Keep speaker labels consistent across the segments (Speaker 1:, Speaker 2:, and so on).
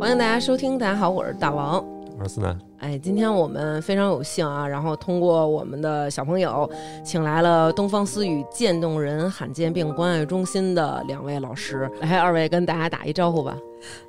Speaker 1: 欢迎大家收听，大家好，我是大王。
Speaker 2: 我是思南，
Speaker 1: 哎，今天我们非常有幸啊，然后通过我们的小朋友，请来了东方思雨渐冻人罕见病关爱中心的两位老师，来，二位跟大家打一招呼吧。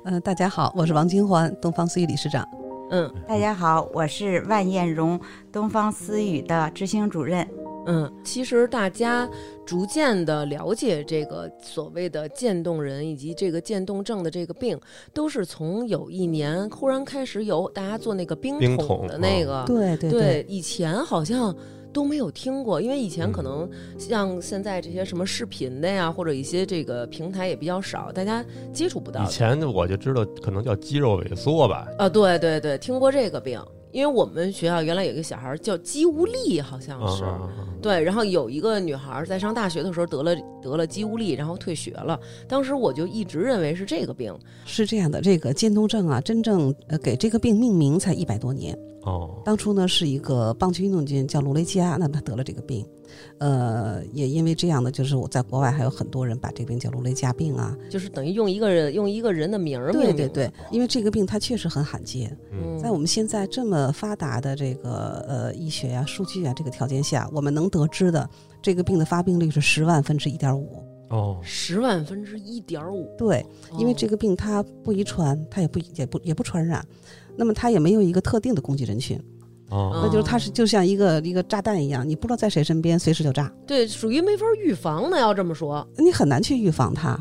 Speaker 3: 嗯、大家好，我是王金环，东方思雨理事长。
Speaker 1: 嗯
Speaker 4: 大家好，我是万艳荣，东方思雨的执行主任。
Speaker 1: 嗯，其实大家逐渐的了解这个所谓的渐冻人以及这个渐冻症的这个病，都是从有一年忽然开始有大家做那个冰桶的那个，
Speaker 3: 对对
Speaker 1: 对，以前好像都没有听过，因为以前可
Speaker 2: 嗯
Speaker 1: 能像现在这些什么视频的呀，或者一些这个平台也比较少，大家接触不到
Speaker 2: 以。前我就知道可能叫肌肉萎缩吧，
Speaker 1: 啊，对对对，听过这个病，因为我们学校原来有一个小孩叫肌无力，好像是。
Speaker 2: 啊
Speaker 1: 对，然后有一个女孩在上大学的时候得了得了肌无力，然后退学了。当时我就一直认为是这个病，
Speaker 3: 是这样的，这个渐冻症啊，真正呃给这个病命名才一百多年。
Speaker 2: 哦，
Speaker 3: 当初呢是一个棒球运动员叫卢雷基亚，那他得了这个病，呃，也因为这样的，就是我在国外还有很多人把这个病叫卢雷加病啊。
Speaker 1: 就是等于用一个人用一个人的名儿
Speaker 3: 对对对，因为这个病它确实很罕见，
Speaker 2: 嗯
Speaker 3: 在我们现在这么发达的这个呃医学呀、数据啊这个条件下，我们能得知的这个病的发病率是十万分之一点五。
Speaker 2: 哦，
Speaker 1: 十万分之一点五，
Speaker 3: 对，因为
Speaker 1: 哦
Speaker 3: 这个病它不遗传，它也不也不也不传染，那么它也没有一个特定的攻击人群，
Speaker 2: 哦，
Speaker 3: 那就是它是就像一个一个炸弹一样，你不知道在谁身边，随时就炸，
Speaker 1: 对，属于没法预防的。要这么说，
Speaker 3: 你很难去预防它。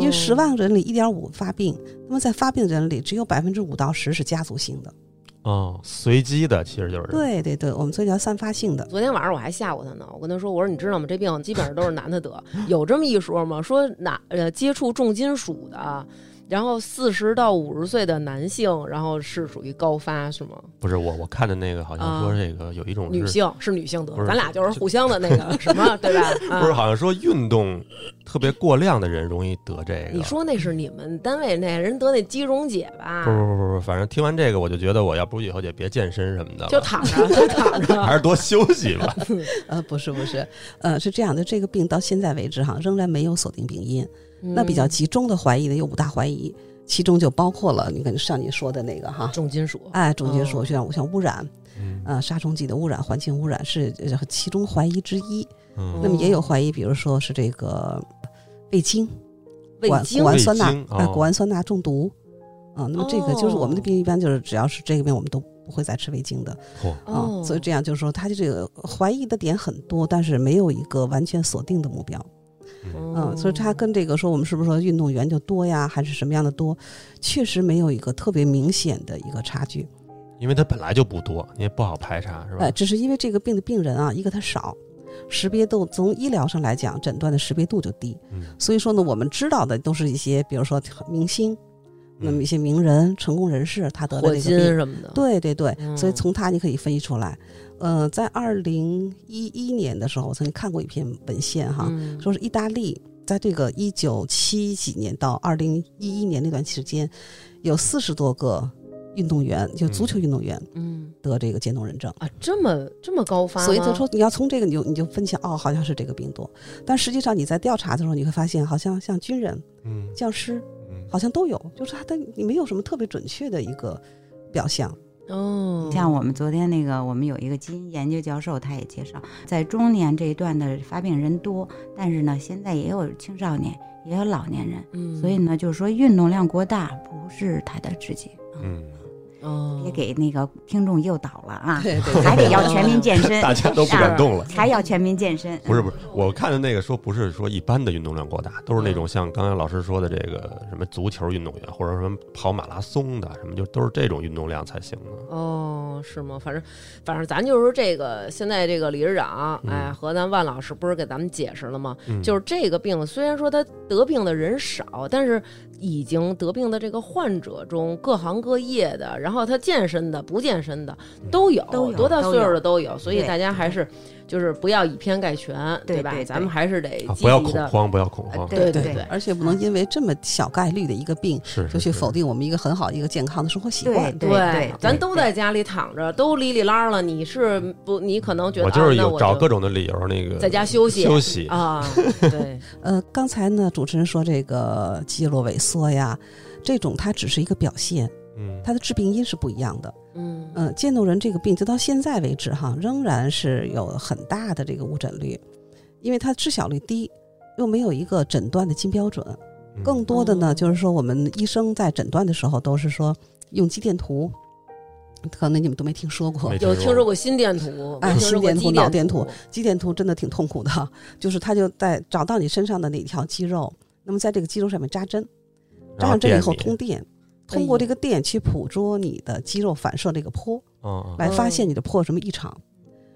Speaker 3: 因为十
Speaker 1: 嗯
Speaker 3: 万人里一点五发病，那么在发病人里只有百分之五到十是家族性的。
Speaker 2: 哦，随机的其实就是，
Speaker 3: 对对对，我们所以叫散发性的。
Speaker 1: 昨天晚上我还吓唬他呢，我跟他说：“我说你知道吗？这病基本上都是男的得，有这么一说吗？说哪呃接触重金属的，然后四十到五十岁的男性，然后是属于高发是吗？
Speaker 2: 不是我我看的那个好像说
Speaker 1: 啊
Speaker 2: 这个有一种，
Speaker 1: 女性是女性得咱俩就是互相的那个 什么，对吧？啊
Speaker 2: 不是好像说运动特别过量的人容易得这个，
Speaker 1: 你说那是你们单位那人得那肌溶解吧
Speaker 2: 不？不不不不，反正听完这个我就觉得我要不以后就别健身什么的，
Speaker 1: 就躺着，就躺着。
Speaker 2: 还是多休息吧。
Speaker 3: 呃，不是不是，呃，是这样的，这个病到现在为止哈，仍然没有锁定病因。那比较
Speaker 1: 嗯
Speaker 3: 集中的怀疑的有五大怀疑，其中就包括了你看像你说的那个哈，
Speaker 1: 重金属，
Speaker 3: 哎，重金属
Speaker 1: 哦。
Speaker 3: 像像污染，
Speaker 2: 嗯。
Speaker 3: 呃，杀虫剂的污染、环境污染是呃其中怀疑之一。
Speaker 2: 嗯。
Speaker 3: 那么也有怀疑，比如说是这个味精、
Speaker 1: 味精
Speaker 3: 谷氨酸钠啊，
Speaker 2: 哦。
Speaker 3: 谷氨酸钠中毒。啊。那么这个就是我们的
Speaker 1: 哦
Speaker 3: 病，一般就是只要是这个病，我们都不会再吃味精的。
Speaker 2: 嚯。
Speaker 1: 哦
Speaker 3: 啊。所以这样就是说，它这个怀疑的点很多，但是没有一个完全锁定的目标。嗯，所以它跟这个说我们是不是说运动员就多呀，还是什么样的多，确实没有一个特别明显的一个差距。
Speaker 2: 因为它本来就不多，你也不好排查是吧
Speaker 3: 呃，？只是因为这个病的病人啊，一个他少，识别度从医疗上来讲，诊断的识别度就低。
Speaker 2: 嗯
Speaker 3: 所以说呢，我们知道的都是一些，比如说明星，那么一些名人、成功人士，他得了这个病。
Speaker 1: 什么的。
Speaker 3: 对对对，
Speaker 1: 嗯
Speaker 3: 所以从他你可以分析出来。呃，在二零一一年的时候，我曾经看过一篇文献哈，
Speaker 1: 嗯，
Speaker 3: 说是意大利在这个一九七几年到二零一一年那段时间，有四十多个运动员，就足球运动员
Speaker 1: 嗯。
Speaker 3: 得这个渐冻人症。
Speaker 1: 啊，这么这么高发，
Speaker 3: 所以就说你要从这个你就你就分析哦，好像是这个病毒，但实际上你在调查的时候，你会发现好像像军人、
Speaker 2: 嗯。
Speaker 3: 教师
Speaker 2: 嗯。
Speaker 3: 好像都有，就是他的你没有什么特别准确的一个表象。
Speaker 1: 哦，
Speaker 4: 像我们昨天那个，我们有一个基因研究教授，他也介绍，在中年这一段的发病人多，但是呢，现在也有青少年，也有老年人，
Speaker 1: 嗯，
Speaker 4: 所以呢，就是说运动量过大不是他的直接，
Speaker 2: 嗯，
Speaker 1: 哦，
Speaker 4: 别给那个听众诱导了啊，
Speaker 3: 对对
Speaker 4: 还得要全民健身，
Speaker 2: 大家都不敢动了。
Speaker 4: 还要全民健身，
Speaker 2: 不是不是，我看的那个说不是说一般的运动量过大，都是那种像刚才老师说的这个什么足球运动员，或者什么跑马拉松的，什么就都是这种运动量才行的。
Speaker 1: 哦，是吗？反正反正咱就是说这个，现在这个理事长，
Speaker 2: 嗯
Speaker 1: 哎，和咱万老师不是给咱们解释了吗？
Speaker 2: 嗯，
Speaker 1: 就是这个病，虽然说他得病的人少，但是已经得病的这个患者中，各行各业的，然然后他健身的、不健身的都有，
Speaker 4: 都有
Speaker 1: 多大岁数的都有，所以大家还是就是不要以偏概全，吧？
Speaker 4: 对吧
Speaker 1: 咱们还是得
Speaker 2: 啊，
Speaker 1: 积
Speaker 2: 不要。恐慌，不要恐慌，
Speaker 1: 对
Speaker 4: 对
Speaker 1: 对
Speaker 3: 而且不能因为这么小概率的一个病，
Speaker 2: 是
Speaker 3: 就去否定我们一个很好、一个健康的生活习惯。
Speaker 4: 对对
Speaker 1: 咱都在家里躺着，都哩哩啦了。你是不？你可能觉得
Speaker 2: 我就是
Speaker 1: 啊就
Speaker 2: 有找各种的理由，那个
Speaker 1: 在家休息
Speaker 2: 休息，
Speaker 1: 啊，对，
Speaker 3: 呃，刚才呢，主持人说这个肌肉萎缩呀，这种它只是一个表现，
Speaker 2: 嗯，
Speaker 3: 它的致病因是不一样的。
Speaker 1: 嗯。
Speaker 3: 嗯、渐冻人这个病，就到现在为止哈，仍然是有很大的这个误诊率，因为它知晓率低，又没有一个诊断的金标准。
Speaker 2: 嗯。
Speaker 3: 更多的呢，
Speaker 1: 哦
Speaker 3: 就是说我们医生在诊断的时候都是说用肌电图，可能你们都没听说过。
Speaker 2: 没。
Speaker 1: 有听说过心电图，
Speaker 3: 哎心电图脑电图。
Speaker 1: 图，
Speaker 3: 肌电图真的挺痛苦的，就是他就在找到你身上的哪条肌肉，那么在这个肌肉上面扎针，扎上针以后通电，通过这个电去捕捉你的肌肉反射这个波，来发现你的波有什么异常。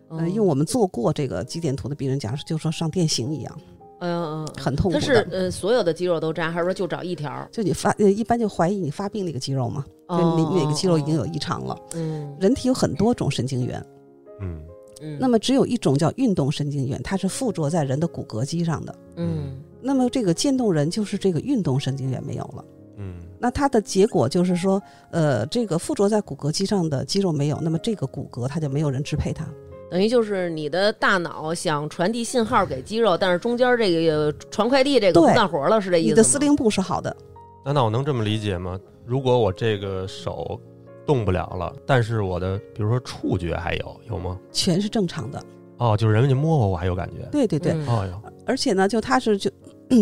Speaker 3: 呃，
Speaker 1: 嗯
Speaker 3: 用我们做过这个肌电图的病人讲，就说上电刑一样，
Speaker 1: 嗯嗯，
Speaker 3: 很痛苦的。
Speaker 1: 它是呃所有的肌肉都扎，还是说就找一条？
Speaker 3: 就你发呃，一般就怀疑你发病那个肌肉嘛，就你哪个肌肉已经有异常了。人体有很多种神经元，
Speaker 2: 嗯
Speaker 1: 嗯，
Speaker 3: 那么只有一种叫运动神经元，它是附着在人的骨骼肌上的。
Speaker 1: 嗯
Speaker 3: 那么这个渐冻人就是这个运动神经元没有了，
Speaker 2: 嗯
Speaker 3: 那它的结果就是说，呃，这个附着在骨骼肌上的肌肉没有，那么这个骨骼它就没有人支配它。
Speaker 1: 等于就是你的大脑想传递信号给肌肉，但是中间这个传快递这个不干活了，是这意思吗？
Speaker 3: 你的司令部是好的，
Speaker 2: 那那我能这么理解吗？如果我这个手动不了了，但是我的比如说触觉还有有吗？
Speaker 3: 全是正常的。
Speaker 2: 哦，就是人家摸我，我还有感觉。
Speaker 3: 对对对，
Speaker 1: 嗯
Speaker 2: 哦哟，
Speaker 3: 而且呢，就它是就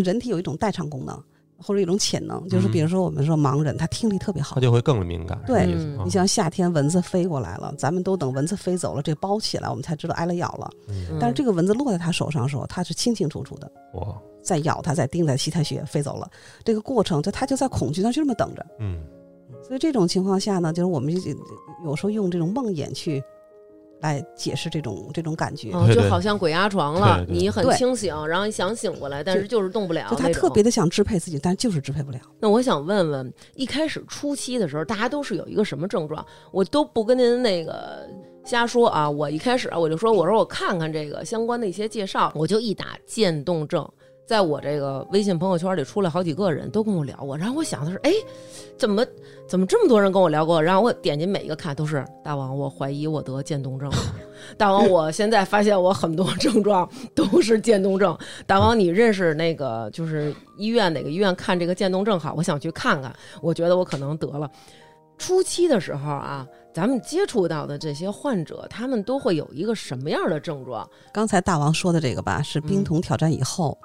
Speaker 3: 人体有一种代偿功能或者一种潜能，就是
Speaker 2: 嗯
Speaker 3: 比如说我们说盲人，他听力特别好
Speaker 2: 他。就会更敏感。
Speaker 3: 对你像夏天蚊子飞过来了，咱们都等蚊子飞走了，这包起来，我们才知道挨了咬了。
Speaker 2: 嗯
Speaker 3: 但是这个蚊子落在他手上的时候，他是清清楚楚的，
Speaker 2: 哇，
Speaker 3: 再咬他，再叮在吸他血，飞走了。这个过程，就他就在恐惧，他就这么等着。
Speaker 2: 嗯
Speaker 3: 所以这种情况下呢，就是我们就有时候用这种梦魇去来解释这种这种感觉。
Speaker 1: 就好像鬼压床了，你很清醒，然后你想醒过来，但是就是动不了
Speaker 3: 就他特别的想支配自己，但是就是支配不了。
Speaker 1: 那我想问问，一开始初期的时候，大家都是有一个什么症状？我都不跟您那个瞎说啊，我一开始啊我就说，我说我看看这个相关的一些介绍，我就一打渐冻症，在我这个微信朋友圈里出来好几个人都跟我聊过，然后我想的是，哎，怎么怎么这么多人跟我聊过？然后我点进每一个看，都是大王，我怀疑我得渐冻症。大王，我现在发现我很多症状都是渐冻症。大王，你认识那个就是医院哪个医院看这个渐冻症好？我想去看看，我觉得我可能得了。初期的时候啊，咱们接触到的这些患者，他们都会有一个什么样的症状？
Speaker 3: 刚才大王说的这个吧，是冰桶挑战以后，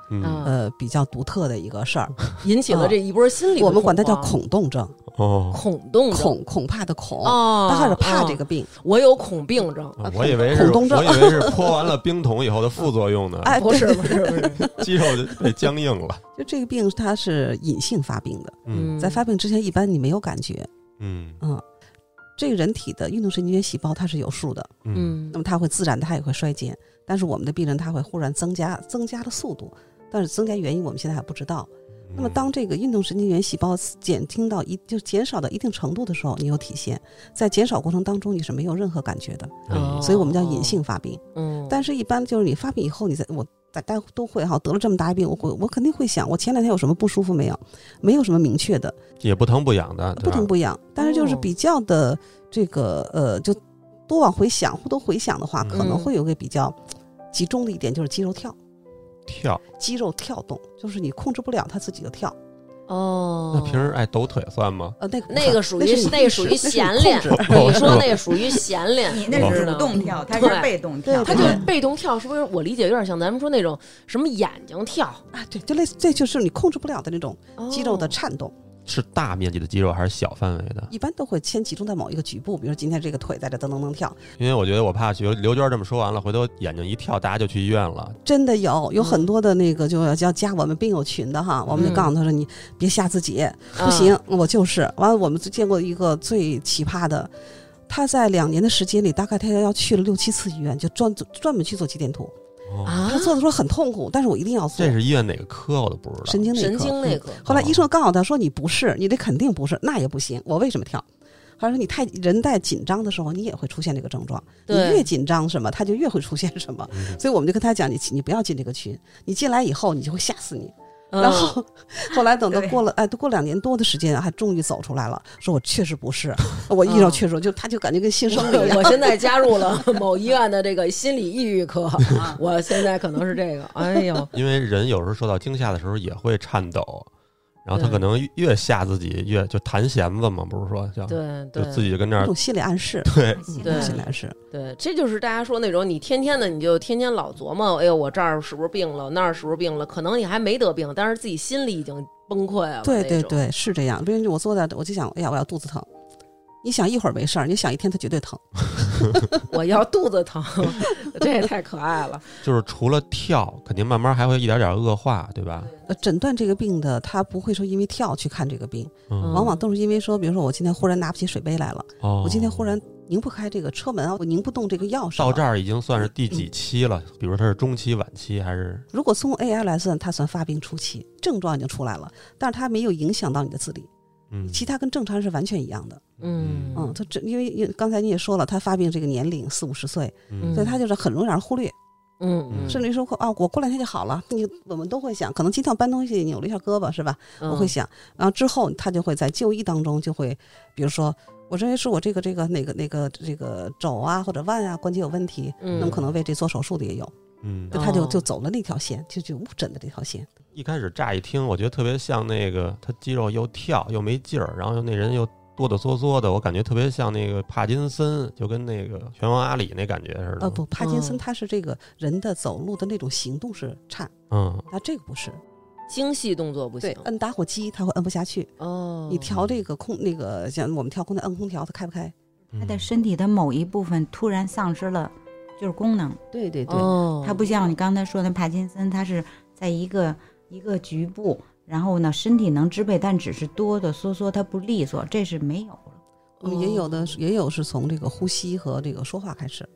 Speaker 3: 呃，比较独特的一个事儿。
Speaker 1: 引起了这一波心理的
Speaker 3: 我们管它叫
Speaker 1: 恐
Speaker 3: 动症，
Speaker 2: 哦，
Speaker 1: 恐动
Speaker 3: 恐恐怕的恐，
Speaker 1: 哦，
Speaker 3: 他还是怕
Speaker 1: 哦
Speaker 3: 这个病。
Speaker 1: 我有恐病症。
Speaker 2: 啊我以为是，
Speaker 3: 恐动症
Speaker 2: 我以为是泼完了冰桶以后的副作用呢，
Speaker 3: 哎，
Speaker 1: 不是不是不是，
Speaker 2: 肌肉就被僵硬了。
Speaker 3: 就这个病它是隐性发病的，
Speaker 2: 嗯
Speaker 3: 在发病之前一般你没有感觉，
Speaker 2: 嗯
Speaker 3: 嗯，这个人体的运动神经元细胞它是有数的，
Speaker 2: 嗯。
Speaker 1: 嗯。
Speaker 3: 那么它会自然的它也会衰减，但是我们的病人他会忽然增加增加的速度，但是增加原因我们现在还不知道。那么当这个运动神经元细胞减轻到一就减少到一定程度的时候，你有体现，在减少过程当中你是没有任何感觉的，
Speaker 1: 哦
Speaker 3: 所以我们叫隐性发病。
Speaker 1: 嗯，
Speaker 3: 但是，一般就是你发病以后，你在我大家都会哈，得了这么大一病，我会我肯定会想，我前两天有什么不舒服没有？没有什么明确的，
Speaker 2: 也不疼不痒的，
Speaker 3: 不疼不痒。但是就是
Speaker 1: 哦
Speaker 3: 比较的这个呃，就多往回想，多回想的话，
Speaker 2: 嗯
Speaker 3: 可能会有个比较集中的一点，就是肌肉跳，
Speaker 2: 跳。
Speaker 3: 肌肉跳动，就是你控制不了它自己的跳。
Speaker 1: 哦，
Speaker 2: 那平时爱抖腿算吗？
Speaker 3: 呃，那个
Speaker 1: 那个属于
Speaker 3: 是
Speaker 1: 那个属于闲练，你说那个属于闲练，
Speaker 4: 你那是主动跳，他
Speaker 1: 对。
Speaker 4: 是被动跳，
Speaker 3: 对
Speaker 1: 他就是被动跳，是不是？我理解有点像咱们说那种什么眼睛跳，
Speaker 3: 啊，对，就类似，这就是你控制不了的那种肌肉的
Speaker 1: 哦
Speaker 3: 颤动。
Speaker 2: 是大面积的肌肉还是小范围的？
Speaker 3: 一般都会先集中在某一个局部，比如说今天这个腿在这噔噔噔跳，
Speaker 2: 因为我觉得我怕刘刘娟这么说完了，回头眼睛一跳，大家就去医院了。
Speaker 3: 真的有有
Speaker 1: 嗯
Speaker 3: 很多的那个就要要加我们病友群的哈，我们就告诉他说你别吓自己，不行，我就是。完了，我们见过一个最奇葩的，他在两年的时间里，大概他要去了六七次医院，就专专门去做肌电图。
Speaker 2: 哦，
Speaker 1: 啊
Speaker 3: 他，做的时候很痛苦，但是我一定要做
Speaker 2: 这。是医院哪个科我都不知道。
Speaker 3: 神经内科，
Speaker 1: 神经内科
Speaker 3: 嗯后来医生告诉他说你不是，你这肯定不是，那也不行。我为什么跳？还是说你太人在紧张的时候，你也会出现这个症状。你越紧张什么，他就越会出现什么。
Speaker 2: 嗯
Speaker 3: 所以我们就跟他讲，你你不要进这个群，你进来以后你就会吓死你。
Speaker 1: 嗯
Speaker 3: 然后 后来等到过了哎，都过两年多的时间，还终于走出来了，说我确实不是，我一说
Speaker 1: 嗯
Speaker 3: 确实，就他就感觉跟新生了一 样。
Speaker 1: 我现在加入了 某医院的这个心理抑郁科，我现在可能是这个。哎呦，
Speaker 2: 因为人有时候受到惊吓的时候也会颤抖，然后他可能越吓自己越就弹弦子嘛，不是说叫
Speaker 1: 对
Speaker 2: 就自己就跟那儿
Speaker 3: 一种心理暗示，
Speaker 2: 对
Speaker 1: 对
Speaker 3: 心理暗示。
Speaker 1: 对，这就是大家说那种你天天的你就天天老琢磨，哎呦我这儿是不是病了，那儿是不是病了？可能你还没得病，但是自己心里已经崩溃了。
Speaker 3: 对对对，是这样。比如我坐在，我就想，哎呀，我要肚子疼。你想一会儿没事儿，你想一天，它绝对疼。
Speaker 1: 我要肚子疼，这也太可爱了。
Speaker 2: 就是除了跳，肯定慢慢还会一点点恶化，对吧？
Speaker 3: 呃，诊断这个病的，他不会说因为跳去看这个病，
Speaker 2: 嗯，
Speaker 3: 往往都是因为说，比如说我今天忽然拿不起水杯来了，
Speaker 2: 哦
Speaker 3: 我今天忽然拧不开这个车门啊，我拧不动这个钥匙。
Speaker 2: 到这儿已经算是第几期了？比如它是中期、晚期还是？
Speaker 3: 如果从 AI 来算，它算发病初期，症状已经出来了，但是它没有影响到你的自理，
Speaker 2: 嗯，
Speaker 3: 其他跟正常人是完全一样的。
Speaker 1: 嗯。
Speaker 3: 嗯，他这因为因刚才你也说了，他发病这个年龄四五十岁，
Speaker 2: 嗯。
Speaker 3: 所以他就是很容易让人忽略，
Speaker 1: 嗯嗯，
Speaker 3: 甚至于说啊，我过两天就好了。你我们都会想，可能今天搬东西扭了一下胳膊是吧？
Speaker 1: 嗯。
Speaker 3: 我会想，然后之后他就会在就医当中就会，比如说，我认为是我这个这个那个那个这个肘啊或者腕啊关节有问题，
Speaker 1: 嗯，
Speaker 3: 那么可能为这做手术的也有，
Speaker 2: 嗯，
Speaker 3: 那他就
Speaker 1: 哦
Speaker 3: 就走了那条线，就就误诊的这条线。
Speaker 2: 一开始乍一听，我觉得特别像那个他肌肉又跳又没劲儿，然后那人又哆哆嗦嗦的，我感觉特别像那个帕金森，就跟那个拳王阿里那感觉似的。
Speaker 3: 呃，不，帕金森
Speaker 1: 哦
Speaker 3: 他是这个人的走路的那种行动是差，
Speaker 2: 嗯，
Speaker 3: 他这个不是。
Speaker 1: 精细动作不行，。
Speaker 3: 对摁打火机他会摁不下去，
Speaker 1: 哦，
Speaker 3: 你调这个空那个像我们调空调摁空调，它开不开？
Speaker 2: 嗯
Speaker 4: 他的身体的某一部分突然丧失了就是功能，
Speaker 3: 对对对，
Speaker 1: 哦，
Speaker 4: 它不像你刚才说的帕金森，它是在一个一个局部，然后呢身体能支配，但只是哆哆嗦嗦，它不利索，这是没有了。
Speaker 3: 我们也有的也有是从这个呼吸和这个说话开始。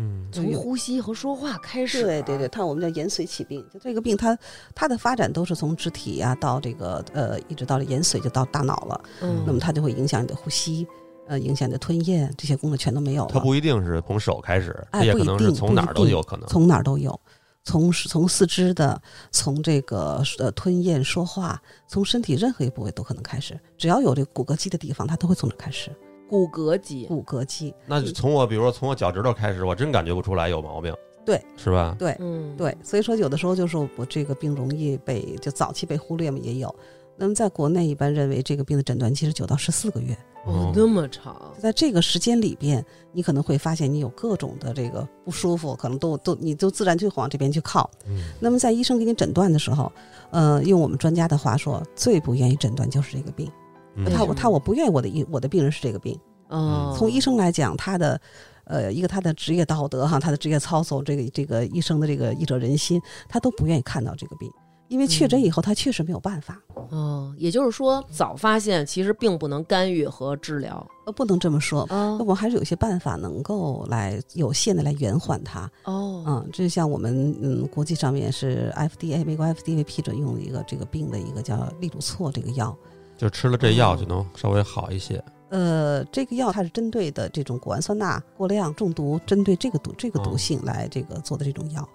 Speaker 2: 嗯
Speaker 1: 从呼吸和说话开始。
Speaker 3: 对对对，，它我们叫延髓起病，就这个病它它的发展都是从肢体呀、到这个呃一直到了延髓就到大脑了，
Speaker 1: 嗯，
Speaker 3: 那么它就会影响你的呼吸，呃影响的吞咽这些功能全都没有了。
Speaker 2: 它不一定是从手开始，它
Speaker 3: 哎
Speaker 2: 也可能是
Speaker 3: 不一定
Speaker 2: 从哪儿都有可能。
Speaker 3: 从哪儿都有，从从四肢的，从这个呃吞咽、说话，从身体任何一部位都可能开始，只要有这骨骼肌的地方，它都会从这儿开始。
Speaker 1: 骨骼肌。
Speaker 3: 骨骼肌，
Speaker 2: 那就从我比如说从我脚趾头开始，我真感觉不出来有毛病。
Speaker 3: 对，
Speaker 2: 是吧？
Speaker 3: 对
Speaker 1: 嗯，
Speaker 3: 对，所以说有的时候就是我这个病容易被就早期被忽略嘛，也有。那么在国内一般认为这个病的诊断期是九到十四个月，
Speaker 1: 哦，那么长。
Speaker 3: 在这个时间里边，你可能会发现你有各种的这个不舒服，可能都都你都自然就往这边去靠。
Speaker 2: 嗯
Speaker 3: 那么在医生给你诊断的时候，呃，用我们专家的话说，最不愿意诊断就是这个病。
Speaker 2: 嗯
Speaker 3: 他
Speaker 1: 我
Speaker 3: 他我不愿意我的医我的病人是这个病。
Speaker 1: 哦，
Speaker 3: 从医生来讲，他的呃一个他的职业道德哈，他的职业操守，这个这个医生的这个医者仁心，他都不愿意看到这个病，因为确诊以后他确实没有办法。
Speaker 1: 哦，也就是说，早发现其实并不能干预和治疗。
Speaker 3: 呃，不能这么说。
Speaker 1: 哦
Speaker 3: 我们还是有些办法能够来有限的来延缓它，
Speaker 1: 哦，
Speaker 3: 嗯，这就像我们嗯国际上面是 FDA 美国 FDA 批准用的一个这个病的一个叫利鲁唑这个药，
Speaker 2: 就吃了这药就能稍微好一些。
Speaker 3: 呃，这个药它是针对的这种谷氨酸钠过量中毒，针对这个毒这个毒
Speaker 2: 哦
Speaker 3: 性来这个做的这种药。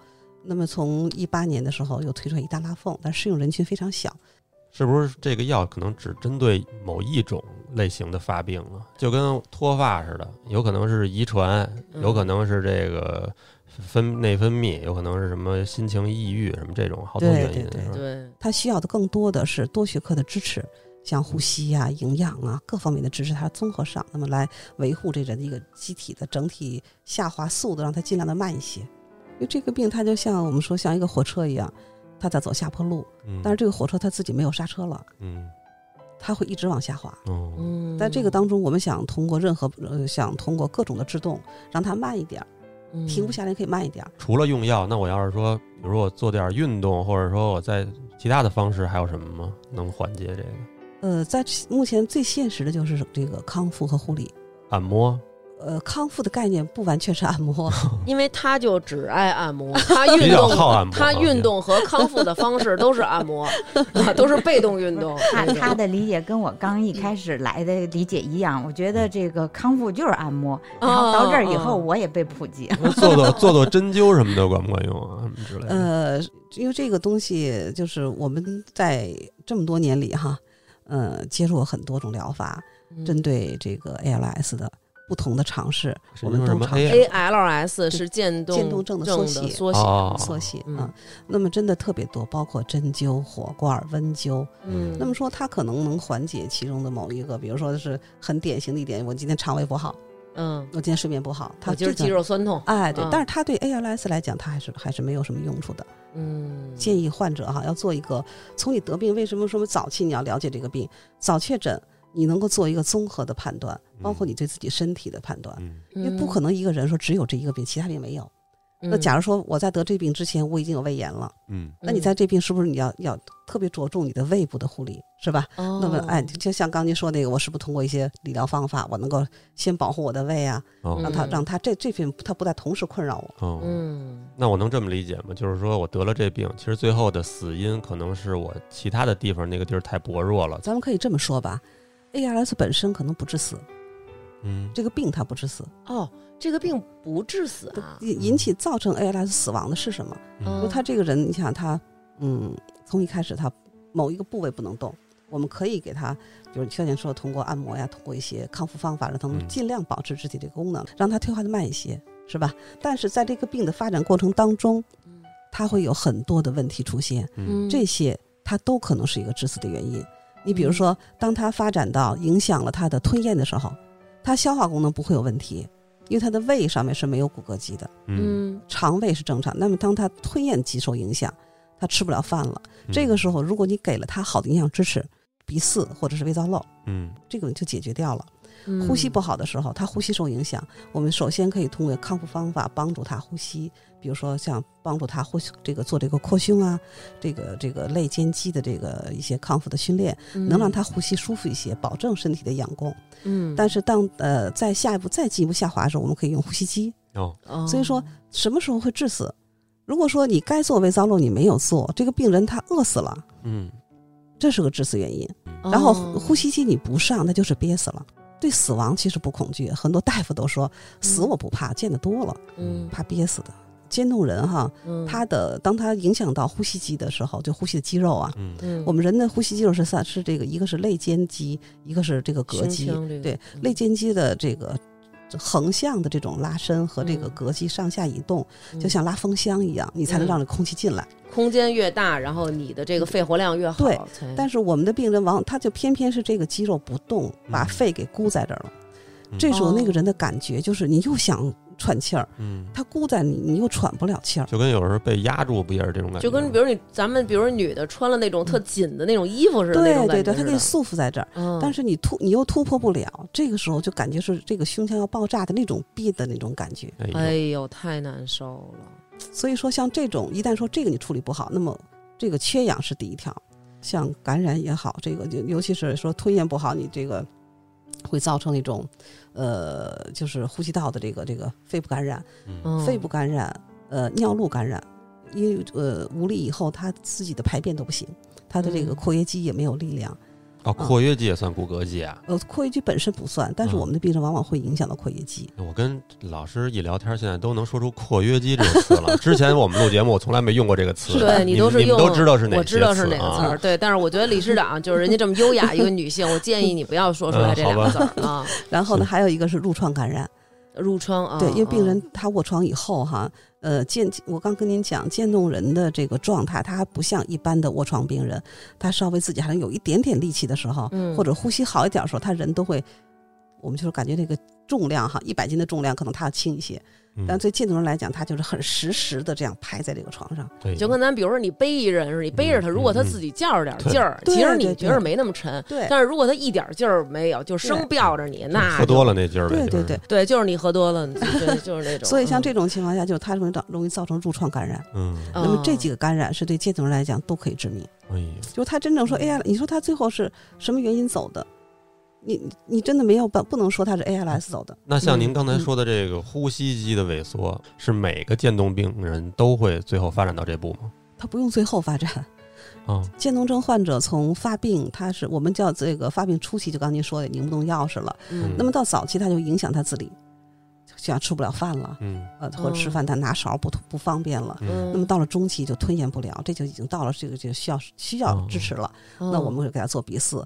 Speaker 3: 那么从一八年的时候又推出一大拉凤，但适用人群非常小。
Speaker 2: 是不是这个药可能只针对某一种类型的发病啊？就跟脱发似的，有可能是遗传，
Speaker 1: 嗯
Speaker 2: 有可能是这个分内分泌，有可能是什么心情抑郁什么这种好多原因。
Speaker 3: 对对
Speaker 1: 对，
Speaker 3: 它需要的更多的是多学科的支持，像呼吸呀、营养啊各方面的支持，它综合上，那么来维护这人的一个机体的整体下滑速度，让它尽量的慢一些。因为这个病它就像我们说像一个火车一样，它在走下坡路，
Speaker 2: 嗯，
Speaker 3: 但是这个火车它自己没有刹车了，
Speaker 2: 嗯
Speaker 3: 它会一直往下滑。
Speaker 2: 哦
Speaker 1: 嗯，
Speaker 3: 在这个当中，我们想通过任何呃，想通过各种的制动，让它慢一点停不下来可以慢一点儿。
Speaker 2: 除了用药，那我要是说，比如说我做点运动，或者说我在其他的方式还有什么吗？能缓解这个？
Speaker 3: 呃，在目前最现实的就是这个康复和护理。
Speaker 2: 按摩，
Speaker 3: 呃，康复的概念不完全是按摩，
Speaker 1: 因为他就只爱按摩，他运动他运动和康复的方式都是按摩，啊，都是被动运动。
Speaker 4: 他他的理解跟我刚一开始来的理解一样，我觉得这个康复就是按摩，然后到这儿以后
Speaker 1: 哦
Speaker 4: 我也被普及了。
Speaker 2: 那做做做做针灸什么的管不管用啊？什么之类的。
Speaker 3: 呃，因为这个东西就是我们在这么多年里哈，呃，接触过很多种疗法，
Speaker 1: 嗯
Speaker 3: 针对这个 ALS 的不同的尝试，我们都尝
Speaker 2: A-
Speaker 3: 试
Speaker 1: ALS 是渐冻
Speaker 3: 渐冻症的缩写
Speaker 1: 缩写。
Speaker 2: 哦
Speaker 3: 缩写
Speaker 1: 嗯
Speaker 3: 啊。那么真的特别多，包括针灸、火罐、温灸。
Speaker 1: 嗯，
Speaker 3: 那么说它可能能缓解其中的某一个，比如说是很典型的一点，我今天肠胃不好，
Speaker 1: 嗯，
Speaker 3: 我今天睡眠不好，它这个
Speaker 1: 我今儿肌肉酸痛。
Speaker 3: 哎，对，
Speaker 1: 嗯
Speaker 3: 但是它对 ALS 来讲，它还是还是没有什么用处的。
Speaker 1: 嗯，
Speaker 3: 建议患者哈要做一个从你得病为什么说早期你要了解这个病，早确诊，你能够做一个综合的判断，包括你对自己身体的判断，
Speaker 2: 嗯
Speaker 3: 因为不可能一个人说只有这一个病，其他病没有。那假如说我在得这病之前我已经有胃炎了，
Speaker 2: 嗯
Speaker 3: 那你在这病是不是你要要特别着重你的胃部的护理，是吧？
Speaker 1: 哦
Speaker 3: 那么哎，就像刚您说那个，我是不是通过一些理疗方法，我能够先保护我的胃啊，让他让他这这病他不再同时困扰我。
Speaker 2: 哦，
Speaker 1: 嗯
Speaker 2: 那我能这么理解吗？就是说我得了这病，其实最后的死因可能是我其他的地方那个地儿太薄弱了。
Speaker 3: 咱们可以这么说吧，ALS 本身可能不致死，
Speaker 2: 嗯。
Speaker 3: 这个病它不致死，
Speaker 1: 哦，这个病不致死啊。
Speaker 3: 引引起造成 ALS 死亡的是什么？
Speaker 2: 嗯。
Speaker 3: 就他这个人，你想他，嗯，从一开始他某一个部位不能动，我们可以给他，比如像您说通过按摩呀，通过一些康复方法，让他们
Speaker 2: 嗯。
Speaker 3: 尽量保持肢体这个功能，让他退化的慢一些，是吧？但是在这个病的发展过程当中，他会有很多的问题出现，
Speaker 2: 嗯。
Speaker 3: 这些它都可能是一个致死的原因。你比如说，当它发展到影响了它的吞咽的时候，它消化功能不会有问题，因为它的胃上面是没有骨骼肌的。
Speaker 2: 嗯
Speaker 1: 嗯
Speaker 3: 肠胃是正常，那么当他吞咽肌受影响，他吃不了饭了。这个时候，如果你给了他好的营养支持，鼻饲或者是胃造瘘，
Speaker 2: 嗯
Speaker 3: 这个就解决掉了。
Speaker 1: 嗯
Speaker 3: 呼吸不好的时候，他呼吸受影响，我们首先可以通过康复方法帮助他呼吸，比如说像帮助他呼吸这个做这个扩胸啊，这个这个肋间肌的这个一些康复的训练，能让他呼吸舒服一些，保证身体的养功。
Speaker 1: 嗯，
Speaker 3: 但是当呃在下一步再进一步下滑的时候，我们可以用呼吸机。
Speaker 2: 哦
Speaker 1: 哦
Speaker 3: 所以说什么时候会致死？如果说你该做胃造瘘你没有做，这个病人他饿死了，
Speaker 2: 嗯
Speaker 3: 这是个致死原因。
Speaker 1: 哦
Speaker 3: 然后呼吸机你不上，那就是憋死了。对死亡其实不恐惧，很多大夫都说死我不怕，见得多了，
Speaker 1: 嗯
Speaker 3: 怕憋死的。渐冻人哈，
Speaker 1: 嗯。
Speaker 3: 他的当他影响到呼吸肌的时候，就呼吸的肌肉啊，我们人的呼吸肌肉是三是这个，一个是肋间肌，一个是这个膈肌。
Speaker 1: 这个
Speaker 3: 对
Speaker 1: 嗯。
Speaker 3: 肋间肌的这个横向的这种拉伸和这个
Speaker 1: 嗯。
Speaker 3: 膈肌上下移动，
Speaker 1: 嗯。
Speaker 3: 就像拉风箱一样，你才能
Speaker 1: 嗯
Speaker 3: 让这空气进来。
Speaker 1: 空间越大，然后你的这个肺活量越好，
Speaker 3: 对但是我们的病人往他就偏偏是这个肌肉不动，把
Speaker 2: 嗯。
Speaker 3: 肺给箍在这儿了。
Speaker 2: 嗯
Speaker 3: 这时候那个
Speaker 1: 哦
Speaker 3: 人的感觉就是你又想喘气儿，
Speaker 2: 嗯，
Speaker 3: 他箍在你，你又喘不了气儿。
Speaker 2: 就跟有时候被压住，不也是这种感觉？
Speaker 1: 就跟比如你咱们比如女的穿了那种特紧的那种衣服似的
Speaker 3: 对对对，
Speaker 1: 感觉似的
Speaker 3: 他给你束缚在这儿，
Speaker 1: 嗯
Speaker 3: 但是你突你又突破不了，这个时候就感觉是这个胸腔要爆炸的那种憋的那种感觉。
Speaker 2: 哎呦
Speaker 1: 哎呦太难受了，
Speaker 3: 所以说，像这种一旦说这个你处理不好，那么这个缺氧是第一条，像感染也好，这个就尤其是说吞咽不好，你这个会造成一种呃，就是呼吸道的这个这个肺部感染、肺部感染、呃尿路感染，因为呃无力以后他自己的排便都不行，他的这个
Speaker 1: 嗯
Speaker 3: 括约肌也没有力量。
Speaker 2: 哦，括约肌也算骨骼肌啊。
Speaker 3: 呃，括约肌本身不算，但是
Speaker 2: 嗯
Speaker 3: 我们的病症往往会影响到括约肌。
Speaker 2: 我跟老师一聊天，现在都能说出括约肌这个词了。之前我们录节目，我从来没用过这个词。
Speaker 1: 对
Speaker 2: 你
Speaker 1: 都是用
Speaker 2: 你们都知道是哪些
Speaker 1: 我知道是哪个
Speaker 2: 啊
Speaker 1: 词儿，对，但是我觉得理事长就是人家这么优雅一个女性，我建议你不要说出来这两个字儿啊，
Speaker 3: 然后呢，还有一个是褥疮感染。
Speaker 1: 褥疮啊，
Speaker 3: 对，因为病人
Speaker 1: 啊。
Speaker 3: 他卧床以后哈，呃，渐我刚跟您讲，渐冻人的这个状态，他还不像一般的卧床病人，他稍微自己还能有一点点力气的时候，
Speaker 1: 嗯。
Speaker 3: 或者呼吸好一点的时候，他人都会，我们就是感觉这个重量哈，一百斤的重量可能他要轻一些，
Speaker 2: 嗯
Speaker 3: 但对渐冻人来讲，他就是很实时的这样排在这个床上。
Speaker 2: 对
Speaker 1: 就跟咱比如说你背一人似的，你背着他，
Speaker 2: 嗯
Speaker 1: 如果他
Speaker 2: 嗯
Speaker 1: 自己较着点
Speaker 2: 对
Speaker 1: 劲儿，其实你觉得没那么沉，
Speaker 3: 对
Speaker 1: 但是如果他一点劲儿没有，就生吊着你，那
Speaker 2: 喝多
Speaker 1: 了，
Speaker 2: 那劲儿呗。
Speaker 3: 对对对，
Speaker 1: 对，就是你喝多了，对，就是那种。
Speaker 3: 所以像
Speaker 1: 嗯
Speaker 3: 这种情况下，就是它容易造容易造成褥疮感染。
Speaker 2: 嗯，
Speaker 3: 那么这
Speaker 1: 哦
Speaker 3: 几个感染是对渐冻人来讲都可以致命。
Speaker 2: 哎呀，
Speaker 3: 就是他真正说，哎呀，你说他最后是什么原因走的？你你你真的没有办，不能说它是 ALS 走的。
Speaker 2: 那像您
Speaker 3: 嗯
Speaker 2: 刚才
Speaker 3: 嗯
Speaker 2: 说的这个呼吸机的萎缩，是每个渐冻病人都会最后发展到这步吗？
Speaker 3: 它不用最后发展。
Speaker 2: 啊，
Speaker 3: 渐冻症患者从发病，他是我们叫这个发病初期，就刚才您说的拧不动钥匙了。
Speaker 1: 嗯
Speaker 3: 那么到早期，他就影响他自理，像吃不了饭了，
Speaker 2: 嗯
Speaker 3: 呃，或者吃饭他拿勺不不方便了。
Speaker 2: 嗯
Speaker 3: 那么到了中期就吞咽不了，这就已经到了这个就需要需要支持了。
Speaker 1: 嗯
Speaker 3: 那我们会给他做鼻饲。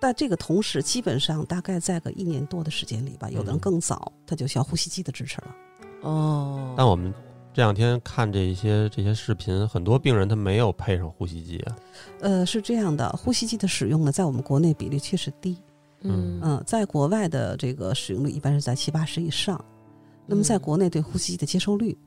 Speaker 3: 但这个同时，基本上大概在个一年多的时间里吧，有的人
Speaker 2: 嗯
Speaker 3: 更早，他就需要呼吸机的支持了。
Speaker 1: 哦，
Speaker 2: 但我们这两天看这些这些视频，很多病人他没有配上呼吸机啊。
Speaker 3: 呃，是这样的，呼吸机的使用呢，在我们国内比例确实低。
Speaker 1: 嗯
Speaker 3: 嗯、在国外的这个使用率一般是在七八十以上。那么在
Speaker 1: 嗯
Speaker 3: 国内对呼吸机的接受率，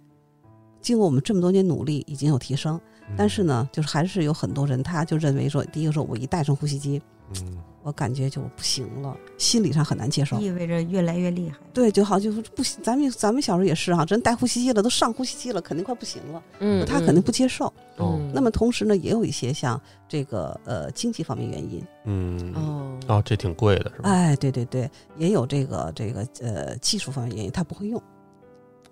Speaker 3: 经过我们这么多年努力，已经有提升。但是呢，就是还是有很多人，他就认为说，第一个说我一戴上呼吸机，
Speaker 2: 嗯，
Speaker 3: 我感觉就不行了，心理上很难接受。
Speaker 4: 意味着越来越厉害。
Speaker 3: 对，就好就是不行，咱们咱们小时候也是哈，真带呼吸机了，都上呼吸机了，肯定快不行了，
Speaker 1: 嗯，
Speaker 3: 他肯定不接受。
Speaker 2: 哦
Speaker 1: 嗯
Speaker 3: 那么同时呢，也有一些像这个呃经济方面原因，
Speaker 2: 嗯
Speaker 1: 哦
Speaker 2: 哦，这挺贵的是吧？
Speaker 3: 哎，对对对，也有这个这个呃技术方面原因，他不会用。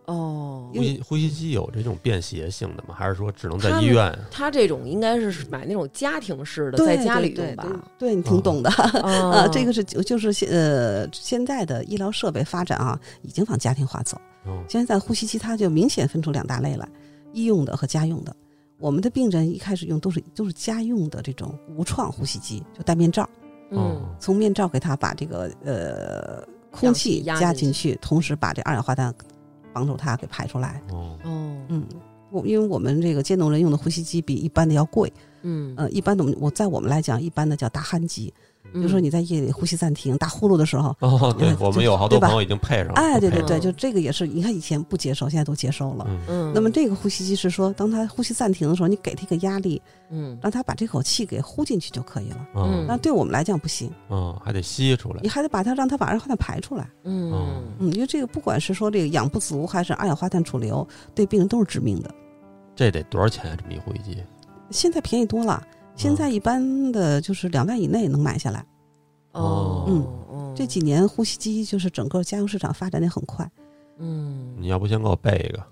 Speaker 1: 哦
Speaker 2: 呼，吸呼吸机有这种便携性的吗？还是说只能在医院？
Speaker 1: 他这种应该是买那种家庭式的，
Speaker 3: 对
Speaker 1: 在家里用吧？
Speaker 3: 对对你挺懂的。
Speaker 1: 啊
Speaker 3: 呃，这个是就就是现呃现在的医疗设备发展啊，已经往家庭化走。
Speaker 2: 哦
Speaker 3: 现在呼吸机它就明显分出两大类来，医用的和家用的。我们的病人一开始用都是都是家用的这种无创呼吸机，就戴面罩，
Speaker 1: 嗯
Speaker 3: 从面罩给他把这个呃空气加进去，同时把这二氧化碳帮助它给排出来。
Speaker 2: 哦。
Speaker 1: 哦。
Speaker 3: 嗯，我因为我们这个渐冻人用的呼吸机比一般的要贵，
Speaker 1: 嗯，
Speaker 3: 呃，一般的我们我在我们来讲，一般的叫大鼾机，
Speaker 1: 比
Speaker 3: 比如说你在夜里呼吸暂停、打呼噜的时候，
Speaker 2: 哦，对
Speaker 3: 嗯
Speaker 2: 我们有好多朋友已经配上了。
Speaker 3: 哎，对对对，
Speaker 1: 嗯
Speaker 3: 就这个也是，你看以前不接受，现在都接受了。
Speaker 2: 嗯
Speaker 1: 嗯，
Speaker 3: 那么这个呼吸机是说，当他呼吸暂停的时候，你给他一个压力，
Speaker 1: 嗯
Speaker 3: 让他把这口气给呼进去就可以了。
Speaker 2: 嗯
Speaker 3: 那对我们来讲不行，
Speaker 2: 嗯，还得吸出来
Speaker 3: 你。还得把它让它把二氧化碳排出来。
Speaker 1: 嗯
Speaker 3: 嗯，因为这个不管是说这个氧不足还是二氧化碳储留，对病人都是致命的。
Speaker 2: 这得多少钱啊？这么一呼吸机？
Speaker 3: 现在便宜多了，现在一般的就是两万以内能买下来。
Speaker 1: 哦
Speaker 3: 嗯
Speaker 1: 哦
Speaker 3: 这几年呼吸机就是整个家用市场发展的很快。
Speaker 1: 嗯
Speaker 2: 你要不先给我备一个？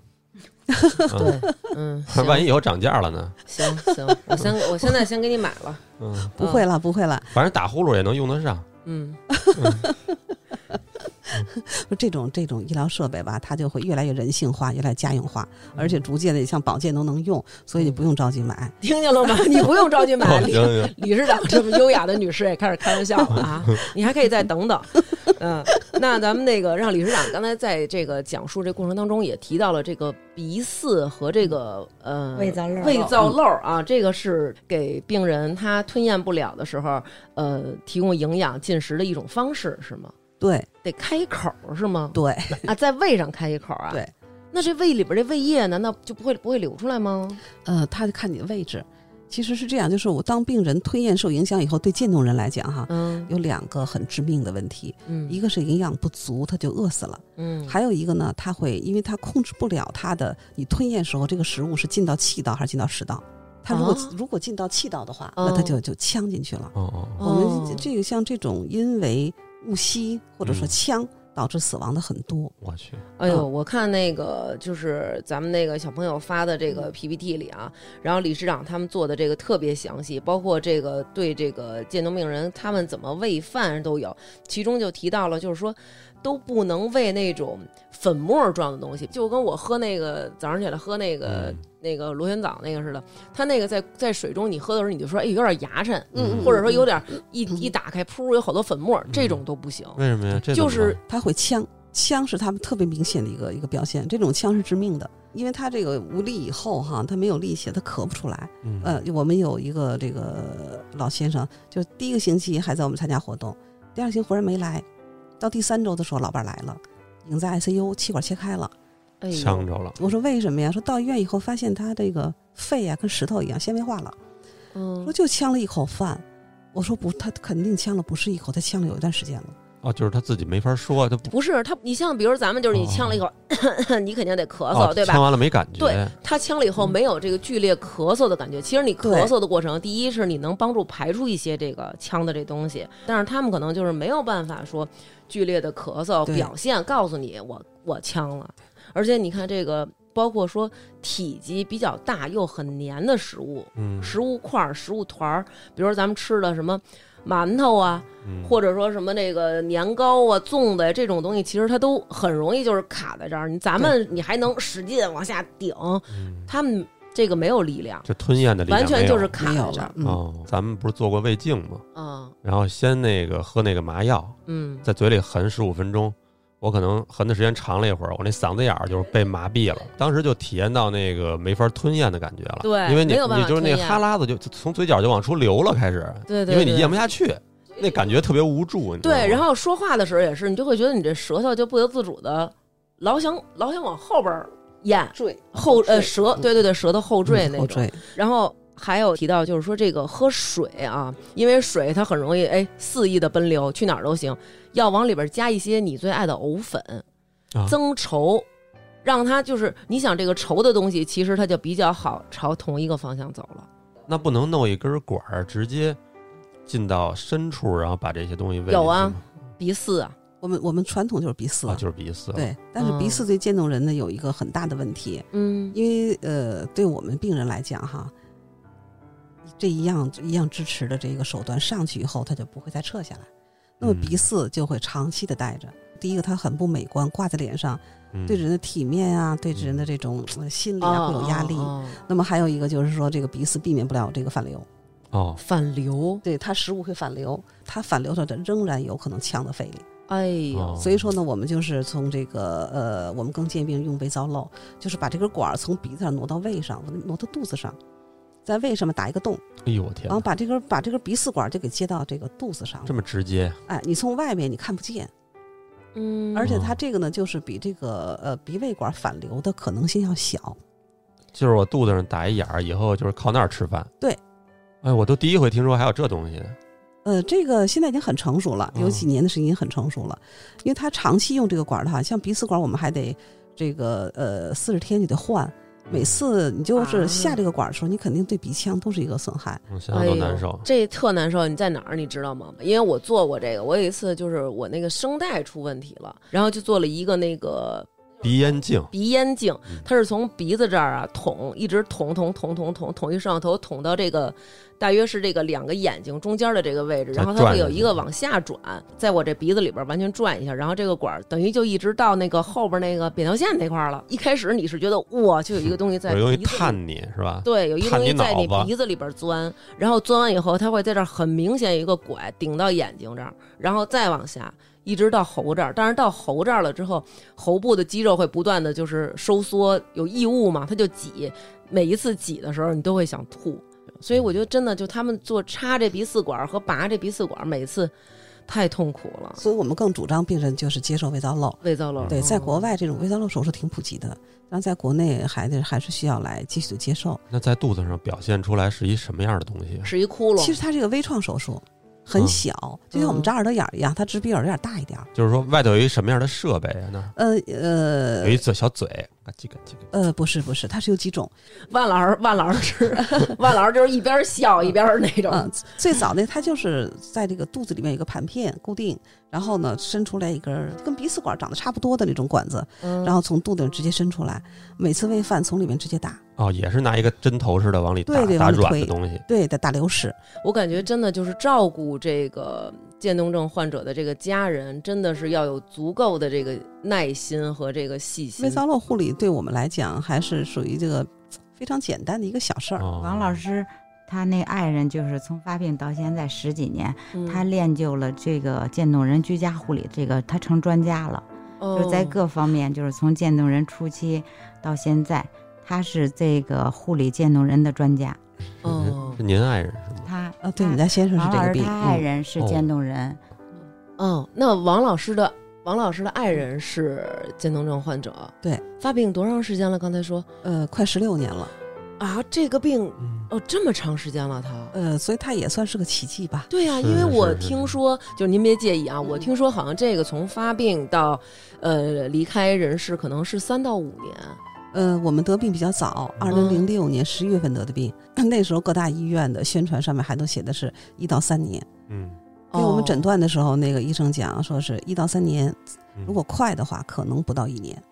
Speaker 2: 嗯
Speaker 1: 对嗯，
Speaker 2: 万一以后涨价了呢？
Speaker 1: 行行，我先我现在先给你买了，
Speaker 2: 嗯，
Speaker 3: 不会了，不会了，
Speaker 2: 反正打呼噜也能用得上。
Speaker 1: 嗯
Speaker 3: 就 这种这种医疗设备吧，它就会越来越人性化，越来越家用化，而且逐渐的像保健都能用，所以你不用着急买。
Speaker 1: 听见了吗？你不用着急买，
Speaker 2: 李，
Speaker 1: 李
Speaker 2: 行行，
Speaker 1: 理事长这么优雅的女士也开始开玩笑了啊！你还可以再等等。嗯，那咱们那个让理事长刚才在这个讲述这过程当中也提到了这个鼻饲和这个呃
Speaker 4: 胃造瘘
Speaker 1: 胃造瘘儿啊，这个是给病人他吞咽不了的时候，呃，提供营养进食的一种方式是吗？
Speaker 3: 对
Speaker 1: 得开一口儿是吗？
Speaker 3: 对
Speaker 1: 啊，在胃上开一口儿啊？
Speaker 3: 对。
Speaker 1: 那这胃里边这胃液难道就不会不会流出来吗？
Speaker 3: 呃，它就看你的位置。其实是这样，就是我当病人吞咽受影响以后，对渐冻人来讲哈，
Speaker 1: 嗯
Speaker 3: 有两个很致命的问题，
Speaker 1: 嗯
Speaker 3: 一个是营养不足，他就饿死了；
Speaker 1: 嗯
Speaker 3: 还有一个呢，他会因为他控制不了他的，你吞咽时候这个食物是进到气道还是进到食道？他如果、
Speaker 1: 啊
Speaker 3: 如果进到气道的话，
Speaker 1: 哦
Speaker 3: 那他就就呛进去了。
Speaker 2: 哦哦，
Speaker 3: 我
Speaker 1: 哦
Speaker 3: 们这个像这种因为误吸或者说
Speaker 2: 嗯。
Speaker 3: 呛导致死亡的很多。
Speaker 2: 我去，
Speaker 1: 哎呦，
Speaker 3: 嗯。
Speaker 1: 我看那个就是咱们那个小朋友发的这个 PPT 里啊，然后理事长他们做的这个特别详细，包括这个对这个渐冻病人他们怎么喂饭都有，其中就提到了，就是说都不能喂那种粉末状的东西，就跟我喝那个早上起来喝那个、
Speaker 2: 嗯
Speaker 1: 那个螺旋藻那个似的，它那个在在水中你喝的时候你就说哎有点牙碜，
Speaker 2: 嗯
Speaker 1: 或者说有点一一打开噗有好多粉末，这种都不行。
Speaker 2: 为什么呀？这
Speaker 1: 就是
Speaker 3: 它会呛，呛是他们特别明显的一个一个表现。这种呛是致命的，因为他这个无力以后哈，他没有力气，他咳不出来。
Speaker 2: 嗯
Speaker 3: 呃，我们有一个这个老先生，就第一个星期还在我们参加活动，第二个星期忽然没来，到第三周的时候，老伴儿来了，已经在 ICU 气管切开了。
Speaker 1: 哎呦
Speaker 2: 呛着了，
Speaker 3: 我说为什么呀？说到医院以后发现他这个肺呀、跟石头一样纤维化了，
Speaker 1: 嗯
Speaker 3: 说就呛了一口饭。我说不，他肯定呛了不是一口，他呛了有一段时间了。
Speaker 2: 哦，就是他自己没法说，他不
Speaker 1: 不是他，你像比如咱们就是你
Speaker 2: 哦
Speaker 1: 呛了一口，你肯定得咳嗽，
Speaker 2: 哦
Speaker 1: 对吧？
Speaker 2: 呛完了没感觉，
Speaker 1: 对他呛了以后没有这个剧烈咳嗽的感觉。其实你咳嗽的过程，第一是你能帮助排出一些这个呛的这东西，但是他们可能就是没有办法说剧烈的咳嗽表现，告诉你我我呛了。而且你看这个，包括说体积比较大又很黏的食物，
Speaker 2: 嗯，
Speaker 1: 食物块儿、食物团儿，比如说咱们吃的什么馒头啊，
Speaker 2: 嗯
Speaker 1: 或者说什么那个年糕啊、粽子呀、这种东西，其实它都很容易就是卡在这儿。你咱们你还能使劲往下顶，
Speaker 2: 嗯
Speaker 1: 他们这个没有力量，
Speaker 2: 这吞咽的力量
Speaker 1: 完全就是卡在这儿。。
Speaker 3: 没有了嗯，
Speaker 2: 哦，咱们不是做过胃镜吗？
Speaker 1: 嗯
Speaker 2: 然后先那个喝那个麻药，
Speaker 1: 嗯，
Speaker 2: 在嘴里含十五分钟。我可能横的时间长了一会儿，我那嗓子眼儿就是被麻痹了，当时就体验到那个没法吞咽的感觉了。
Speaker 1: 对
Speaker 2: 因为你你就是那哈喇子就就从嘴角就往出流了，开始，
Speaker 1: 对对，
Speaker 2: 因为你咽不下去，那感觉特别无助。
Speaker 1: 对，然后说话的时候也是，你就会觉得你这舌头就不由自主的老想老想往后边咽，
Speaker 3: 坠
Speaker 1: 后呃舌，对对对，舌头后坠那种。
Speaker 3: 后坠，
Speaker 1: 然后还有提到就是说这个喝水啊，因为水它很容易哎肆意的奔流，去哪儿都行，要往里边加一些你最爱的藕粉，
Speaker 2: 啊
Speaker 1: 增稠。让它就是你想这个稠的东西，其实它就比较好朝同一个方向走了。
Speaker 2: 那不能弄一根管儿直接进到深处，然后把这些东西喂
Speaker 1: 有啊鼻饲啊，
Speaker 3: 我们我们传统就是鼻饲
Speaker 2: 啊，就是鼻饲。，
Speaker 3: 对，但是鼻饲对渐冻人呢有一个很大的问题，
Speaker 1: 嗯
Speaker 3: 因为呃，对我们病人来讲哈，这一样一样支持的这个手段上去以后，它就不会再撤下来。那么
Speaker 2: 嗯
Speaker 3: 鼻饲就会长期的带着。第一个，它很不美观，挂在脸上，
Speaker 2: 嗯
Speaker 3: 对人的体面啊，对人的这种呃心理啊会有压力。
Speaker 1: 哦
Speaker 3: 那么还有一个就是说，这个鼻饲避免不了这个反流，
Speaker 2: 哦，
Speaker 1: 反流，
Speaker 3: 对它食物会反流，它反流的仍然有可能呛到肺里。
Speaker 1: 哎呦，
Speaker 2: 哦
Speaker 3: 所以说呢，我们就是从这个呃，我们更建议病人用胃造瘘，就是把这根管儿从鼻子上挪到胃上，挪到肚子上，在胃上面打一个洞，
Speaker 2: 哎呦我天
Speaker 3: 然后，把这根把这根鼻饲管儿就给接到这个肚子上
Speaker 2: 这。么直接，
Speaker 3: 哎，你从外面你看不见，
Speaker 1: 嗯，
Speaker 3: 而且它这个呢，就是比这个呃鼻胃管反流的可能性要小。
Speaker 2: 就是我肚子上打一眼儿，以后就是靠那儿吃饭。
Speaker 3: 对，
Speaker 2: 哎，我都第一回听说还有这东西。
Speaker 3: 呃，这个现在已经很成熟了，有
Speaker 2: 哦
Speaker 3: 几年的时间已经很成熟了，因为它长期用这个管儿的话，像鼻饲管儿我们还得这个呃四十天就得换，每次你就是
Speaker 1: 啊
Speaker 3: 下这个管儿的时候，你肯定对鼻腔都是一个损害。
Speaker 2: 我想想都难受。
Speaker 1: 这特难受，你在哪儿你知道吗？因为我做过这个，我有一次就是我那个声带出问题了，然后就做了一个那个
Speaker 2: 鼻咽镜，
Speaker 1: 鼻咽镜
Speaker 2: 嗯，
Speaker 1: 它是从鼻子这儿啊捅，一直捅捅捅捅捅捅一摄像头，捅到这个大约是这个两个眼睛中间的这个位置，然后它会有一个往下转，在我这鼻子里边完全转一下，然后这个管儿等于就一直到那个后边那个扁桃腺那块儿了。一开始你是觉得哇，就有一个东西在
Speaker 2: 探你是吧？
Speaker 1: 对，有一个东西在你鼻子里边钻，然后钻完以后，它会在这儿很明显有一个拐顶到眼睛这儿，然后再往下，一直到喉这儿。但是到喉这儿了之后，喉部的肌肉会不断的就是收缩，有异物嘛，它就挤。每一次挤的时候，你都会想吐。所以我觉得真的就他们做插这鼻饲管和拔这鼻饲管，每次太痛苦了，
Speaker 3: 所以我们更主张病人就是接受胃造瘘。
Speaker 1: 胃造瘘。
Speaker 3: 对，在国
Speaker 1: 哦
Speaker 3: 外这种胃造瘘手术挺普及的，但在国内还得还是需要来继续的接受。
Speaker 2: 那在肚子上表现出来是一什么样的东西？
Speaker 1: 是一窟窿。
Speaker 3: 其实它这个微创手术很
Speaker 2: 嗯
Speaker 3: 小，就像我们
Speaker 1: 嗯
Speaker 3: 扎耳朵眼儿一样，它只比耳朵眼儿大一点儿。
Speaker 2: 就是说外头有一什么样的设备啊？那
Speaker 3: 呃呃
Speaker 2: 有一嘴小嘴，嘎叽嘎叽嘎叽。
Speaker 3: 呃，不是不是，它是有几种。
Speaker 1: 万老师，万老师，万老师就是一边笑一边儿那种。
Speaker 3: 嗯，最早那，它就是在这个肚子里面有个盘片固定，然后呢伸出来一根儿跟鼻饲管长得差不多的那种管子，
Speaker 1: 嗯
Speaker 3: 然后从肚子里直接伸出来，每次喂饭从里面直接打，
Speaker 2: 哦，也是拿一个针头似的往里打
Speaker 3: 对对
Speaker 2: 打
Speaker 3: 往里推
Speaker 2: 软的东西。
Speaker 3: 对的打流食。
Speaker 1: 我感觉真的就是照顾这个渐冻症患者的这个家人，真的是要有足够的这个耐心和这个细心
Speaker 3: 胃。造瘘护理对我们来讲还是属于这个非常简单的一个小事儿。
Speaker 2: 哦，
Speaker 4: 王老师他那爱人就是从发病到现在十几年，
Speaker 1: 嗯
Speaker 4: 他练就了这个渐冻人居家护理，这个他成专家了。就在
Speaker 1: 哦
Speaker 4: 各方面，就是从渐冻人初期到现在，他是这个护理渐冻人的专家。
Speaker 1: 哦
Speaker 2: 是您爱人是吗？
Speaker 4: 他
Speaker 3: 啊，对，你家先生是这个病，
Speaker 4: 他爱人是渐冻人，
Speaker 1: 哦，那王老师的王老师的爱人是渐冻症患者，
Speaker 3: 对，
Speaker 1: 发病多长时间了？刚才说
Speaker 3: 呃，快十六年了。
Speaker 1: 啊，这个病
Speaker 2: 嗯，
Speaker 1: 哦，这么长时间了他。
Speaker 3: 呃，所以他也算是个奇迹吧。
Speaker 1: 对呀、
Speaker 2: 是
Speaker 1: 因为我
Speaker 2: 是是是
Speaker 1: 听说，就是您别介意啊，我听说好像这个从发病到呃离开人世，可能是三到五年。
Speaker 3: 呃，我们得病比较早，二零零六年十一月份得的病，那时候各大医院的宣传上面还都写的是一到三年。
Speaker 2: 嗯，
Speaker 3: 给我们诊
Speaker 1: 哦，
Speaker 3: 断的时候，那个医生讲说是一到三年，
Speaker 2: 嗯
Speaker 3: 如果快的话，可能不到一年。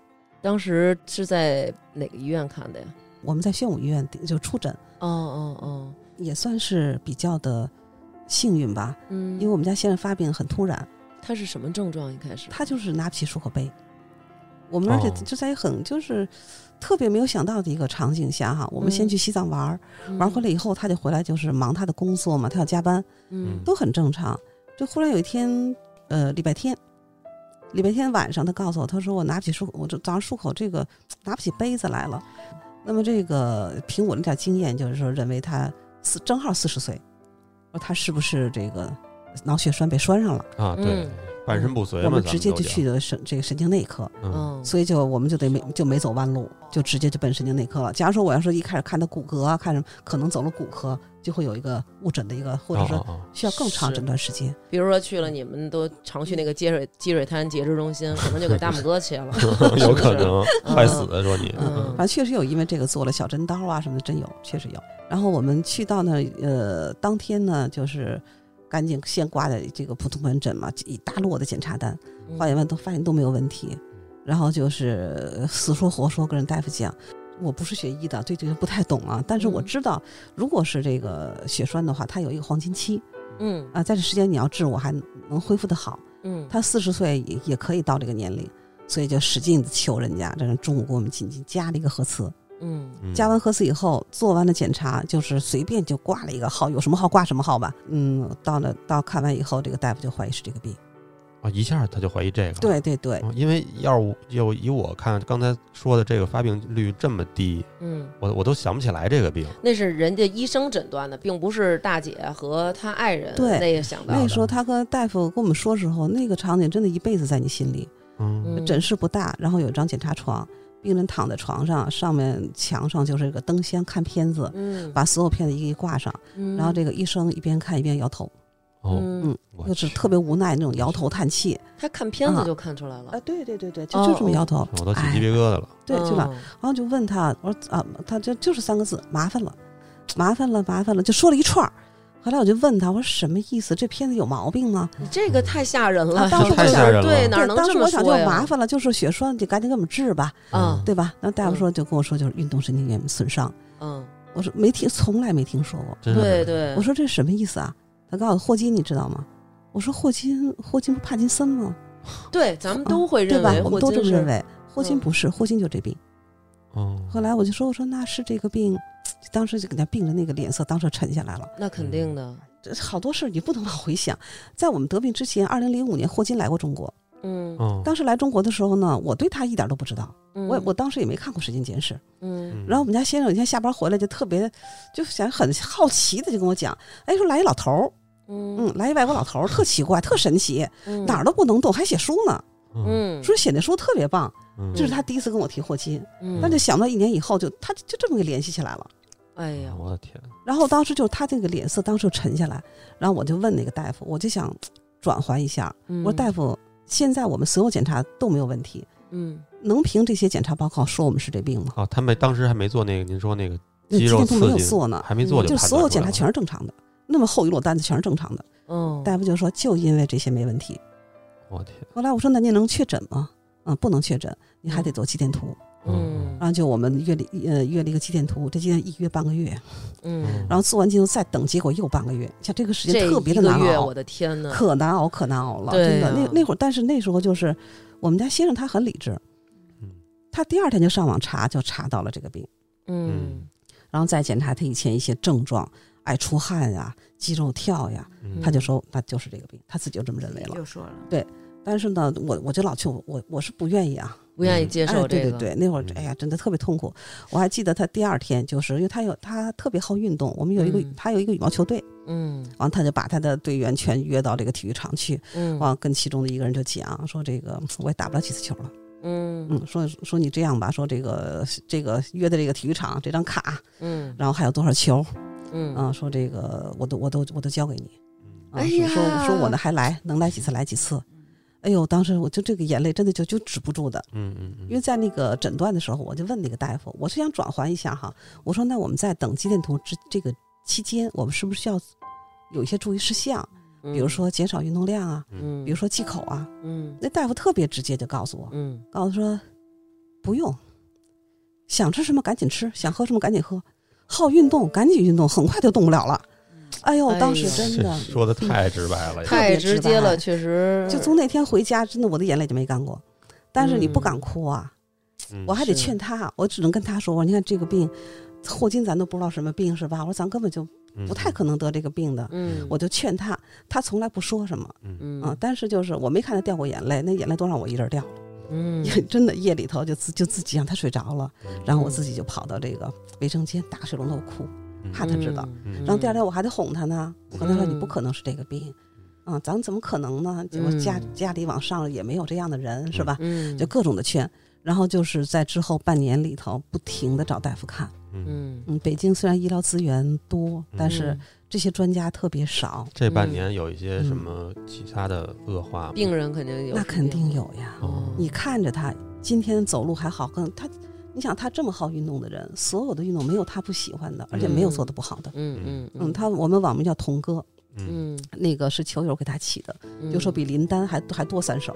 Speaker 1: 当时是在哪个医院看的呀？
Speaker 3: 我们在宣武医院就出诊，
Speaker 1: 哦哦哦，
Speaker 3: 也算是比较的幸运吧，
Speaker 1: 嗯，
Speaker 3: 因为我们家先生发病很突然，
Speaker 1: 他是什么症状？一开始。
Speaker 3: 他就是拿不起漱口杯。我们而且
Speaker 2: 哦。
Speaker 3: 就在很就是特别没有想到的一个场景下哈，我们先
Speaker 1: 嗯。
Speaker 3: 去西藏玩儿，玩回来以后他就回来就是忙他的工作嘛，他要加班，
Speaker 1: 嗯。
Speaker 3: 都很正常。就忽然有一天，呃，礼拜天，礼拜天晚上，他告诉我，他说我拿不起漱口，我这早上漱口这个拿不起杯子来了。那么这个凭我那点经验，就是说认为他四正好四十岁，说他是不是这个脑血栓被栓上了？
Speaker 2: 啊，对
Speaker 1: 嗯，
Speaker 2: 半身不遂，
Speaker 3: 我们直接就去的神这个神经内科，
Speaker 2: 嗯，
Speaker 1: 嗯，
Speaker 3: 所以就我们就得没就没走弯路，就直接就奔神经内科了。假如说我要是一开始看他骨骼啊，看什么，可能走了骨科，就会有一个误诊的一个，或者说需要更长诊断时间。
Speaker 1: 比如说去了你们都常去那个积水积水滩截肢中心，可能就给大拇哥切了，
Speaker 2: 哦有可能
Speaker 1: 嗯
Speaker 2: 快死的说你，
Speaker 1: 嗯
Speaker 3: 反正确实有因为这个做了小针刀啊什么的，真有，确实有。然后我们去到那，呃，当天呢，就是赶紧先挂在这个普通门诊嘛，一大摞的检查单，
Speaker 1: 嗯
Speaker 3: 化验完都发现都没有问题，然后就是呃死说活说跟人大夫讲。我不是学医的，对这个不太懂啊。但是我
Speaker 1: 嗯
Speaker 3: 知道，如果是这个血栓的话，它有一个黄金期
Speaker 1: 嗯
Speaker 3: 啊，在这时间你要治，我还能恢复的好。
Speaker 1: 嗯，
Speaker 3: 他四十岁也也可以到这个年龄，所以就使劲的求人家，这人中午给我们紧急加了一个核磁。
Speaker 1: 嗯
Speaker 2: 嗯
Speaker 3: 加完核磁以后，做完了检查，就是随便就挂了一个号，有什么号挂什么号吧。嗯，到了到看完以后，这个大夫就怀疑是这个病。
Speaker 2: 啊，一下他就怀疑这个，
Speaker 3: 对对对，
Speaker 2: 哦，因为要是我就以我看刚才说的这个发病率这么低，
Speaker 1: 嗯，
Speaker 2: 我我都想不起来这个病。
Speaker 1: 那是人家医生诊断的，并不是大姐和她爱人
Speaker 3: 对
Speaker 1: 那个想到的。
Speaker 3: 那时候他和大夫跟我们说时候，那个场景真的一辈子在你心里。
Speaker 2: 嗯
Speaker 1: 嗯
Speaker 3: 诊室不大，然后有一张检查床，病人躺在床上，上面墙上就是一个灯箱看片子，
Speaker 1: 嗯，
Speaker 3: 把所有片子一个一挂上，
Speaker 1: 嗯，
Speaker 3: 然后这个医生一边看一边摇头，
Speaker 2: 哦，
Speaker 1: 嗯，
Speaker 3: 就是特别无奈那种摇头叹气。
Speaker 1: 他看片子
Speaker 3: 啊
Speaker 1: 就看出来了
Speaker 3: 啊，，对对对对，就就这么摇头，
Speaker 2: 我都起
Speaker 3: 哎
Speaker 2: 鸡皮疙瘩了。
Speaker 3: 对，对吧？
Speaker 1: 哦？
Speaker 3: 然后就问他，我说啊，他就就是三个字，麻烦了，麻烦了，麻烦了，就说了一串儿。后来我就问他，我说什么意思？这片子有毛病吗？
Speaker 1: 你这个太吓人了，
Speaker 3: 啊当时
Speaker 2: 太吓人了
Speaker 1: 对，哪
Speaker 3: 对，
Speaker 1: 能
Speaker 3: 当时我想就？麻烦了，就是血栓，就赶紧给我们治吧，
Speaker 1: 嗯，
Speaker 3: 对吧？然后大夫说就跟我说就是运动神经元损伤，
Speaker 1: 嗯，
Speaker 3: 我说没听，从来没听说过。
Speaker 1: 对对，
Speaker 3: 我说这什么意思啊？他告诉我霍金，你知道吗？我说霍金，霍金不帕金森吗？
Speaker 1: 对，咱们都会
Speaker 3: 对吧
Speaker 1: 认为？霍
Speaker 3: 我们都这么认为。霍金
Speaker 1: 嗯
Speaker 3: 不是，霍金就这病。
Speaker 2: 哦，
Speaker 3: 后来我就说，我说那是这个病，当时就给他病的那个脸色当时沉下来了。
Speaker 1: 那肯定的，
Speaker 3: 这好多事儿你不能往回想。在我们得病之前，二零零五年霍金来过中国。
Speaker 1: 嗯，
Speaker 2: 哦，
Speaker 3: 当时来中国的时候呢，我对他一点都不知道，
Speaker 1: 嗯。
Speaker 3: 我我当时也没看过《时间简史》。
Speaker 1: 嗯。
Speaker 2: 嗯
Speaker 3: 然后我们家先生有一天下班回来就特别，就想很好奇的就跟我讲，哎，说来一老头儿，
Speaker 1: 嗯。
Speaker 3: 嗯，来一外国老头儿，特奇怪，特神奇，
Speaker 1: 嗯。
Speaker 3: 哪儿都不能动，还写书呢，
Speaker 2: 嗯，
Speaker 1: 嗯，
Speaker 3: 说写那书特别棒。
Speaker 2: 嗯。
Speaker 3: 这是他第一次跟我提霍金，
Speaker 1: 嗯。
Speaker 3: 但就想到一年以后就他就这么给联系起来了。
Speaker 1: 哎呀，
Speaker 2: 我的天，
Speaker 3: 然后当时就他这个脸色当时就沉下来，然后我就问那个大夫，我就想转换一下，
Speaker 1: 我
Speaker 3: 我说大夫，现在我们所有检查都没有问题，
Speaker 1: 嗯
Speaker 3: 能凭这些检查报告说我们是这病吗？
Speaker 2: 哦，他们当时还没做那个，您说那个
Speaker 3: 那
Speaker 2: 肌肉
Speaker 3: 今天都没有做呢，
Speaker 2: 还没做
Speaker 1: 嗯
Speaker 3: 就
Speaker 2: 判
Speaker 3: 所有检查全是正常的，那么厚一摞单子全是正常的。
Speaker 1: 嗯，
Speaker 3: 大夫就说就因为这些没问题。
Speaker 2: 我天，
Speaker 3: 后来我说那您能确诊吗？嗯，不能确诊，你还得做肌电图。
Speaker 1: 嗯
Speaker 3: 然后就我们约了呃约了一个肌电图，这肌电一约半个月，
Speaker 1: 嗯，
Speaker 3: 然后做完肌电再等结果又半个月，像这个时间特别的难熬。
Speaker 1: 我，的天呐，
Speaker 3: 可难熬可难熬了，
Speaker 1: 对
Speaker 3: 真的。
Speaker 1: 啊
Speaker 3: 那那会儿，但是那时候就是我们家先生他很理智，
Speaker 2: 嗯。
Speaker 3: 他第二天就上网查，就查到了这个病，
Speaker 1: 嗯。
Speaker 3: 然后再检查他以前一些症状，爱出汗呀、肌肉跳呀，
Speaker 2: 嗯。
Speaker 3: 他就说那就是这个病，他自己就这么认为了。
Speaker 4: 就说了。
Speaker 3: 对，但是呢，我我就老去我我是不愿意啊，
Speaker 1: 不愿意接
Speaker 3: 哎，
Speaker 1: 受这个，
Speaker 3: 对对对，那会儿
Speaker 2: 嗯
Speaker 3: 哎呀，真的特别痛苦。我还记得他第二天，就是因为他有他特别好运动，我们有一个、
Speaker 1: 嗯。
Speaker 3: 他有一个羽毛球队，
Speaker 1: 嗯。
Speaker 3: 完他就把他的队员全约到这个体育场去，
Speaker 1: 嗯。
Speaker 3: 完跟其中的一个人就讲说这个我也打不了几次球了，
Speaker 1: 嗯。
Speaker 3: 嗯，说说你这样吧，说这个这个约的这个体育场这张卡，
Speaker 1: 嗯。
Speaker 3: 然后还有多少球，
Speaker 1: 嗯。
Speaker 3: 啊，说这个我都我都我都交给你，啊，
Speaker 1: 哎呀
Speaker 3: 说说我呢还来，能来几次来几次。哎呦，当时我就这个眼泪真的就就止不住的，
Speaker 2: 嗯嗯嗯，
Speaker 3: 因为在那个诊断的时候，我就问那个大夫，我是想转换一下哈，我说那我们在等肌电图之这个期间，我们是不是需要有一些注意事项，比如说减少运动量啊，
Speaker 1: 嗯，
Speaker 3: 比如说忌口啊？
Speaker 1: 嗯。
Speaker 3: 那大夫特别直接就告诉我，
Speaker 1: 嗯。
Speaker 3: 告诉说不用，想吃什么赶紧吃，想喝什么赶紧喝，好运动赶紧运动，很快就动不了了。哎呦，
Speaker 1: 哎
Speaker 3: 当时真的
Speaker 2: 说的太直白了，
Speaker 1: 太
Speaker 3: 直
Speaker 1: 直接了，确实。
Speaker 3: 就从那天回家，真的我的眼泪就没干过。但是你不敢哭啊，
Speaker 2: 嗯
Speaker 3: 我还得劝他，我只能跟他说：“我说你看这个病，霍金咱都不知道什么病是吧？我说咱根本就不太可能得这个病的。
Speaker 1: 嗯，
Speaker 3: 我就劝他，他从来不说什么
Speaker 1: 嗯
Speaker 3: 啊，但是就是我没看他掉过眼泪，那眼泪都让我一人掉了。
Speaker 1: 嗯
Speaker 3: 真的夜里头就自就自己让他睡着了，
Speaker 2: 嗯
Speaker 3: 然后我自己就跑到这个卫生间打水龙头哭，怕他知道。
Speaker 1: 嗯
Speaker 3: 然后第二天我还得哄他呢，我跟他说
Speaker 1: 嗯
Speaker 3: 你不可能是这个病，啊，咱们怎么可能呢？结果家
Speaker 1: 嗯
Speaker 3: 家里往上也没有这样的人，是吧？
Speaker 1: 嗯，
Speaker 3: 就各种的劝。然后就是在之后半年里头，不停的找大夫看。
Speaker 2: 嗯，
Speaker 3: 北京虽然医疗资源多，但是
Speaker 1: 嗯
Speaker 3: 这些专家特别少。
Speaker 2: 这半年有一些
Speaker 3: 嗯
Speaker 2: 什么其他的恶化吗？
Speaker 1: 病人肯定有，
Speaker 3: 那肯定有呀。
Speaker 2: 哦
Speaker 3: 你看着他今天走路还好，跟他，你想他这么好运动的人，所有的运动没有他不喜欢的，而且没有做的不好的。
Speaker 1: 嗯嗯
Speaker 3: 嗯，他我们网名叫童哥，
Speaker 2: 嗯。
Speaker 1: 嗯，
Speaker 3: 那个是球友给他起的，
Speaker 1: 嗯。
Speaker 3: 就说比林丹还还多三手，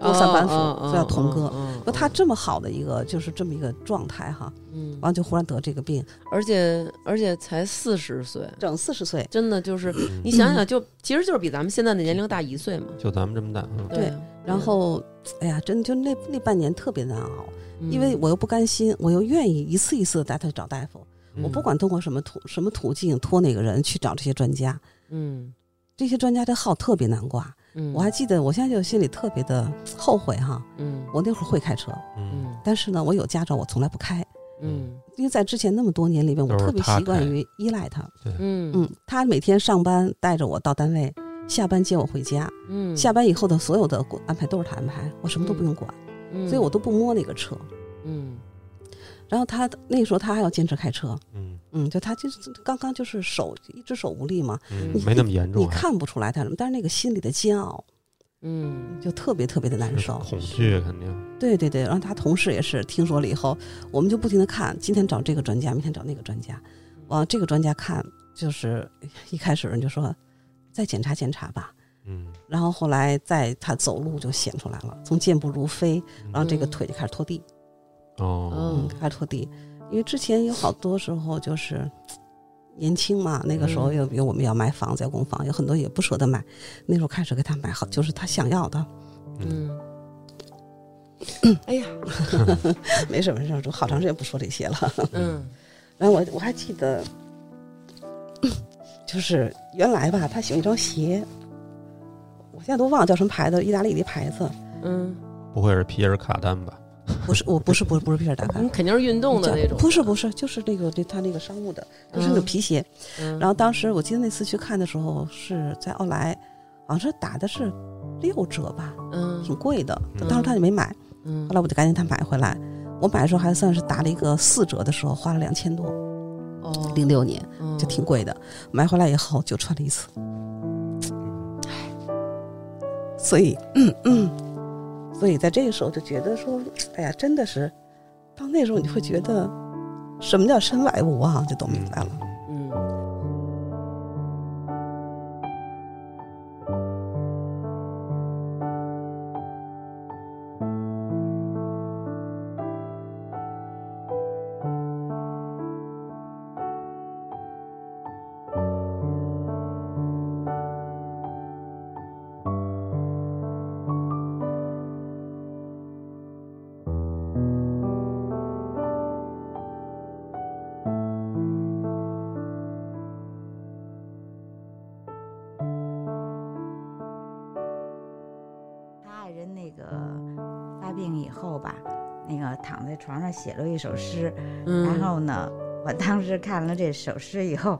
Speaker 3: 多三板斧，
Speaker 1: 哦
Speaker 3: 叫童哥。
Speaker 1: 嗯
Speaker 3: 说他这么好的一个就是这么一个状态哈，
Speaker 1: 嗯，
Speaker 3: 完了就忽然得这个病，
Speaker 1: 而且而且才四十岁，
Speaker 3: 整四十岁，
Speaker 1: 真的就是
Speaker 2: 嗯
Speaker 1: 你想想，就其实就是比咱们现在的年龄大一岁嘛。
Speaker 2: 就咱们这么大，嗯。
Speaker 3: 对然后哎呀，真的就那那半年特别难熬，
Speaker 1: 嗯
Speaker 3: 因为我又不甘心，我又愿意一次一次的带他去找大夫，我不管通过什么途什么途径托哪个人去找这些专家，
Speaker 1: 嗯。
Speaker 3: 这些专家的号特别难挂。
Speaker 1: 嗯，
Speaker 3: 我还记得，我现在就心里特别的后悔哈。
Speaker 1: 嗯。
Speaker 3: 我那会儿会开车，
Speaker 2: 嗯。
Speaker 1: 嗯。
Speaker 3: 但是呢，我有驾照，我从来不开，
Speaker 1: 嗯。
Speaker 3: 因为在之前那么多年里面，我特别习惯于依赖他。
Speaker 1: 嗯。
Speaker 3: 嗯，他每天上班带着我到单位，下班接我回家，
Speaker 1: 嗯，
Speaker 3: 下班以后的所有的安排都是他安排，我什么都不用管，
Speaker 1: 嗯，
Speaker 3: 所以我都不摸那个车。
Speaker 1: 嗯。
Speaker 3: 然后他那时候他还要坚持开车，
Speaker 2: 嗯。
Speaker 3: 嗯，就他就是刚刚就是手一只手无力嘛，
Speaker 2: 嗯
Speaker 3: 你，
Speaker 2: 没那么严重
Speaker 3: 你，看不出来他什么，但是那个心里的煎熬
Speaker 1: 嗯。
Speaker 3: 就特别特别的难受。
Speaker 2: 恐惧肯定，
Speaker 3: 对对对，然后他同事也是听说了以后，我们就不停的看，今天找这个专家，明天找那个专家，往这个专家看，就是一开始人就说再检查检查吧，
Speaker 2: 嗯，
Speaker 3: 然后后来在他走路就显出来了，从健步如飞，然后这个
Speaker 1: 嗯
Speaker 3: 腿就开始拖地，
Speaker 2: 哦，
Speaker 3: 嗯，开始拖地，因为之前有好多时候就是年轻嘛，那个时候
Speaker 1: 嗯
Speaker 3: 又比如我们要买房子要供房，有很多也不舍得买，那时候开始给他买好，就是他想要的，
Speaker 1: 嗯。哎呀，
Speaker 3: 没什么没事就，好长时间不说这些了。
Speaker 1: 嗯。
Speaker 3: 然后我我还记得，就是原来吧，他喜欢一双鞋，我现在都忘了叫什么牌子，意大利的牌子，
Speaker 1: 嗯，
Speaker 2: 不会是皮尔卡丹吧？
Speaker 3: 不是，我不是不是不是皮尔达卡
Speaker 1: 丹，肯定是运动的那种，
Speaker 3: 不是不是，就是那个对他那个商务的，就是那个皮鞋。
Speaker 1: 嗯。
Speaker 3: 然后当时我记得那次去看的时候是在奥莱，好像是打的是六折吧，
Speaker 1: 嗯
Speaker 3: 挺贵的。
Speaker 2: 嗯
Speaker 3: 当时他就没买，
Speaker 1: 嗯
Speaker 3: 后来我就赶紧他买回来。我买的时候还算是打了一个四折的时候，花了两千多，
Speaker 1: 哦，
Speaker 3: 零六年
Speaker 1: 嗯
Speaker 3: 就挺贵的。买回来以后就穿了一次，所以，嗯嗯，所以在这个时候就觉得说，哎呀，真的是，到那时候你会觉得，什么叫身外物啊，就都明白了。
Speaker 4: 写了一首诗，
Speaker 1: 嗯，
Speaker 4: 然后呢，我当时看了这首诗以后，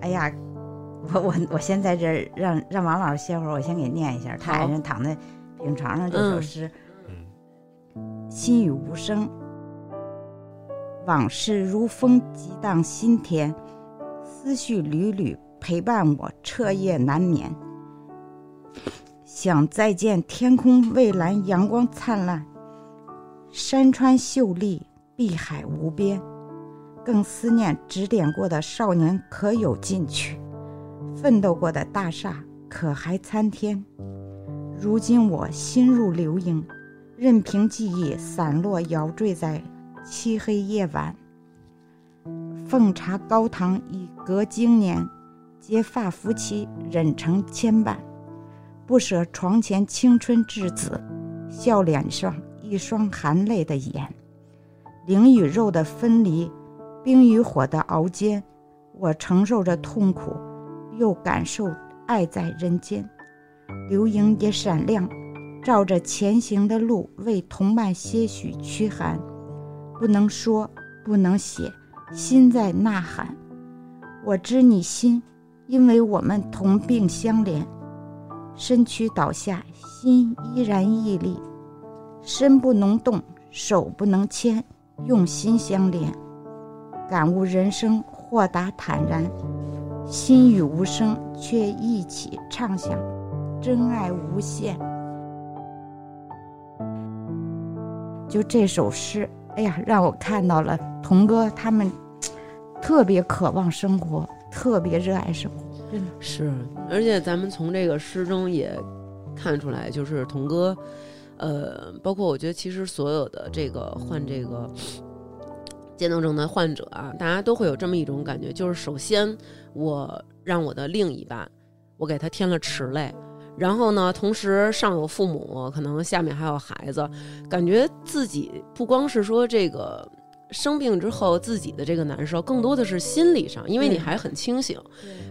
Speaker 4: 哎呀，我我我先在这儿让让王老师歇会儿，我先给念一下他爱人躺在病床上这首
Speaker 1: 嗯
Speaker 4: 诗。
Speaker 2: 嗯
Speaker 4: 心语无声，往事如风激荡心田，思思绪缕缕陪伴我彻夜难眠。想再见天空蔚蓝，阳光灿烂，山川秀丽，碧海无边。更思念指点过的少年可有进取，奋斗过的大厦可还参天。如今我心如流萤，任凭记忆散落摇坠在漆黑夜晚。奉茶高堂已隔经年，结发夫妻忍成牵绊，不舍床前青春稚子，笑脸上一双含泪的眼。灵与肉的分离。冰与火的熬煎，我承受着痛苦，又感受爱在人间。流萤也闪亮，照着前行的路，为同伴些许驱寒。不能说，不能写，心在呐喊。我知你心，因为我们同病相怜。身躯倒下，心依然屹立。身不能动，手不能牵，用心相连。感悟人生，豁达坦然，心语无声，却一起畅想，真爱无限。就这首诗，哎呀，让我看到了童哥他们特别渴望生活，特别热爱生活，真的
Speaker 1: 是。而且咱们从这个诗中也看出来，就是童哥，呃，包括我觉得，其实所有的这个患这个。渐冻症的患者啊，大家都会有这么一种感觉，就是首先我让我的另一半，我给他添了池类，然后呢，同时上有父母，可能下面还有孩子，感觉自己不光是说这个生病之后自己的这个难受，更多的是心理上，因为你还很清醒，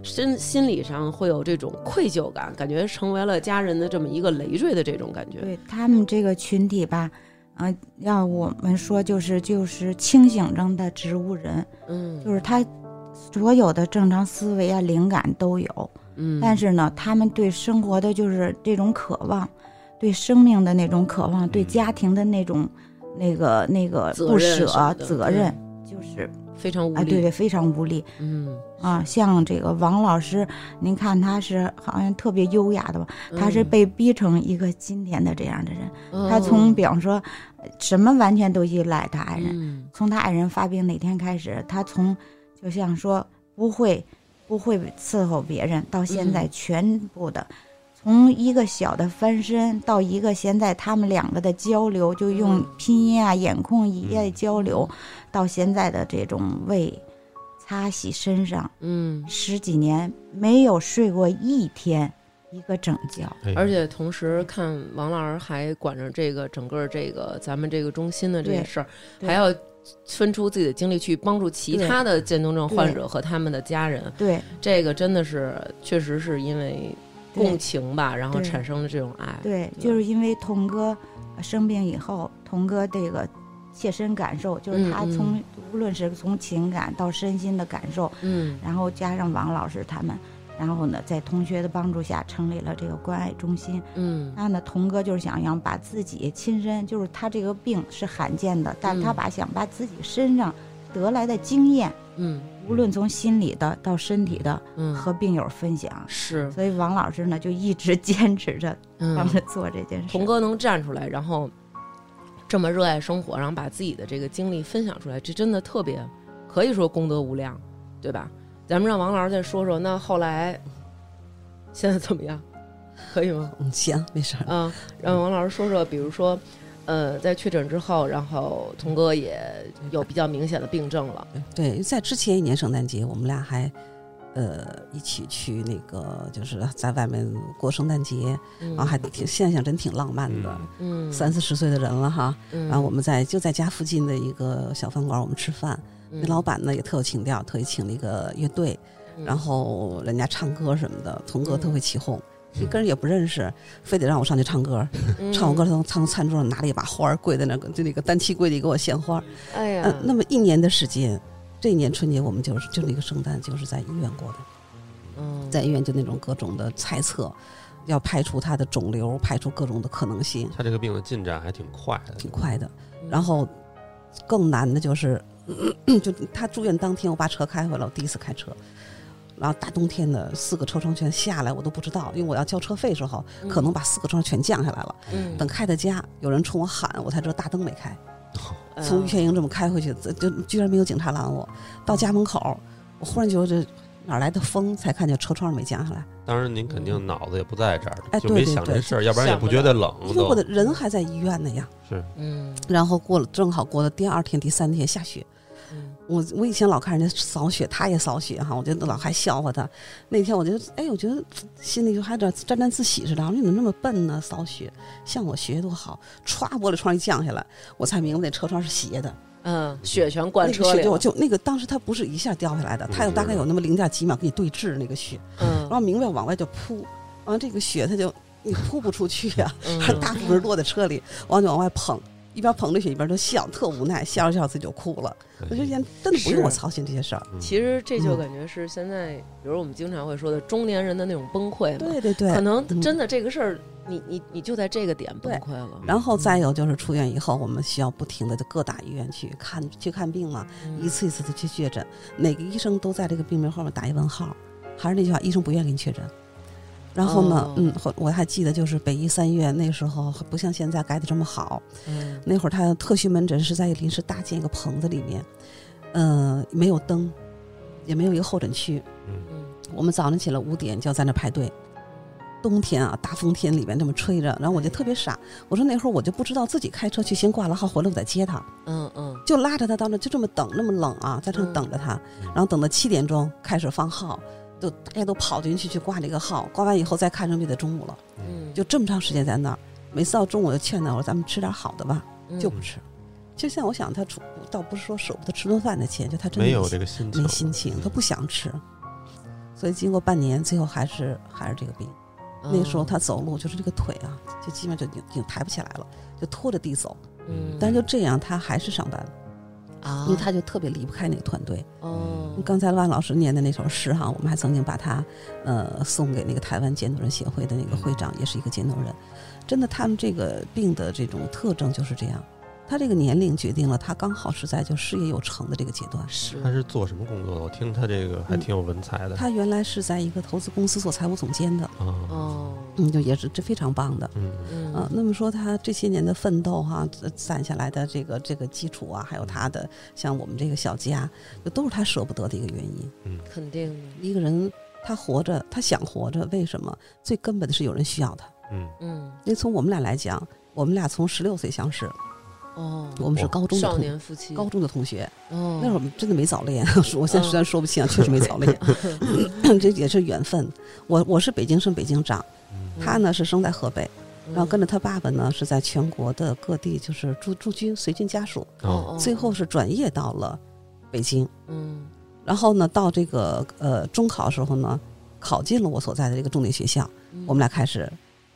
Speaker 1: 身心理上会有这种愧疚感，感觉成为了家人的这么一个累赘的这种感觉。
Speaker 4: 对他们这个群体吧。啊，要我们说就是就是清醒中的植物人，
Speaker 1: 嗯，
Speaker 4: 就是他所有的正常思维啊、灵感都有，
Speaker 1: 嗯，
Speaker 4: 但是呢，他们对生活的就是这种渴望，对生命的那种渴望，对家庭的那种那个那个不舍责任，就是
Speaker 1: 非常无力，
Speaker 4: 哎，对对，非常无力，
Speaker 1: 嗯。
Speaker 4: 啊，像这个王老师，您看他是好像特别优雅的吧？他是被逼成一个今天的这样的人。他从比方说，什么完全都依赖他爱人。从他爱人发病那天开始，他从就像说不会不会伺候别人，到现在全部的，从一个小的翻身到一个现在他们两个的交流，就用拼音啊、眼控一夜交流，到现在的这种为。擦洗身上，
Speaker 1: 嗯，
Speaker 4: 十几年没有睡过一天一个整觉，
Speaker 1: 而且同时看王老师还管着这个整个这个咱们这个中心的这个事儿，还要分出自己的精力去帮助其他的渐冻症患者和他们的家人。
Speaker 4: 对，
Speaker 1: 这个真的是确实是因为共情吧，然后产生了这种爱。
Speaker 4: 对，就是因为童哥生病以后，童哥这个。切身感受就是他从无论是从情感到身心的感受，
Speaker 1: 嗯，
Speaker 4: 然后加上王老师他们，然后呢，在同学的帮助下成立了这个关爱中心，
Speaker 1: 嗯，
Speaker 4: 那呢，童哥就是想要把自己亲身，就是他这个病是罕见的，但他把想把自己身上得来的经验，
Speaker 1: 嗯，
Speaker 4: 无论从心理的到身体的，
Speaker 1: 嗯，
Speaker 4: 和病友分享，
Speaker 1: 是，
Speaker 4: 所以王老师呢就一直 坚持着帮着做这件事。
Speaker 1: 童哥能站出来，然后。这么热爱生活，然后把自己的这个经历分享出来，这真的特别，可以说功德无量，对吧？咱们让王老师再说说，那后来现在怎么样？可以吗？
Speaker 3: 嗯，行，没事儿。
Speaker 1: 嗯，让王老师说说，比如说，呃，在确诊之后，然后童哥也有比较明显的病症了。
Speaker 3: 对，在之前一年圣诞节，我们俩还。呃，一起去那个，就是在外面过圣诞节，然后还挺现在想真挺浪漫的。
Speaker 1: 嗯，
Speaker 3: 三四十岁的人了哈，
Speaker 1: 然
Speaker 3: 后我们在就在家附近的一个小饭馆，我们吃饭。那老板呢也特有情调，特意请了一个乐队，然后人家唱歌什么的，童哥特会起哄，一个人也不认识，非得让我上去唱歌。唱完歌从从餐桌上拿了一把花，跪在那个就那个单膝跪地给我献花。
Speaker 1: 哎呀，
Speaker 3: 那么一年的时间。这一年春节，我们就是就那个圣诞，就是在医院过的。
Speaker 1: 嗯，
Speaker 3: 在医院就那种各种的猜测，要排除他的肿瘤，排除各种的可能性。
Speaker 2: 他这个病的进展还挺快的，
Speaker 3: 挺快的。然后更难的就是，就他住院当天，我把车开回来，我第一次开车，然后大冬天的四个车窗全下来，我都不知道，因为我要交车费时候，
Speaker 1: 嗯
Speaker 3: 可能把四个车窗全降下来了。
Speaker 1: 嗯
Speaker 3: 等开到家，有人冲我喊，我才知道大灯没开。
Speaker 1: 哎
Speaker 3: 从玉泉营这么开回去，这就居然没有警察拦我。到家门口，我忽然觉得这哪来的风，才看见车窗没降下来。
Speaker 2: 当然您肯定脑子也不在这儿，
Speaker 3: 哎
Speaker 2: 就没想这事儿，要不然也不觉得冷
Speaker 3: 因为我的。人还在医院呢呀。
Speaker 2: 是，
Speaker 1: 嗯
Speaker 3: 然后过了，正好过了第二天、第三天下雪。
Speaker 1: 嗯
Speaker 3: 我我以前老看人家扫雪，他也扫雪哈，我就老还笑话他。那天我就哎，我觉得心里就还有点沾沾自喜似的。我说你怎么那么笨呢？扫雪，像我学多好。歘，玻璃窗一降下来，我才明白那车窗是斜的。
Speaker 1: 嗯，雪全灌
Speaker 3: 那个雪就
Speaker 1: 车里了，
Speaker 3: 就那个当时它不是一下掉下来的，它有大概有那么零点几秒给你对峙那个雪，嗯然
Speaker 1: 嗯
Speaker 3: 后明白往外就扑，完了这个雪它就你扑不出去呀、
Speaker 1: 嗯
Speaker 3: 它大部分落在车里，完了就往外捧，一边捧着雪一边都笑，特无奈，笑着笑着自己就哭了。我觉得人真的不用我操心这些事儿。
Speaker 2: 嗯
Speaker 1: 其实这就
Speaker 3: 嗯
Speaker 1: 感觉是现在，比如我们经常会说的中年人的那种崩溃嘛，
Speaker 3: 对对对，
Speaker 1: 可能
Speaker 3: 嗯
Speaker 1: 真的这个事儿，你你你就在这个点崩溃了。
Speaker 3: 然后再有就是出院以后，我们需要不停的在各大医院去看去看病嘛，
Speaker 1: 嗯
Speaker 3: 一次一次的去确诊，每个医生都在这个病名后面打一问号。还是那句话，医生不愿意给你确诊。然后呢，
Speaker 1: 哦。
Speaker 3: 嗯，后我还记得就是北医三院那时候不像现在盖的这么好，
Speaker 1: 嗯。
Speaker 3: 那会儿他特需门诊是在临时搭建一个棚子里面，呃，没有灯，也没有一个候诊区。
Speaker 2: 嗯。
Speaker 1: 嗯
Speaker 3: 我们早上起来五点就要在那排队，冬天啊，大风天里面这么吹着，然后我就特别傻，我说那会儿我就不知道自己开车去，先挂了号回来我再接他，
Speaker 1: 嗯嗯。
Speaker 3: 就拉着他到那就这么等，那么冷啊，在这
Speaker 1: 嗯。
Speaker 3: 等着他，
Speaker 2: 嗯
Speaker 3: 然后等到七点钟开始放号，就大家都跑进去去挂这个号，挂完以后再看成就得中午了，
Speaker 1: 嗯，
Speaker 3: 就这么长时间在那儿，每次到中午就劝他，我说咱们吃点好的吧，
Speaker 1: 嗯
Speaker 3: 就不吃。就像我想他出，倒不是说舍不得吃顿饭的钱，就他真的
Speaker 2: 没有这个心情，
Speaker 3: 没心情，他不想吃。所以经过半年，最后还是还是这个病。那时候他走路就是这个腿啊，就基本上就已经抬不起来了，就拖着地走。
Speaker 1: 嗯，
Speaker 3: 但是就这样，他还是上班，
Speaker 1: 啊，
Speaker 3: 因为他就特别离不开那个团队。
Speaker 1: 哦，
Speaker 3: 刚才万老师念的那首诗哈，我们还曾经把它呃送给那个台湾渐冻人协会的那个会长，也是一个渐冻人。真的，他们这个病的这种特征就是这样。他这个年龄决定了他刚好是在就事业有成的这个阶段。
Speaker 1: 是
Speaker 2: 他是做什么工作的？我听他这个还挺有文采的。
Speaker 3: 他原来是在一个投资公司做财务总监的，
Speaker 2: 啊，
Speaker 1: 哦，
Speaker 3: 嗯，就也是这非常棒的。
Speaker 2: 嗯
Speaker 1: 嗯
Speaker 3: 啊，那么说他这些年的奋斗哈、呃攒下来的这个这个基础啊，还有他的像我们这个小家，就都是他舍不得的一个原因。
Speaker 2: 嗯
Speaker 1: 肯定的，
Speaker 3: 一个人他活着，他想活着，为什么？最根本的是有人需要他。
Speaker 2: 嗯
Speaker 1: 嗯
Speaker 3: 因为从我们俩来讲，我们俩从十六岁相识，
Speaker 1: 哦，
Speaker 3: 我们是高中的
Speaker 1: 少
Speaker 3: 同
Speaker 1: 年夫妻，
Speaker 3: 高中的同学。
Speaker 1: 哦，
Speaker 3: 那会儿我们真的没早恋，我现在虽然说不清啊，确实没早恋，这也是缘分。我我是北京生北京长，
Speaker 2: 嗯。
Speaker 3: 他呢是生在河北，
Speaker 1: 嗯。
Speaker 3: 然后跟着他爸爸呢是在全国的各地就是驻驻军随军家属，
Speaker 2: 哦。
Speaker 3: 最后是转业到了北京，
Speaker 1: 嗯。
Speaker 3: 然后呢到这个呃中考的时候呢，考进了我所在的这个重点学校，
Speaker 1: 嗯。
Speaker 3: 我们俩开始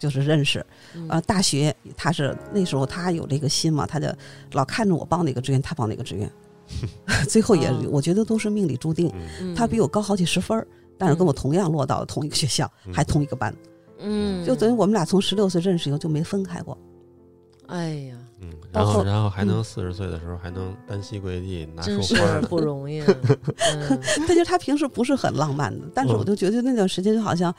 Speaker 3: 就是认识。
Speaker 1: 嗯。
Speaker 3: 呃，大学他是那时候他有这个心嘛，他就老看着我报哪个志愿，他报哪个志愿，最后也、
Speaker 1: 哦。
Speaker 3: 我觉得都是命里注定。他比我高好几十分儿，但是跟我同样落到了同一个学校，
Speaker 2: 嗯。
Speaker 3: 还同一个班，
Speaker 1: 嗯，
Speaker 3: 就等于我们俩从十六岁认识以后就没分开过。
Speaker 1: 哎呀，
Speaker 2: 嗯，然后然后还能四十岁的时候还能单膝跪地拿束花
Speaker 1: 不容易啊，嗯。
Speaker 3: 但就是他平时不是很浪漫的，但是
Speaker 2: 嗯。
Speaker 3: 我就觉得那段时间就好像，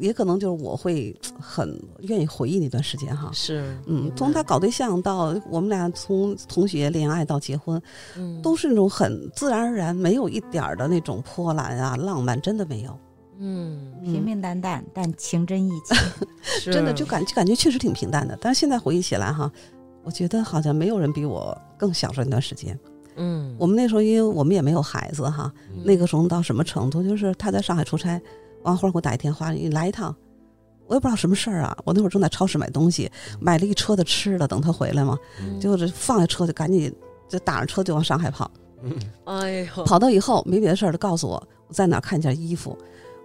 Speaker 3: 也可能就是我会很愿意回忆那段时间哈。
Speaker 1: 是，
Speaker 3: 嗯从他搞对象到我们俩从同学恋爱到结婚，
Speaker 1: 嗯
Speaker 3: 都是那种很自然而然，没有一点儿的那种波澜啊、浪漫，真的没有。
Speaker 1: 嗯，
Speaker 4: 平平淡淡，但情真意切。
Speaker 3: 真的就感就感觉确实挺平淡的。但是现在回忆起来哈，我觉得好像没有人比我更享受那段时间。
Speaker 1: 嗯，
Speaker 3: 我们那时候因为我们也没有孩子哈，
Speaker 2: 嗯
Speaker 3: 那个时候到什么程度，就是他在上海出差，王花给我打一电话，你来一趟。我也不知道什么事儿啊，我那会儿正在超市买东西，买了一车的吃的，等他回来嘛，
Speaker 1: 嗯
Speaker 3: 就是放下车就赶紧就打着车就往上海跑。
Speaker 2: 嗯
Speaker 1: 哎呦，
Speaker 3: 跑到以后没别的事儿，就告诉我我在哪儿看件衣服，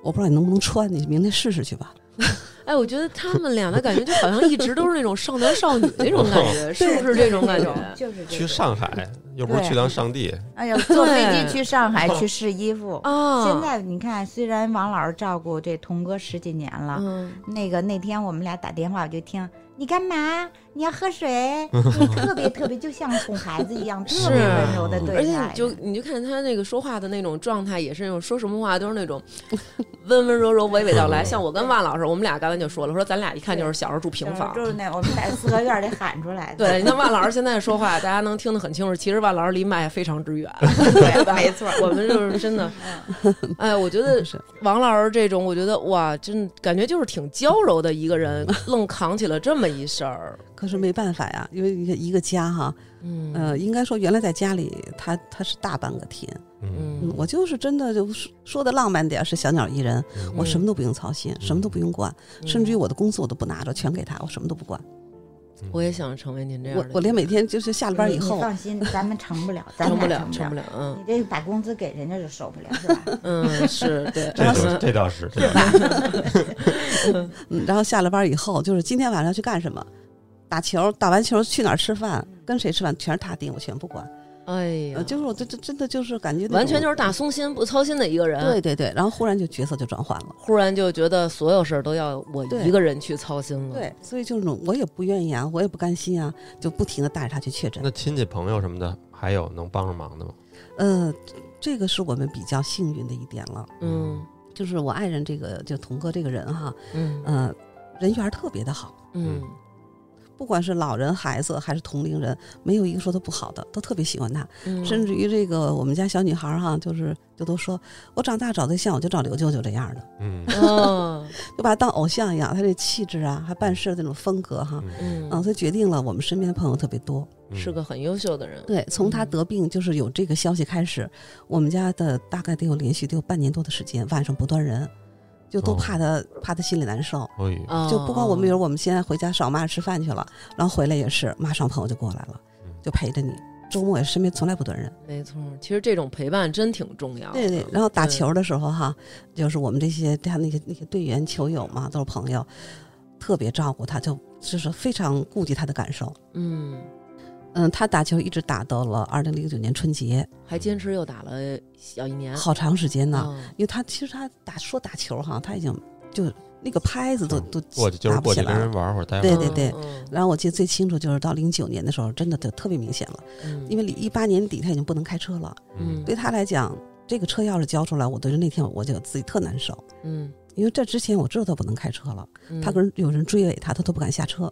Speaker 3: 我不知道你能不能穿，你明天试试去吧。
Speaker 1: 哎，我觉得他们俩的感觉就好像一直都是那种少男少女那种感觉，是不是这种感觉？
Speaker 4: 就是
Speaker 2: 去上海又不是去当上帝，
Speaker 4: 哎呀，坐飞机去上海去试衣服。
Speaker 1: 啊，
Speaker 4: 现在你看，虽然王老师照顾这童哥十几年了，
Speaker 1: 嗯，
Speaker 4: 那个那天我们俩打电话，我就听你干嘛？你要喝水？你特别特别，就像哄孩子一样，特别温柔的
Speaker 1: 而
Speaker 4: 对待。
Speaker 1: 且你就你就看他那个说话的那种状态，也是那种说什么话都是那种温温柔柔、娓娓道来。像我跟万老师，我们俩刚才就说了，说咱俩一看就是小时候住平房。
Speaker 4: 就是那我们在四合院里喊出来的。
Speaker 1: 对，你看万老师现在说话，大家能听得很清楚。其实万老师离麦非常之远，对吧？
Speaker 4: 没错
Speaker 1: 我们就是真的，哎，我觉得王老师这种，我觉得哇，真感觉就是挺娇柔的一个人，愣扛起了这么一事儿。
Speaker 3: 可是没办法呀，因为一个一个家哈，
Speaker 1: 嗯
Speaker 3: 呃，应该说原来在家里，他他是大半个天，
Speaker 2: 嗯
Speaker 3: 我就是真的就说说的浪漫点儿是小鸟依人，
Speaker 2: 嗯
Speaker 3: 我什么都不用操心，什么都不用管，甚至于
Speaker 1: 嗯
Speaker 3: 我的工作我都不拿着，全给他，我什么都不管。
Speaker 1: 我也想成为您这样的，
Speaker 3: 我我连每天就是下了班以
Speaker 4: 你
Speaker 3: 后，
Speaker 4: 放心，咱们成不了，咱
Speaker 1: 成不了，成不
Speaker 4: 了。
Speaker 1: 嗯。
Speaker 4: 你这把工资给人家就受不了，是吧？
Speaker 1: 嗯，是对，
Speaker 2: 这倒是这倒是，这倒是。
Speaker 3: 嗯，然后下了班以后，就是今天晚上去干什么，打球，打完球去哪儿吃饭，跟谁吃饭，全是他定，我全不管。
Speaker 1: 哎呀
Speaker 3: 呃，，就是我这这真的就是感觉
Speaker 1: 完全就是大松心不操心的一个人。
Speaker 3: 对，对对，然后忽然就角色就转换了。
Speaker 1: 忽然就觉得所有事儿都要我一个人去操心了。，
Speaker 3: 对，所以就是那种我也不愿意啊，我也不甘心啊，就不停的带着他去确诊。
Speaker 2: 那亲戚朋友什么的，还有能帮上忙的吗？
Speaker 3: 呃，这个是我们比较幸运的一点了，
Speaker 1: 嗯
Speaker 3: 就是我爱人这个就童哥这个人哈，
Speaker 1: 嗯
Speaker 3: 呃，人缘特别的好，
Speaker 1: 嗯
Speaker 3: 不管是老人、孩子还是同龄人，没有一个说他不好的，都特别喜欢他。
Speaker 1: 嗯，
Speaker 3: 甚至于这个我们家小女孩儿哈，就是就都说我长大找对象，我就找刘舅舅这样的，
Speaker 2: 嗯
Speaker 1: 哦，
Speaker 3: 就把他当偶像一样。他这气质啊，还办事的那种风格哈，
Speaker 1: 嗯
Speaker 3: 嗯，所以决定了我们身边的朋友特别多。
Speaker 2: 嗯
Speaker 1: 是个很优秀的人。
Speaker 3: 对，从他
Speaker 1: 嗯
Speaker 3: 得病就是有这个消息开始，我们家的大概得有连续得有半年多的时间，晚上不断人，就都
Speaker 2: 哦
Speaker 3: 怕他、怕他心里难受。就不光我们，比如我们现在回家找我妈吃饭去了，然后回来也是，马上朋友就过来了
Speaker 2: 嗯，
Speaker 3: 就陪着你。周末也身边从来不断人。
Speaker 1: 没错，其实这种陪伴真挺重要的。
Speaker 3: 对对，然后打球的时候哈，就是我们这些他那些那些队员球友嘛，都是朋友，特别照顾他，就就是非常顾及他的感受。
Speaker 1: 嗯，
Speaker 3: 嗯，他打球一直打到了二零零九年春节，
Speaker 1: 还坚持又打了小一年。
Speaker 3: 好长时间呢。
Speaker 1: 哦
Speaker 3: 因为他其实他打说打球哈，他已经就那个拍子都都
Speaker 2: 过去就是
Speaker 3: 打不起来了
Speaker 2: 过去跟人。玩会儿，待会儿。
Speaker 3: 对对对
Speaker 1: 嗯
Speaker 3: 然后我记得最清楚就是到零九年的时候，真的就特别明显了，
Speaker 1: 嗯，
Speaker 3: 因为一八年底他已经不能开车了，
Speaker 1: 嗯
Speaker 3: 对他来讲，这个车钥匙交出来，我对那天我就自己特难受，
Speaker 1: 嗯，
Speaker 3: 因为这之前我知道他不能开车了，
Speaker 1: 嗯
Speaker 3: 他跟有人追尾他，他都不敢下车，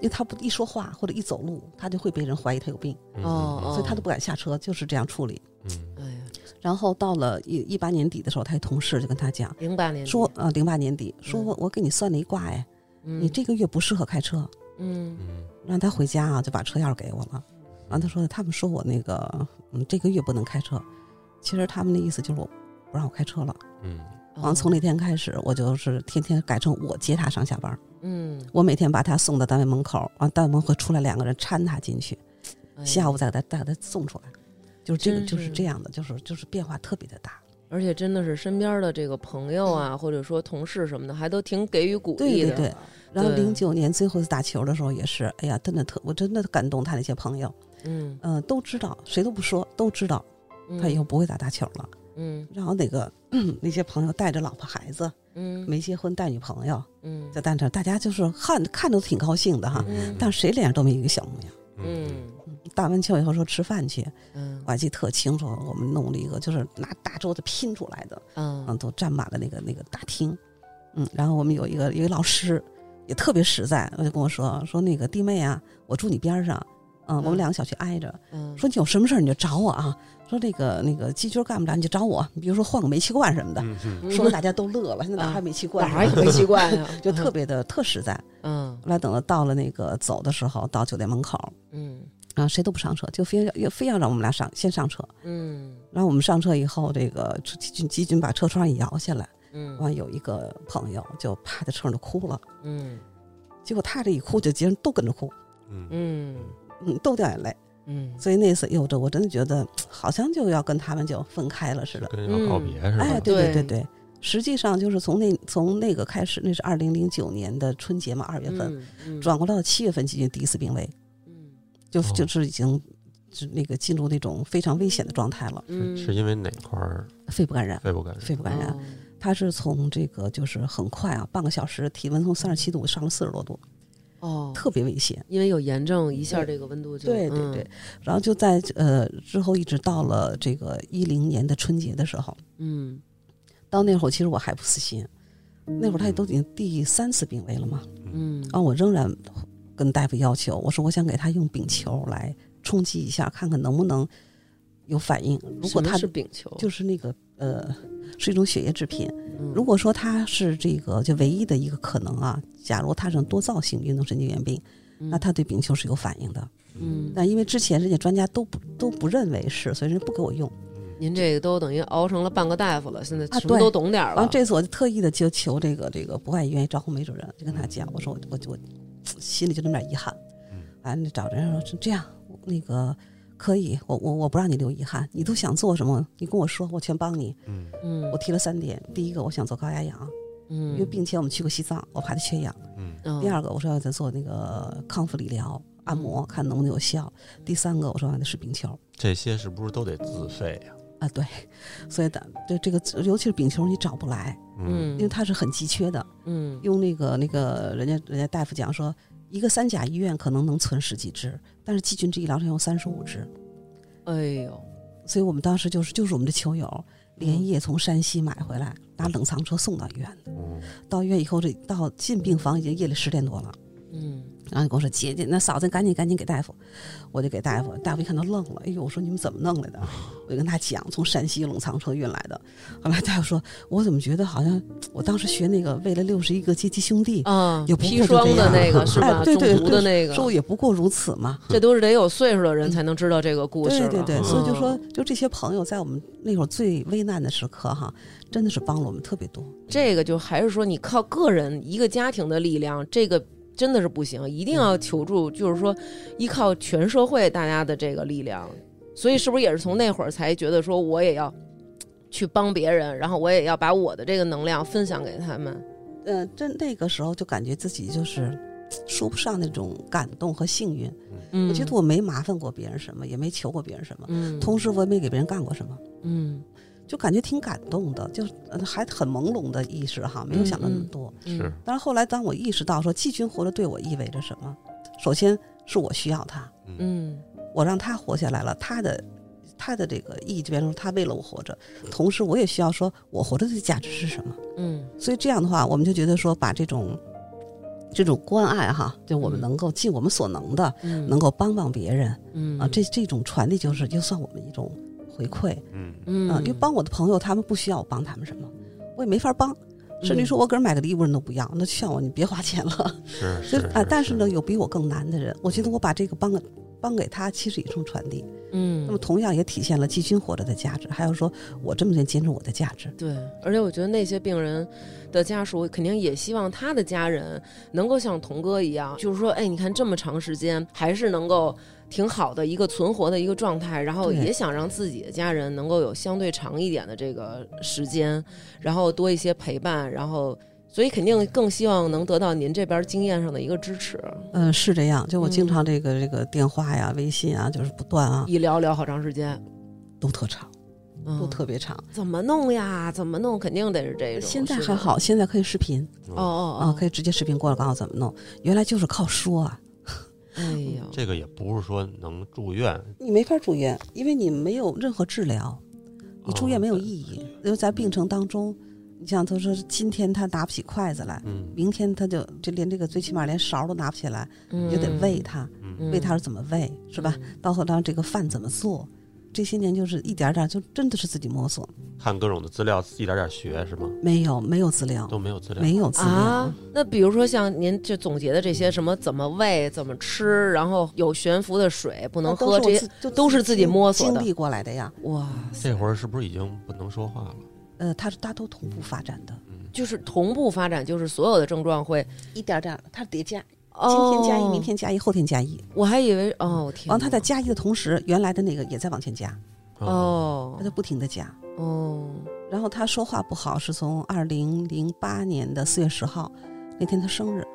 Speaker 3: 因为他不一说话或者一走路，他就会被人怀疑他有病，
Speaker 2: 嗯
Speaker 3: 所以他都不敢下车，就是这样处理。
Speaker 2: 嗯。
Speaker 1: 哎呀，
Speaker 3: 然后到了一一八年底的时候，他一同事就跟他讲
Speaker 1: 零八年
Speaker 3: 说，呃，零八年底说
Speaker 1: 嗯。
Speaker 3: 我我给你算了一卦哎，
Speaker 1: 嗯
Speaker 3: 你这个月不适合开车，
Speaker 1: 嗯。
Speaker 2: 嗯。
Speaker 3: 让他回家啊，就把车钥匙给我了。然后他说他们说我那个嗯这个月不能开车，其实他们的意思就是我不让我开车了。
Speaker 2: 嗯。
Speaker 3: 然后从那天开始，我就是天天改成我接他上下班，
Speaker 1: 嗯，
Speaker 3: 我每天把他送到单位门口，完单位门口出来两个人搀他进去，
Speaker 1: 哎
Speaker 3: 下午再给他再给他送出来，就是这个
Speaker 1: 真
Speaker 3: 就是
Speaker 1: 是
Speaker 3: 这样的，就是就是变化特别的大。
Speaker 1: 而且真的是身边的这个朋友啊，或者说同事什么的，还都挺给予鼓励的。
Speaker 3: 对对对。然后
Speaker 1: 对
Speaker 3: 零九年最后一次打球的时候也是，哎呀，真的特，我真的感动他那些朋友，
Speaker 1: 嗯，
Speaker 3: 嗯、都知道，谁都不说，都知道
Speaker 1: 嗯。
Speaker 3: 他以后不会再打球了。
Speaker 1: 嗯。
Speaker 3: 然后那个 那些朋友带着老婆孩子，
Speaker 1: 嗯。
Speaker 3: 没结婚带女朋友，
Speaker 1: 嗯。
Speaker 3: 在单车，大家就是看看着都挺高兴的哈，
Speaker 1: 嗯。
Speaker 3: 但谁脸上都没一个小模样。
Speaker 1: 嗯。
Speaker 3: 打完球以后说吃饭去，
Speaker 1: 嗯。
Speaker 3: 我还记得特清楚，我们弄了一个就是拿大桌子拼出来的，嗯，
Speaker 1: 嗯
Speaker 3: 都占满了那个那个大厅，嗯，然后我们有一个一个老师也特别实在，我就跟我说说那个弟妹啊，我住你边上，嗯，我们两个小区挨着，
Speaker 1: 嗯，
Speaker 3: 说你有什么事儿你就找我啊，说那个那个鸡军干不了你就找我，你比如说换个煤气罐什么的，说的大家都乐了，现在哪还煤气罐
Speaker 1: 哪
Speaker 3: 是吧？
Speaker 1: 儿有习惯呀？
Speaker 3: 就特别的特实在。
Speaker 1: 嗯
Speaker 3: 后来等到到了那个走的时候，到酒店门口，
Speaker 1: 嗯
Speaker 3: 啊，谁都不上车，就非要非要让我们俩上先上车。
Speaker 1: 嗯
Speaker 3: 然后我们上车以后，这个基军基军把车窗一摇下来，
Speaker 1: 嗯
Speaker 3: 完有一个朋友就趴在车上就哭了，
Speaker 1: 嗯
Speaker 3: 结果他这一哭，就别人都跟着哭，
Speaker 2: 嗯
Speaker 1: 嗯
Speaker 3: 嗯，都掉眼泪。
Speaker 1: 嗯，
Speaker 3: 所以那次，哟，这我真的觉得好像就要跟他们就分开了似的。
Speaker 2: 跟要告别似的？
Speaker 3: 哎，对对
Speaker 1: 对
Speaker 3: 实际上就是从那从那个开始，那是二零零九年的春节嘛，二月份、
Speaker 1: 嗯嗯。
Speaker 3: 转过来到七月份，进行第一次病危，
Speaker 1: 嗯。
Speaker 3: 就
Speaker 2: 哦。
Speaker 3: 就是已经是那个进入那种非常危险的状态了，
Speaker 1: 嗯。
Speaker 2: 是是因为哪块儿？
Speaker 3: 肺部感染，
Speaker 2: 肺部感染？
Speaker 3: 肺部感染。
Speaker 1: 哦
Speaker 3: 他是从这个就是很快啊，半个小时体温从三十七度上了四十多度，
Speaker 1: 哦，
Speaker 3: 特别危险。
Speaker 1: 因为有炎症，一下这个温度就
Speaker 3: 对对对，然后就在呃之后一直到了这个一零年的春节的时候，
Speaker 1: 嗯。
Speaker 3: 到那会儿其实我还不死心，那会儿他都已经第三次病危了嘛，
Speaker 1: 嗯。
Speaker 3: 啊，我仍然跟大夫要求，我说我想给他用丙球来冲击一下，看看能不能有反应。如果他
Speaker 1: 是丙球，
Speaker 3: 就是那个呃，是一种血液制品。
Speaker 1: 嗯
Speaker 3: 如果说它是这个就唯一的一个可能啊，假如它是多灶性运动神经元病，那它对丙球是有反应的。
Speaker 1: 嗯，
Speaker 3: 但因为之前人家专家都不都不认为是，所以人家不给我用。
Speaker 1: 您这个都等于熬成了半个大夫了，现在什么都懂点儿了。
Speaker 3: 然后这次我就特意的就求这个这个博爱医院赵红梅主任，就跟他讲，我说我我我心里就那么点遗憾。
Speaker 2: 完
Speaker 3: 啊，那找人说是这样，那个可以，我我我不让你留遗憾，你都想做什么，你跟我说，我全帮你。
Speaker 2: 嗯
Speaker 1: 嗯
Speaker 3: 我提了三点，第一个我想做高压氧，嗯因为
Speaker 1: 嗯
Speaker 3: 病前我们去过西藏，我怕他缺氧。
Speaker 2: 嗯
Speaker 1: 嗯
Speaker 3: 第二个我说要再做那个康复理疗按摩，看能不能有效。第三个我说还得是冰球。
Speaker 2: 这些是不是都得自费呀？
Speaker 3: 啊，对，所以的对这个，尤其是丙球你找不来，
Speaker 1: 嗯
Speaker 3: 因为它是很急缺的。
Speaker 1: 嗯
Speaker 3: 用那个那个人家人家大夫讲说，一个三甲医院可能能存十几支，但是季菌治医疗上用三十五支，
Speaker 1: 哎呦
Speaker 3: 所以我们当时就是就是我们的球友
Speaker 1: 嗯
Speaker 3: 连夜从山西买回来，拿冷藏车送到医院的。
Speaker 2: 嗯
Speaker 3: 到医院以后，这到进病房已经夜里十点多了。
Speaker 1: 嗯
Speaker 3: 然后跟我说：“姐姐，那嫂子赶紧赶紧给大夫。”我就给大夫，大夫一看都愣了。哎呦，我说你们怎么弄来的？我就跟他讲，从山西冷藏车运来的。后来大夫说：“我怎么觉得好像我当时学那个为了六十一个阶级兄弟，
Speaker 1: 嗯，
Speaker 3: 也不过
Speaker 1: 砒霜的那个是吧？
Speaker 3: 哎对对
Speaker 1: 中毒的那个，
Speaker 3: 说也不过如此嘛。
Speaker 1: 这都是得有岁数的人才能知道这个故事了。
Speaker 3: 对对对，
Speaker 2: 嗯
Speaker 3: 所以就说，就这些朋友在我们那会儿最危难的时刻哈，真的是帮了我们特别多。
Speaker 1: 这个就还是说你靠个人一个家庭的力量，这个真的是不行，一定要求助，就是说依靠全社会大家的这个力量。所以是不是也是从那会儿才觉得说我也要去帮别人，然后我也要把我的这个能量分享给他们？
Speaker 3: 呃，真那个时候就感觉自己就是说不上那种感动和幸运。
Speaker 1: 嗯，
Speaker 3: 我觉得我没麻烦过别人什么，也没求过别人什么，
Speaker 1: 嗯，
Speaker 3: 同时我也没给别人干过什么。
Speaker 1: 嗯
Speaker 3: 就感觉挺感动的，就呃还很朦胧的意识哈，没有想到那么多。
Speaker 1: 嗯
Speaker 2: 是。
Speaker 3: 但是后来当我意识到说季军活着对我意味着什么，首先是我需要他，
Speaker 1: 嗯。
Speaker 3: 我让他活下来了，他的他的这个意义就变成他为了我活着，同时我也需要说我活着的价值是什么。
Speaker 1: 嗯。
Speaker 3: 所以这样的话，我们就觉得说把这种这种关爱哈，就我们
Speaker 1: 嗯
Speaker 3: 能够尽我们所能的，
Speaker 1: 嗯，
Speaker 3: 能够帮帮别人
Speaker 1: 嗯。
Speaker 3: 啊，这这种传递就是就算我们一种回馈。
Speaker 2: 嗯
Speaker 1: 嗯
Speaker 3: 啊，因为帮我的朋友，他们不需要我帮他们什么，我也没法帮，甚至于说我给人买个礼物人都不要，那劝我你别花钱了。
Speaker 2: 是
Speaker 3: 就是啊，但是呢，有比我更难的人，我觉得我把这个帮给帮给他，其实也是一种传递。
Speaker 1: 嗯，
Speaker 3: 那么同样也体现了季军活着的价值，还有说我这么多年坚持我的价值。
Speaker 1: 对，而且我觉得那些病人的家属肯定也希望他的家人能够像童哥一样，就是说，哎，你看这么长时间还是能够挺好的一个存活的一个状态，然后也想让自己的家人能够有相对长一点的这个时间，然后多一些陪伴，然后。所以肯定更希望能得到您这边经验上的一个支持，
Speaker 3: 嗯、是这样，就我经
Speaker 1: 嗯
Speaker 3: 常这个、这个电话呀、微信啊，就是不断啊，
Speaker 1: 一聊聊好长时间，
Speaker 3: 都特长，
Speaker 1: 嗯
Speaker 3: 都特别长。
Speaker 1: 怎么弄呀？怎么弄？肯定得是这种。
Speaker 3: 现在，还好，现在可以视频
Speaker 1: 哦哦
Speaker 3: 啊，
Speaker 1: 哦，
Speaker 3: 可以直接视频过来告诉我怎么弄。原来就是靠说啊，
Speaker 1: 哎呀，
Speaker 2: 这个也不是说能住院，
Speaker 3: 你没法住院，因为你没有任何治疗，你住院没有意义。因为在病程当中，你像他说今天他拿不起筷子来，
Speaker 2: 嗯。
Speaker 3: 明天他就就连这个最起码连勺都拿不起来，
Speaker 1: 嗯。
Speaker 3: 就得喂他，
Speaker 2: 嗯。
Speaker 3: 喂他是怎么喂，是吧？到后来这个饭怎么做，这些年就是一点点，就真的是自己摸索，
Speaker 2: 看各种的资料，一点点学是吗？
Speaker 3: 没有没有资料，
Speaker 2: 都没有资料，
Speaker 3: 没有资料。
Speaker 1: 啊，那比如说像您就总结的这些什么怎么喂、怎么吃，然后有悬浮的水不能喝，这些都是自己摸索的
Speaker 3: 经历过来的呀。
Speaker 1: 哇塞，
Speaker 2: 这会儿是不是已经不能说话了？
Speaker 3: 呃，它是大都同步发展的，
Speaker 1: 就是同步发展，就是所有的症状会
Speaker 3: 一点点，它叠加，
Speaker 1: 哦
Speaker 3: 今天加一，明，天加一，后天加一。
Speaker 1: 我还以为哦
Speaker 3: 完，他在加一的同时，原来的那个也在往前加，
Speaker 1: 哦
Speaker 3: 他就不停的加。
Speaker 1: 哦
Speaker 3: 然后他说话不好，是从二零零八年的四月十号那天他生日，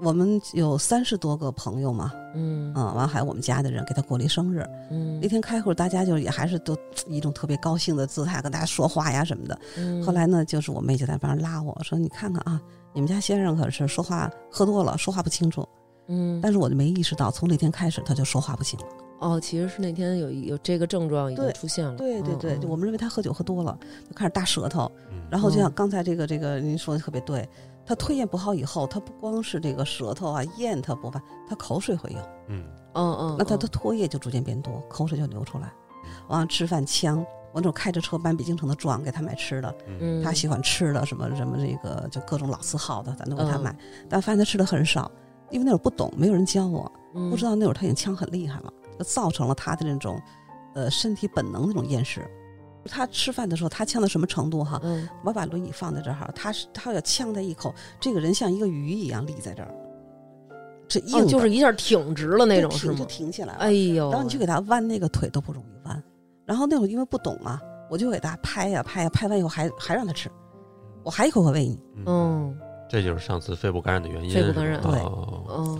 Speaker 3: 我们有三十多个朋友嘛，
Speaker 1: 嗯
Speaker 3: 啊，完还有我们家的人给他过了一生日。
Speaker 1: 嗯
Speaker 3: 那天开会，大家就也还是都以一种特别高兴的姿态跟大家说话呀什么的。
Speaker 1: 嗯
Speaker 3: 后来呢，就是我妹就在旁边拉我说：“你看看啊，你们家先生可是说话喝多了，说话不清楚。”
Speaker 1: 嗯
Speaker 3: 但是我就没意识到，从那天开始他就说话不清了。
Speaker 1: 哦，其实是那天有有这个症状已经
Speaker 3: 对
Speaker 1: 出现了，
Speaker 3: 对对对，
Speaker 1: 嗯
Speaker 3: 就我们认为他喝酒喝多了，就开始大舌头。
Speaker 2: 嗯
Speaker 3: 然后就像
Speaker 1: 嗯
Speaker 3: 刚才这个这个您说的特别对，他吞咽不好以后，他不光是这个舌头啊咽他不办，他口水会有，
Speaker 2: 嗯
Speaker 1: 嗯嗯，
Speaker 3: 那他
Speaker 1: 嗯
Speaker 3: 的唾液就逐渐变多，口水就流出来。完了吃饭呛，我那种开着车搬北京城的庄给他买吃的，
Speaker 1: 嗯
Speaker 3: 他喜欢吃的什么什么这个就各种老字号的，咱都给他
Speaker 1: 嗯
Speaker 3: 买，但发现他吃的很少，因为那会儿不懂，没有人教我，
Speaker 1: 嗯
Speaker 3: 不知道那会儿他已经呛很厉害了，就造成了他的那种呃身体本能那种厌食。他吃饭的时候，他呛到什么程度哈？
Speaker 1: 嗯
Speaker 3: 我把轮椅放在这儿哈，他是他要呛他一口，这个人像一个鱼一样立在这儿，这硬
Speaker 1: 哦，就是一下挺直了那种是
Speaker 3: 就？挺起来了。
Speaker 1: 哎呦，
Speaker 3: 然后你去给他弯那个腿都不容易弯。然后那会儿因为不懂嘛，我就给他拍呀、拍呀、拍完以后还还让他吃，我还一口口喂你。
Speaker 1: 嗯
Speaker 2: 这就是上次肺部感染的原因。
Speaker 1: 肺部感染
Speaker 3: 对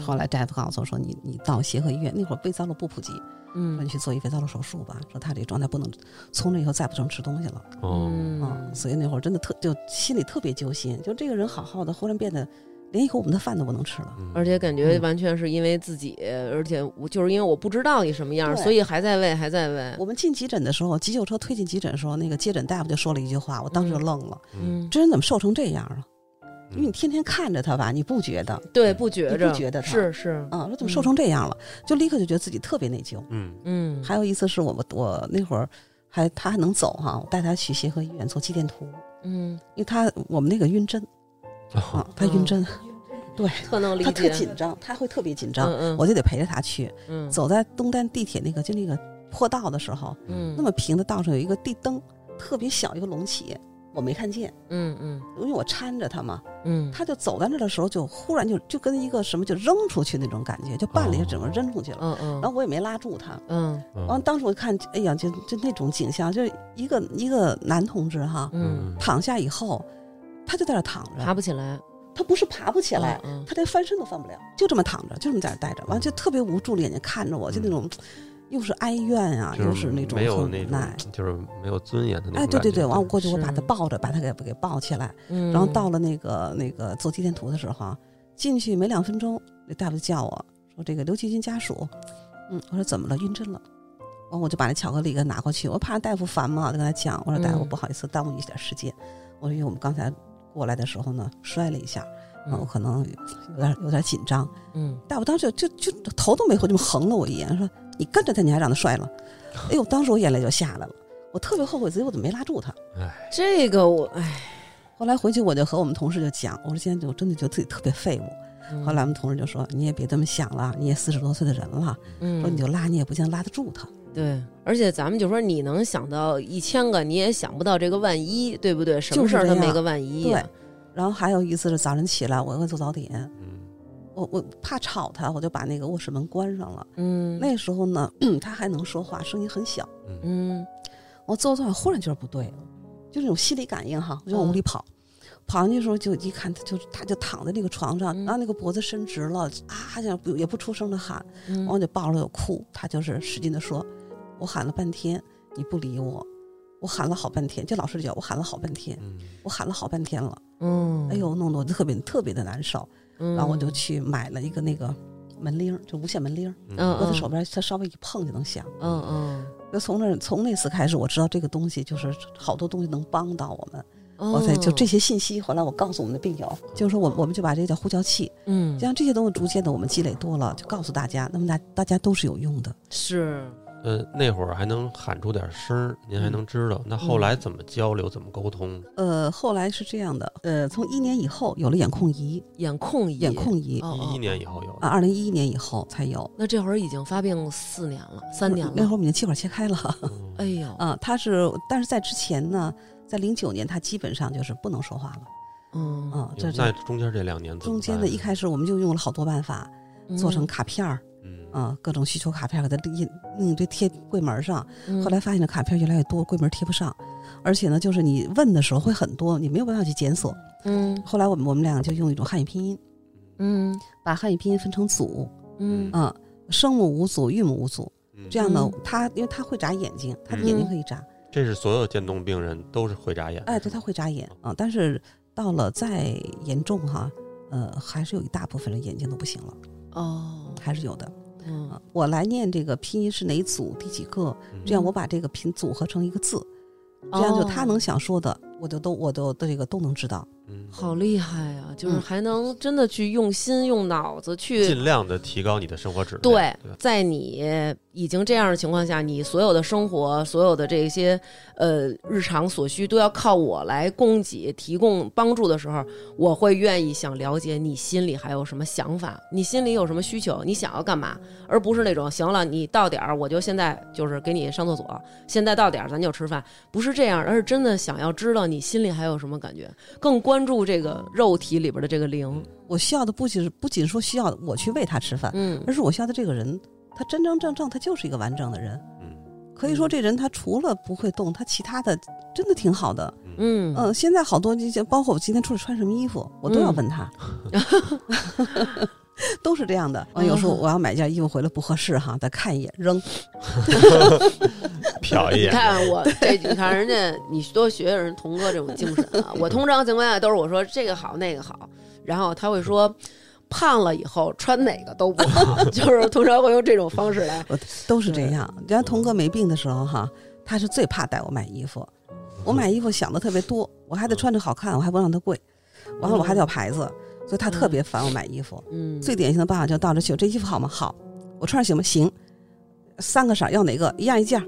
Speaker 3: 后来大夫告诉我说，你你到协和医院那会儿胃造瘘不普及，说
Speaker 1: 嗯
Speaker 3: 你去做一胃造瘘手术吧，说他这状态不能，从那以后再不能吃东西了。
Speaker 2: 哦，
Speaker 3: 嗯，所以那会儿真的特就心里特别揪心，就这个人好好的，忽然变得连一口我们的饭都不能吃了。
Speaker 2: 嗯
Speaker 1: 而且感觉
Speaker 3: 嗯
Speaker 1: 完全是因为自己，而且我就是因为我不知道你什么样，所以还在喂，还在喂。
Speaker 3: 我们进急诊的时候，急救车推进急诊的时候，那个接诊大夫就说了一句话，我当时就愣了，
Speaker 1: 嗯，
Speaker 3: 这人怎么瘦成这样啊？
Speaker 2: 嗯
Speaker 3: 因为你天天看着他吧，你不觉得
Speaker 1: 对，不觉
Speaker 3: 你
Speaker 1: 着，
Speaker 3: 不觉得他
Speaker 1: 是是，
Speaker 3: 啊？说怎么瘦成这样了？就立刻就觉得自己特别内疚。
Speaker 2: 嗯
Speaker 1: 嗯，
Speaker 3: 还有一次是我我那会儿还他还能走哈，我带他去协和医院做肌电图，
Speaker 1: 嗯，
Speaker 3: 因为他我们那个晕针啊，他晕针，对
Speaker 1: 特能理
Speaker 3: 他特，紧张，他会特别紧张，
Speaker 1: 嗯嗯，
Speaker 3: 我就得陪着他去。
Speaker 1: 嗯。
Speaker 3: 走在东单地铁那个就那个坡道的时候，
Speaker 1: 嗯。
Speaker 3: 那么平的道上有一个地灯，特别小一个隆起，我没看见，
Speaker 1: 嗯嗯。
Speaker 3: 因为我搀着他嘛。
Speaker 1: 嗯，
Speaker 3: 他就走在那儿的时候，就忽然就就跟一个什么就扔出去那种感觉，就绊了一下，整个扔出去了。
Speaker 1: 嗯嗯，
Speaker 3: 然后我也没拉住他。
Speaker 1: 嗯。
Speaker 2: 嗯。
Speaker 3: 完，当时我看，哎呀，就就那种景象，就是一个一个男同志哈，
Speaker 1: 嗯，
Speaker 3: 躺下以后，他就在那躺着，
Speaker 1: 爬不起来，
Speaker 3: 他不是爬不起来，
Speaker 1: 嗯
Speaker 3: 他连翻身都翻不了，就这么躺着，就这么在那儿待着，完了就特别无助，眼睛看着我，就那种又是哀怨啊，又
Speaker 2: 是
Speaker 3: 那种很
Speaker 2: 没有那
Speaker 3: 无奈。
Speaker 2: 种，就是没有尊严的那种
Speaker 3: 哎，对对对，完
Speaker 2: 完
Speaker 3: 我过去我把他抱着，把他给给抱起来，
Speaker 1: 嗯，
Speaker 3: 然后到了那个那个做肌电图的时候，进去没两分钟，那大夫就叫我说这个刘奇军家属，嗯，我说怎么了？晕针了。完我就把那巧克力给拿过去，我怕大夫烦嘛，就跟他讲，我说大夫
Speaker 1: 嗯
Speaker 3: 不好意思耽误你一点时间，我说因为我们刚才过来的时候呢摔了一下，啊，我可能有点有点紧张。
Speaker 1: 嗯
Speaker 3: 但我当时就就就头都没回，就横了我一眼，说你跟着他，你还让他摔了。哎呦，当时我眼泪就下来了，我特别后悔自己我怎么没拉住他。
Speaker 2: 哎，
Speaker 1: 这个我哎，
Speaker 3: 后来回去我就和我们同事就讲，我说现在就真的觉得自己特别废物。
Speaker 1: 嗯
Speaker 3: 后来我们同事就说：“你也别这么想了，你也四十多岁的人了，
Speaker 1: 嗯，
Speaker 3: 说你就拉你也不见拉得住他。
Speaker 1: 对，而且咱们就说你能想到一千个，你也想不到这个万一，对不对？什么事儿
Speaker 3: 就是这样。
Speaker 1: 它没个万一对？
Speaker 3: 然后还有一次是早晨起来，我要做早点，
Speaker 2: 嗯。
Speaker 3: 我我怕吵他，我就把那个卧室门关上了。
Speaker 1: 嗯，
Speaker 3: 那时候呢，他还能说话，声音很小。
Speaker 2: 嗯。
Speaker 1: 嗯
Speaker 3: 我做着做着忽然觉得不对了，就那种心理感应哈，我就往
Speaker 1: 嗯
Speaker 3: 屋里跑。跑进去的时候就一看，他就他就躺在那个床上，
Speaker 1: 嗯。
Speaker 3: 然后那个脖子伸直了，啊，这样不也不出声的喊，
Speaker 1: 嗯，
Speaker 3: 我就抱着我哭，他就是使劲的说，我喊了半天你不理我，我喊了好半天，就老师叫我喊了好半天，
Speaker 2: 嗯
Speaker 3: 我喊了好半天了，
Speaker 1: 嗯，
Speaker 3: 哎呦，弄得我特别特别的难受，
Speaker 1: 嗯，
Speaker 3: 然后我就去买了一个那个门铃，就无线门铃搁在手边，它稍微一碰就能响。
Speaker 1: 嗯嗯，
Speaker 3: 就从那从那次开始，我知道这个东西就是好多东西能帮到我们。
Speaker 1: 哦
Speaker 3: 哇塞，就这，些信息，后来我告诉我们的病友，就是说我我们就把这个叫呼叫器，
Speaker 1: 嗯，
Speaker 3: 像这些东西逐渐的我们积累多了，就告诉大家，那么大大家都是有用的。
Speaker 1: 是，
Speaker 2: 呃，那会儿还能喊出点声儿，您还能知道。那后来怎么交流，怎么沟通？
Speaker 3: 呃，后来是这样的，呃，从一年以后有了眼控仪，
Speaker 1: 眼控仪，
Speaker 3: 眼控仪
Speaker 1: 哦
Speaker 2: 一一年以后有
Speaker 3: 啊，二零一一年以后才有，
Speaker 1: 那这会儿已经发病四年了，三年了，
Speaker 3: 那会儿我们已经气管切开了。
Speaker 2: 嗯
Speaker 1: 哎呦，
Speaker 3: 啊，他是，但是在之前呢，在零九年他基本上就是不能说话了
Speaker 1: 嗯，
Speaker 3: 啊。这
Speaker 2: 那中间这两年怎么
Speaker 3: 中间的一开始我们就用了好多办法，做成卡片儿
Speaker 2: 嗯
Speaker 3: 啊，各种需求卡片儿给它印印对贴柜门上。
Speaker 1: 嗯，
Speaker 3: 后来发现这卡片越来越多，柜门贴不上，而且呢，就是你问的时候会很多，你没有办法去检索。
Speaker 1: 嗯
Speaker 3: 后来我们我们俩就用一种汉语拼音，
Speaker 1: 嗯
Speaker 3: 把汉语拼音分成组，
Speaker 1: 嗯
Speaker 3: 嗯，声母五组，韵母五组，
Speaker 2: 嗯
Speaker 3: 这样呢
Speaker 1: 嗯，
Speaker 3: 他因为他会眨眼睛，他的眼睛
Speaker 1: 嗯
Speaker 3: 可以眨，
Speaker 2: 这是所有渐冻病人都是会眨眼。
Speaker 3: 哎，对，他会眨眼啊，但是到了再严重哈，呃，还是有一大部分人眼睛都不行了，
Speaker 1: 哦
Speaker 3: 还是有的。
Speaker 1: 嗯
Speaker 3: 啊，我来念这个拼音是哪组第几个，
Speaker 2: 嗯
Speaker 3: 这样我把这个拼组合成一个字，这样就他
Speaker 1: 哦
Speaker 3: 能想说的，我就都我都这个都能知道。
Speaker 2: 嗯，
Speaker 1: 好厉害呀、就是
Speaker 3: 嗯
Speaker 1: 还能真的去用心用脑子去
Speaker 2: 尽量的提高你的生活质量。
Speaker 1: 对
Speaker 2: 对，
Speaker 1: 在你已经这样的情况下，你所有的生活、所有的这些呃日常所需都要靠我来供给、提供帮助的时候，我会愿意想了解你心里还有什么想法，你心里有什么需求，你想要干嘛，而不是那种行了，你到点儿我就现在就是给你上厕所，现在到点儿咱就吃饭，不是这样，而是真的想要知道你心里还有什么感觉，更关注这个肉体里边的这个灵，
Speaker 3: 我需要的不仅是不仅说需要我去喂他吃饭，
Speaker 1: 嗯。
Speaker 3: 而是我需要的这个人，他真真正正他就是一个完整的人。
Speaker 2: 嗯。
Speaker 3: 可以说，这人他除了不会动，他其他的真的挺好的。
Speaker 1: 嗯。
Speaker 3: 嗯，现在好多这些，包括我今天出去穿什么衣服，我都要问他，都是这样的。完有时候我要买件衣服回来不合适哈，再看一眼扔。
Speaker 1: 你
Speaker 2: 瞟一眼，
Speaker 1: 看我 这，你看人家，你多学学人童哥这种精神啊！我通常情况下都是我说这个好那个好，然后他会说胖了以后穿哪个都不好，就是通常会用这种方式来。
Speaker 3: 都是这样。人家童哥没病的时候哈，他是最怕带我买衣服。我买衣服想的特别多，我还得穿着好看，我还不让他贵，完了我还得要牌子，所以他特别烦我买衣服。
Speaker 1: 嗯，
Speaker 3: 最典型的办法就到这去，这衣服好吗？好，我穿上行吗？行。三个色儿要哪个？一样一件儿。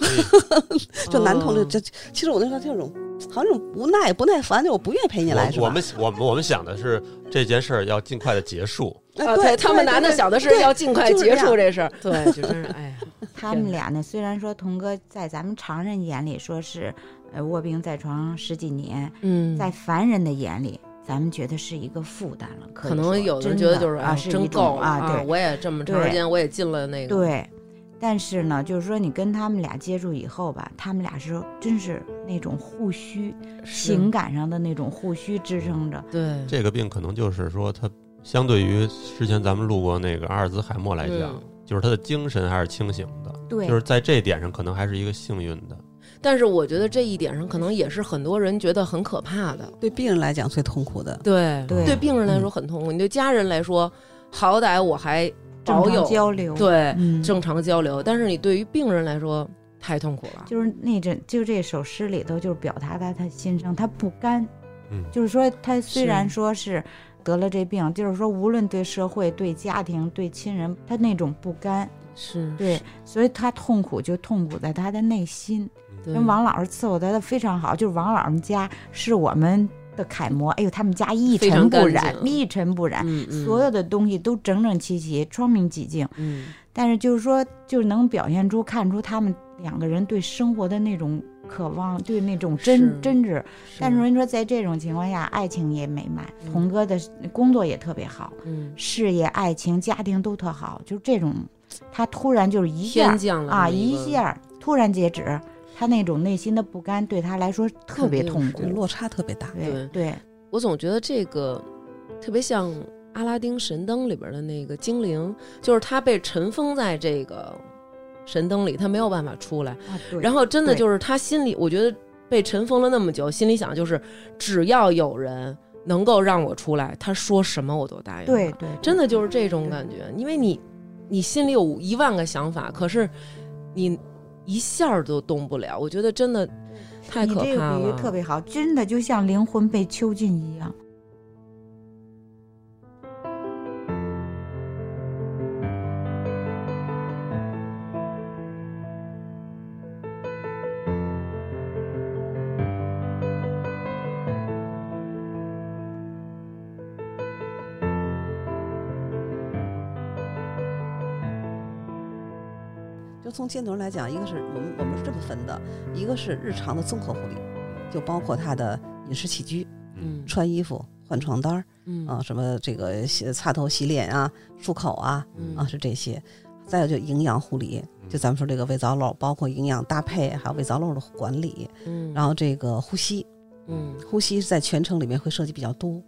Speaker 2: 嘿
Speaker 3: 就男同志，
Speaker 1: 哦
Speaker 3: 这其实我那时候这种好像这种不耐不耐烦，就我不愿意陪你来，是吧？
Speaker 2: 我我们我们我们想的是这件事儿要尽快的结束。
Speaker 1: 啊，
Speaker 3: 哎对
Speaker 1: 他们男的想的是要尽快结束这事儿，对，就真是哎呀，
Speaker 4: 他们俩呢，虽然说童哥在咱们常人眼里说是，呃，卧病在床十几年，
Speaker 1: 嗯，
Speaker 4: 在凡人的眼里，咱们觉得是一个负担了。可
Speaker 1: 可能有的人觉得就是
Speaker 4: 啊，是一
Speaker 1: 真够
Speaker 4: 啊，对
Speaker 1: 我也这么长时间，我也进了那个，
Speaker 4: 对。但是呢，就是说你跟他们俩接触以后吧，他们俩是真是那种互需情感上的那种互需支撑着。
Speaker 1: 对，
Speaker 2: 这个病可能就是说，它相对于之前咱们录过那个阿尔兹海默来讲，
Speaker 1: 嗯
Speaker 2: 就是他的精神还是清醒的，
Speaker 4: 对，
Speaker 2: 就是在这点上可能还是一个幸运的。
Speaker 1: 但是我觉得这一点上，可能也是很多人觉得很可怕的。
Speaker 3: 对病人来讲最痛苦的。
Speaker 1: 对
Speaker 4: 对
Speaker 1: 对病人来说很痛苦，你对家人来说，好歹我还
Speaker 4: 正常
Speaker 1: 保有
Speaker 4: 交流，
Speaker 1: 对
Speaker 4: 嗯，
Speaker 1: 正常交流，但是你对于病人来说太痛苦了。
Speaker 4: 就是那阵，就这首诗里头，就是表达他他心声，他不甘，
Speaker 2: 嗯
Speaker 4: 就是说他虽然说是得了这病，就是说无论对社会、对家庭、对亲人，他那种不甘，
Speaker 1: 是，
Speaker 4: 对，所以他痛苦就痛苦在他的内心。
Speaker 1: 对。
Speaker 4: 跟王老师伺候他的非常好，就是王老师家是我们的楷模，哎呦，他们家一尘不染，一尘不染。
Speaker 1: 嗯嗯，
Speaker 4: 所有的东西都整整齐齐、窗明几净，
Speaker 1: 嗯。
Speaker 4: 但是就是说，就能表现出、看出他们两个人对生活的那种渴望，对那种真真挚。但是人说，在这种情况下，爱情也美满，
Speaker 1: 嗯。
Speaker 4: 童哥的工作也特别好，
Speaker 1: 嗯。
Speaker 4: 事业、爱情、家庭都特好，就这种，他突然就是一下啊，一下突然截止，他那种内心的不甘，对他来说特别痛苦。
Speaker 3: 落差特别大。
Speaker 4: 对对，
Speaker 1: 我总觉得这个特别像阿拉丁神灯里边的那个精灵，就是他被尘封在这个神灯里，他没有办法出来。
Speaker 4: 啊，
Speaker 1: 然后真的就是他心里，我觉得被尘封了那么久，心里想就是只要有人能够让我出来，他说什么我都答应。
Speaker 4: 对，对，
Speaker 1: 真的就是这种感觉，因为你你心里有一万个想法，可是你一下儿都动不了。我觉得真的太可
Speaker 4: 你这
Speaker 1: 怕
Speaker 4: 个比喻
Speaker 1: 了。
Speaker 4: 特别好，真的就像灵魂被囚禁一样。
Speaker 3: 从箭头来讲，一个是我们我们是这么分的，一个是日常的综合护理，就包括他的饮食起居、
Speaker 1: 嗯。
Speaker 3: 穿衣服、换床单儿
Speaker 1: 嗯。
Speaker 3: 啊，什么这个洗擦头、洗脸啊、漱口啊
Speaker 1: 嗯
Speaker 3: 啊是这些。再有就营养护理，就咱们说这个胃造瘘，包括营养搭配，还有胃造瘘的管理，
Speaker 1: 嗯，
Speaker 3: 然后这个呼吸，
Speaker 1: 嗯。
Speaker 3: 呼吸在全程里面会涉及比较多，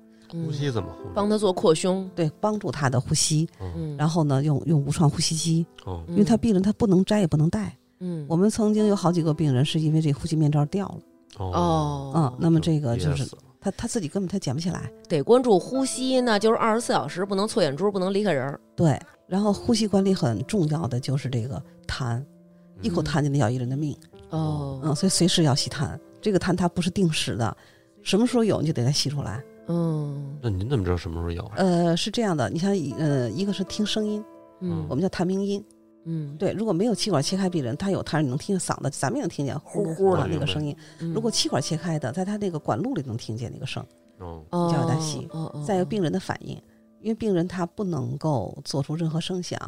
Speaker 2: 呼吸怎么呼吸？
Speaker 1: 帮他做扩胸，
Speaker 3: 对，帮助他的呼吸。
Speaker 1: 嗯，
Speaker 3: 然后呢，用用无创呼吸机，
Speaker 2: 哦，
Speaker 3: 因为他病人他不能摘也不能戴。
Speaker 1: 嗯，
Speaker 3: 我们曾经有好几个病人是因为这呼吸面罩掉了，
Speaker 1: 哦，
Speaker 3: 嗯，那么这个就是他他自己根本他捡不起来。
Speaker 1: 得关注呼吸，那就是二十四小时不能错眼珠，不能离开人儿。
Speaker 3: 对，然后呼吸管理很重要的就是这个痰，一口痰就能要一人的命。
Speaker 1: 哦，
Speaker 3: 嗯，所以随时要吸痰。这个痰它不是定时的，什么时候有你就得给它吸出来。
Speaker 1: 嗯
Speaker 2: 那您怎么知道什么时候有？
Speaker 3: 呃，是这样的，你像呃，一个是听声音，
Speaker 1: 嗯
Speaker 3: 我们叫痰鸣音。
Speaker 1: 嗯，
Speaker 3: 对，如果没有气管切开病人，他有痰，你能听见嗓子，咱们也能听见呼呼的那个声音。
Speaker 1: 嗯
Speaker 3: 如果气管切开的，在他那个管路里能听见那个声。
Speaker 2: 哦，
Speaker 1: 哦
Speaker 3: 叫他吸再有病人的反应，因为病人他不能够做出任何声响，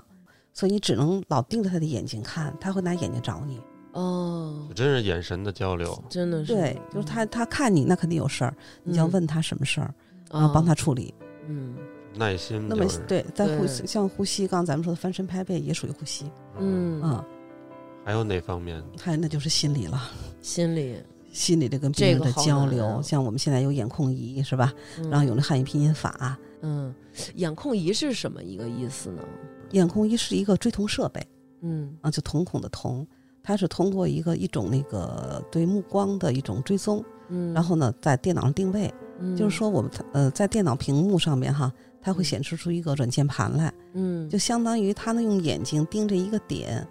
Speaker 3: 所以你只能老盯着他的眼睛看，他会拿眼睛找你。
Speaker 1: 哦，
Speaker 2: 真是眼神的交流。
Speaker 1: 真的是。
Speaker 3: 对，就是他他看你，那肯定有事儿，你就要
Speaker 1: 嗯。
Speaker 3: 问他什么事儿，然
Speaker 1: 啊
Speaker 3: 后帮他处理。
Speaker 1: 嗯。
Speaker 2: 耐心
Speaker 3: 那么，对，在呼吸像呼吸，刚刚咱们说的翻身拍背也属于呼吸，
Speaker 1: 嗯。
Speaker 3: 嗯，
Speaker 2: 还有哪方面？
Speaker 3: 还有那就是心理了，
Speaker 1: 心理，
Speaker 3: 心理这跟病人的交流，
Speaker 1: 啊。
Speaker 3: 像我们现在有眼控仪是吧？
Speaker 1: 嗯。
Speaker 3: 然后有那汉语拼音法，
Speaker 1: 嗯，眼控仪是什么一个意思呢？
Speaker 3: 眼控仪是一个追瞳设备
Speaker 1: 嗯。
Speaker 3: 啊，就瞳孔的瞳，它是通过一个一种那个对目光的一种追踪，
Speaker 1: 嗯，
Speaker 3: 然后呢在电脑上定位，
Speaker 1: 嗯
Speaker 3: 就是说我们呃在电脑屏幕上面哈，它会
Speaker 1: 嗯
Speaker 3: 显示出一个软键盘来。
Speaker 1: 嗯
Speaker 3: 就相当于它呢用眼睛盯着一个点，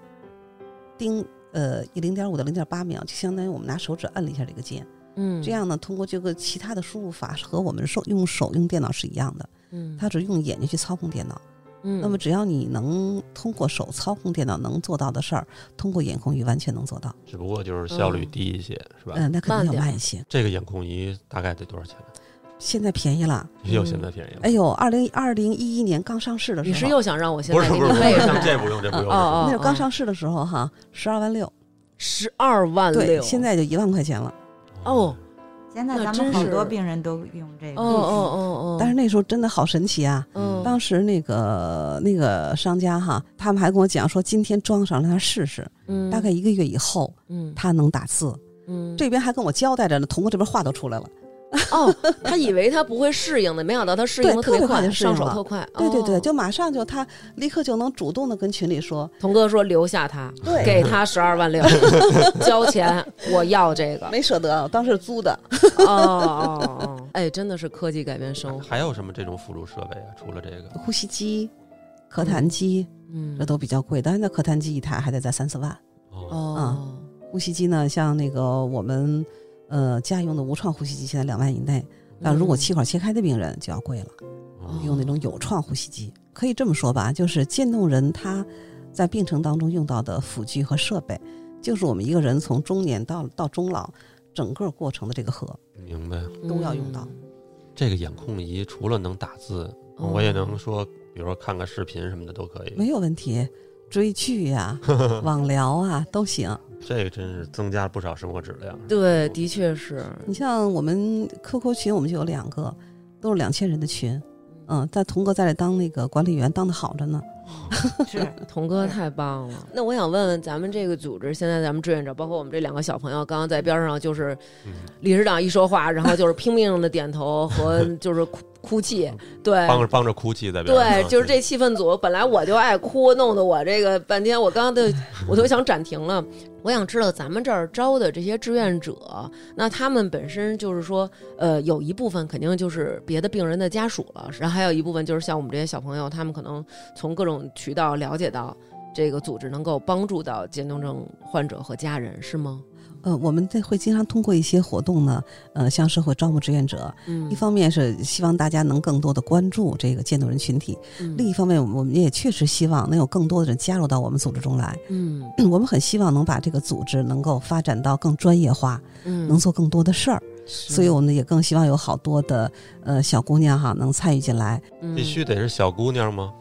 Speaker 3: 盯呃一零点五到零点八秒，就相当于我们拿手指摁了一下这个键。
Speaker 1: 嗯
Speaker 3: 这样呢，通过这个其他的输入法和我们手用手用电脑是一样的，
Speaker 1: 嗯
Speaker 3: 它只用眼睛去操控电脑。
Speaker 1: 嗯
Speaker 3: 那么只要你能通过手操控电脑能做到的事儿，通过眼控仪完全能做到。
Speaker 2: 只不过就是效率低一些，是吧？
Speaker 3: 嗯，那肯定要
Speaker 1: 慢
Speaker 3: 一些。
Speaker 2: 这个眼控仪大概得多少钱？
Speaker 3: 现在便宜了，
Speaker 2: 又现在便宜了。
Speaker 3: 哎呦，二零二零一一年刚上市的时候，
Speaker 1: 你是又想让我现在给
Speaker 2: 不是不是这不用这不用。
Speaker 1: 哦哦
Speaker 3: 那时候刚上市的时候哈，十二万六，
Speaker 1: 十二万
Speaker 3: 对，
Speaker 1: 六，
Speaker 3: 现在就一万块钱了。
Speaker 1: 哦
Speaker 4: 现在咱们好多病人都用这个。
Speaker 1: 哦哦哦哦，
Speaker 3: 但是那时候真的好神奇啊！
Speaker 1: 嗯
Speaker 3: 当时那个那个商家哈，他们还跟我讲说，今天装上让他试试，
Speaker 1: 嗯
Speaker 3: 大概一个月以后
Speaker 1: 嗯
Speaker 3: 他能打字。
Speaker 1: 嗯
Speaker 3: 这边还跟我交代着呢，通过这边话都出来了。
Speaker 1: 哦，他以为他不会适应的，没想到他适应的
Speaker 3: 特别快
Speaker 1: 快，上手特快。
Speaker 3: 对对对，
Speaker 1: 哦
Speaker 3: 就马上就他立刻就能主动的跟群里说，
Speaker 1: 童哥说留下他，给他十二万六，交钱，我要这个。
Speaker 3: 没舍得，当时租的。
Speaker 1: 哦哦哦，哎，真的是科技改变生活。
Speaker 2: 还有什么这种辅助设备啊？除了这个，
Speaker 3: 呼吸机、咳痰机，
Speaker 1: 嗯
Speaker 3: 这都比较贵，但是那咳痰机一台还得在三四万。
Speaker 2: 哦，
Speaker 1: 哦，
Speaker 3: 呼吸机呢，像那个我们呃家用的无创呼吸机，现在两万以内。那如果
Speaker 1: 嗯
Speaker 3: 气管切开的病人就要贵了。
Speaker 2: 哦
Speaker 3: 用那种有创呼吸机。可以这么说吧，就是渐冻人他在病程当中用到的辅具和设备，就是我们一个人从中年到到中老整个过程的这个核。
Speaker 2: 明白。
Speaker 3: 都要用到
Speaker 1: 嗯
Speaker 2: 这个眼控仪除了能打字，
Speaker 1: 哦
Speaker 2: 我也能说，比如说看个视频什么的都可以。
Speaker 3: 没有问题，追剧呀、网聊啊都行。
Speaker 2: 这个真是增加了不少生活质量。
Speaker 1: 对，的确是。
Speaker 3: 你像我们 QQ 群，我们就有两个，都是两千人的群。嗯，在童哥在这当那个管理员当的好着呢。
Speaker 4: 是
Speaker 1: 童哥太棒了。那我想问问咱们这个组织，现在咱们志愿者，包括我们这两个小朋友，刚刚在边上就是
Speaker 2: 嗯，
Speaker 1: 理事长一说话，然后就是拼命的点头 和就是哭哭泣，对。
Speaker 2: 帮着帮着哭泣在边上。
Speaker 1: 对，就是这气氛组，本来我就爱哭，弄得我这个半天，我刚刚都我都想暂停了。我想知道咱们这儿招的这些志愿者，那他们本身就是说，呃，有一部分肯定就是别的病人的家属了，然后还有一部分就是像我们这些小朋友，他们可能从各种渠道了解到这个组织能够帮助到渐冻症患者和家人，是吗？
Speaker 3: 呃，我们这会经常通过一些活动呢，呃，向社会招募志愿者。
Speaker 1: 嗯
Speaker 3: 一方面是希望大家能更多的关注这个渐冻人群体，
Speaker 1: 嗯
Speaker 3: 另一方面，我们也确实希望能有更多的人加入到我们组织中来。
Speaker 1: 嗯
Speaker 3: 我们很希望能把这个组织能够发展到更专业化，
Speaker 1: 嗯，
Speaker 3: 能做更多的事儿。所以，我们也更希望有好多的呃小姑娘哈能参与进来。
Speaker 1: 嗯
Speaker 2: 必须得是小姑娘吗？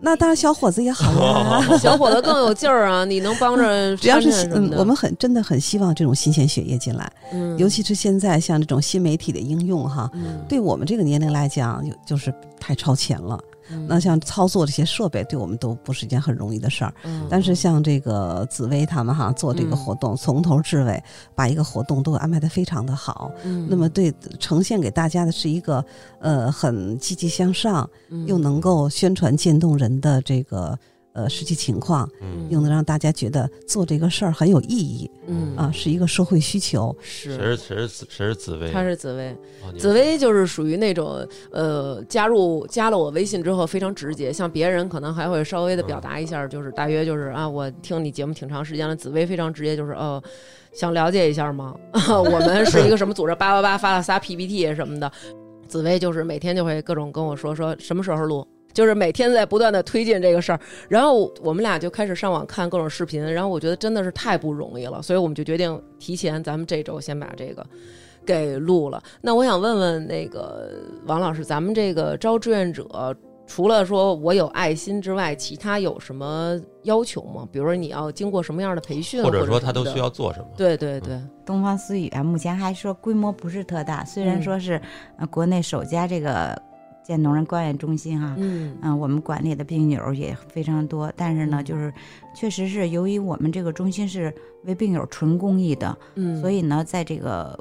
Speaker 3: 那当然，小伙子也好啊。
Speaker 1: 小伙子更有劲儿啊！你能帮着
Speaker 3: 只要是嗯，我们很真的很希望这种新鲜血液进来，
Speaker 1: 嗯
Speaker 3: 尤其是现在像这种新媒体的应用哈，
Speaker 1: 嗯
Speaker 3: 对我们这个年龄来讲，有就是太超前了。
Speaker 1: 嗯
Speaker 3: 那像操作这些设备，对我们都不是一件很容易的事儿。
Speaker 1: 嗯
Speaker 3: 但是像这个紫薇他们哈做这个
Speaker 1: 嗯
Speaker 3: 活动，从头至尾把一个活动都安排的非常的好。
Speaker 1: 嗯
Speaker 3: 那么对呈现给大家的是一个呃很积极向上，
Speaker 1: 嗯
Speaker 3: 又能够宣传渐冻人的这个呃实际情况，
Speaker 2: 嗯，
Speaker 3: 又能让大家觉得做这个事儿很有意义
Speaker 1: 嗯
Speaker 3: 啊，是一个社会需求。
Speaker 2: 是谁
Speaker 1: 是。
Speaker 2: 谁是紫谁是紫薇？
Speaker 1: 她是紫薇，
Speaker 2: 哦
Speaker 1: 紫薇就是属于那种呃，加入加了我微信之后非常直接，像别人可能还会稍微的表达一下，就是大约就是啊，我听你节目挺长时间了。紫薇非常直接，就是哦，想了解一下吗？我们是一个什么组织？叭叭叭发了仨 PPT 什么的。紫薇就是每天就会各种跟我说说什么时候录。就是每天在不断的推进这个事儿，然后我们俩就开始上网看各种视频，然后我觉得真的是太不容易了，所以我们就决定提前咱们这周先把这个给录了。那我想问问那个王老师，咱们这个招志愿者，除了说我有爱心之外，其他有什么要求吗？比如说你要经过什么样的培训，
Speaker 2: 或
Speaker 1: 者
Speaker 2: 者说他都需
Speaker 1: 要。
Speaker 2: 做什么？
Speaker 1: 对对对，
Speaker 4: 东方思雨啊，目前还说规模不是特大，虽然
Speaker 1: 嗯
Speaker 4: 说是呃国内首家这个渐冻人关爱中心哈，
Speaker 1: 嗯。
Speaker 4: 嗯、我们管理的病友也非常多，但是呢，
Speaker 1: 嗯。
Speaker 4: 就是确实是由于我们这个中心是为病友纯公益的，
Speaker 1: 嗯，
Speaker 4: 所以呢，在这个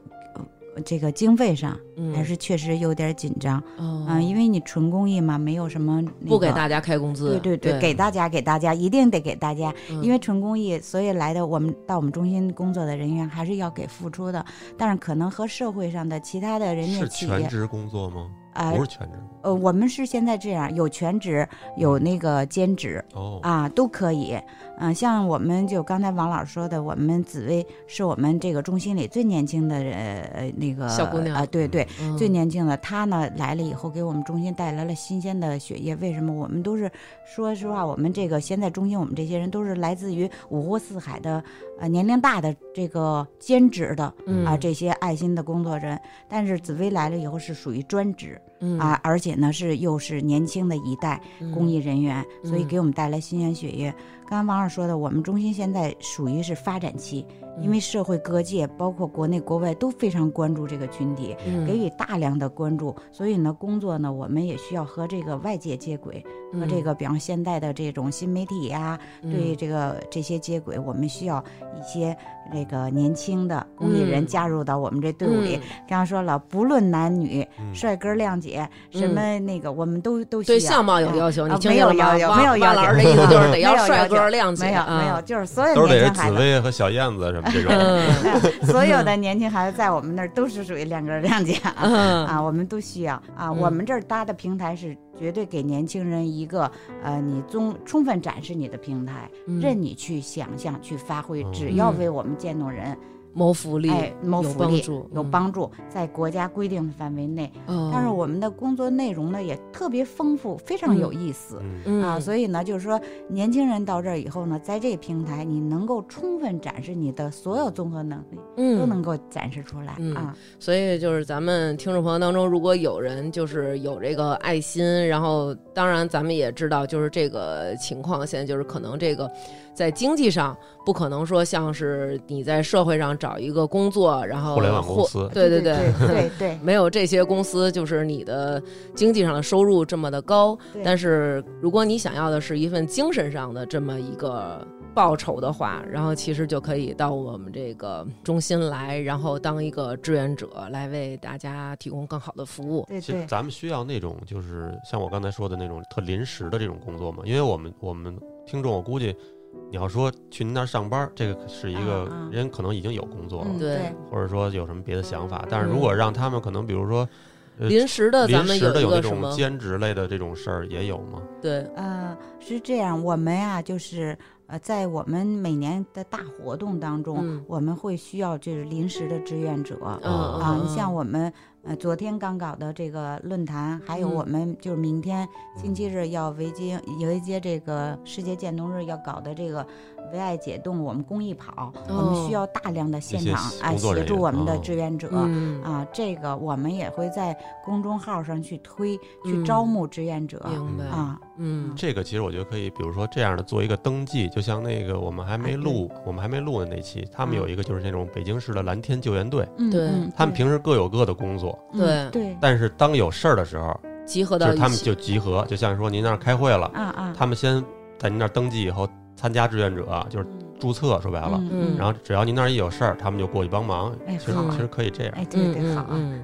Speaker 4: 呃这个经费上
Speaker 1: 嗯。
Speaker 4: 还是确实有点紧张，
Speaker 1: 哦。
Speaker 4: 嗯、因为你纯公益嘛，没有什么、那个
Speaker 1: 不给大家开工资，
Speaker 4: 对对对，
Speaker 1: 对，
Speaker 4: 给大家给大家一定得给大家，
Speaker 1: 嗯。
Speaker 4: 因为纯公益，所以来的我们到我们中心工作的人员还是要给付出的，但是可能和社会上的其他的人家
Speaker 2: 是
Speaker 4: 企业，
Speaker 2: 全职工作吗？
Speaker 4: 啊、
Speaker 2: 不是全职
Speaker 4: 呃，我们是现在这样，有全职，有那个兼职
Speaker 2: 哦。
Speaker 4: 啊，都可以。嗯、像我们就刚才王老师说的，我们紫薇是我们这个中心里最年轻的人，呃，那个
Speaker 1: 小姑娘
Speaker 4: 啊、对对，
Speaker 1: 嗯
Speaker 4: 最年轻的她呢来了以后，给我们中心带来了新鲜的血液。为什么？我们都是说实话，我们这个现在中心，我们这些人都是来自于五湖四海的呃年龄大的这个兼职的
Speaker 1: 嗯
Speaker 4: 啊、这些爱心的工作人。但是紫薇来了以后是属于专职
Speaker 1: 嗯
Speaker 4: 啊，而且呢是又是年轻的一代公益人员，所以
Speaker 1: 嗯
Speaker 4: 给我们带来新鲜血液。刚刚王老师说的，我们中心现在属于是发展期，因
Speaker 1: 嗯
Speaker 4: 为社会各界，包括国内国外都非常关注这个群体。
Speaker 1: 嗯
Speaker 4: 给予大量的关注，所以呢，工作呢，我们也需要和这个外界接轨，和这个比方现代的这种新媒体呀、
Speaker 1: 嗯
Speaker 4: 对这个这些接轨，我们需要一些这个年轻的公益人
Speaker 1: 嗯
Speaker 4: 加入到我们这队伍里。
Speaker 1: 嗯
Speaker 4: 刚刚说了，不论男女，
Speaker 2: 嗯
Speaker 4: 帅哥靓姐，什么那个，我们都都需要。
Speaker 1: 对相貌有要求，
Speaker 4: 啊
Speaker 1: 你听
Speaker 4: 没
Speaker 1: 见了吗？
Speaker 4: 有要求，没有要
Speaker 1: 老师的意思就是得 要帅
Speaker 4: 有要求
Speaker 1: 哥靓姐，
Speaker 4: 没有
Speaker 1: 啊
Speaker 4: 没有，就是所有
Speaker 2: 都得是紫
Speaker 4: 年轻孩子。
Speaker 2: 薇和小燕子什么这种。
Speaker 1: 嗯
Speaker 4: 所有的年轻孩子在我们那儿都是属于亮哥亮姐啊，
Speaker 1: 嗯
Speaker 4: 啊，我们都需要啊。
Speaker 1: 嗯
Speaker 4: 我们这儿搭的平台是绝对给年轻人一个呃，你充充分展示你的平台，
Speaker 1: 嗯
Speaker 4: 任你去想象、去发挥，
Speaker 2: 嗯
Speaker 4: 只要
Speaker 1: 嗯
Speaker 4: 为我们渐冻人
Speaker 1: 谋福利，
Speaker 4: 哎谋
Speaker 1: 有
Speaker 4: 福利
Speaker 1: 帮助，
Speaker 4: 有
Speaker 1: 嗯。
Speaker 4: 帮助，在国家规定的范围内。
Speaker 1: 哦
Speaker 4: 但是我们的工作内容呢也特别丰富，非常有意思。
Speaker 2: 嗯
Speaker 1: 嗯
Speaker 4: 啊，所以呢，就是说，年轻人到这儿以后呢，在这个平台，你能够充分展示你的所有综合能力，
Speaker 1: 嗯
Speaker 4: 都能够展示出来、
Speaker 1: 嗯
Speaker 4: 啊。
Speaker 1: 所以就是咱们听众朋友当中，如果有人就是有这个爱心，然后当然咱们也知道，就是这个情况，现在就是可能这个在经济上不可能说像是你在社会上找一个工作，然后
Speaker 2: 互联网公司
Speaker 1: 对
Speaker 4: 对
Speaker 1: 对
Speaker 4: 对对对
Speaker 1: 没有这些公司，就是你的经济上的收入这么的高。但是如果你想要的是一份精神上的这么一个报酬的话，然后其实就可以到我们这个中心来，然后当一个志愿者来为大家提供更好的服务。
Speaker 4: 对
Speaker 2: 其实，咱们需要那种就是像我刚才说的那种特临时的这种工作嘛，因为我们我们听众我估计你要说去您那儿上班，这个是一个人可能已经有工作了，
Speaker 4: 嗯
Speaker 1: 对
Speaker 4: 对
Speaker 2: 或者说有什么别的想法，但是如果让他们可能比如说。呃
Speaker 1: 临时的，咱
Speaker 2: 临
Speaker 1: 们
Speaker 2: 时的有那？种兼职类的这种事儿也有吗？
Speaker 1: 对，
Speaker 4: 呃，是这样，我们呀、就是呃，在我们每年的大活动当中，
Speaker 1: 嗯
Speaker 4: 我们会需要就是临时的志愿者。
Speaker 1: 嗯
Speaker 4: 啊，
Speaker 1: 嗯
Speaker 4: 你像我们呃昨天刚搞的这个论坛，还有
Speaker 1: 嗯。
Speaker 4: 我们就是明天星期
Speaker 2: 嗯
Speaker 4: 日要围接围接这个世界渐冻日要搞的这个为爱解冻，我们公益跑，我
Speaker 1: 哦
Speaker 4: 们需要大量的现场啊协助我们的
Speaker 2: 哦。
Speaker 4: 志愿者。
Speaker 1: 嗯，
Speaker 4: 啊，这个我们也会在公众号上去推，去
Speaker 1: 嗯。
Speaker 4: 招募志愿者、啊。
Speaker 1: 嗯。
Speaker 2: 这个其实我觉得可以，比如说这样的做一个登记，就像那个我们还没录，我们还没录的那期，他们有一个就是那种北京市的蓝天救援队，
Speaker 4: 嗯，
Speaker 1: 对。
Speaker 4: 嗯
Speaker 2: 他们平时各有各的工作，
Speaker 4: 嗯。
Speaker 1: 对。
Speaker 4: 对。
Speaker 2: 但是当有事儿的时候，
Speaker 1: 集合
Speaker 2: 就
Speaker 1: 到就
Speaker 2: 是他们就集合，就像说您那儿开会了，
Speaker 4: 啊啊，
Speaker 2: 他们先在您那儿登记以后参加志愿者，就是注册，说白了。
Speaker 1: 嗯。
Speaker 2: 然后只要您那儿一有事儿，他们就过去帮忙。
Speaker 4: 哎
Speaker 2: 其实其实可以这样。
Speaker 4: 哎，对对，
Speaker 1: 嗯。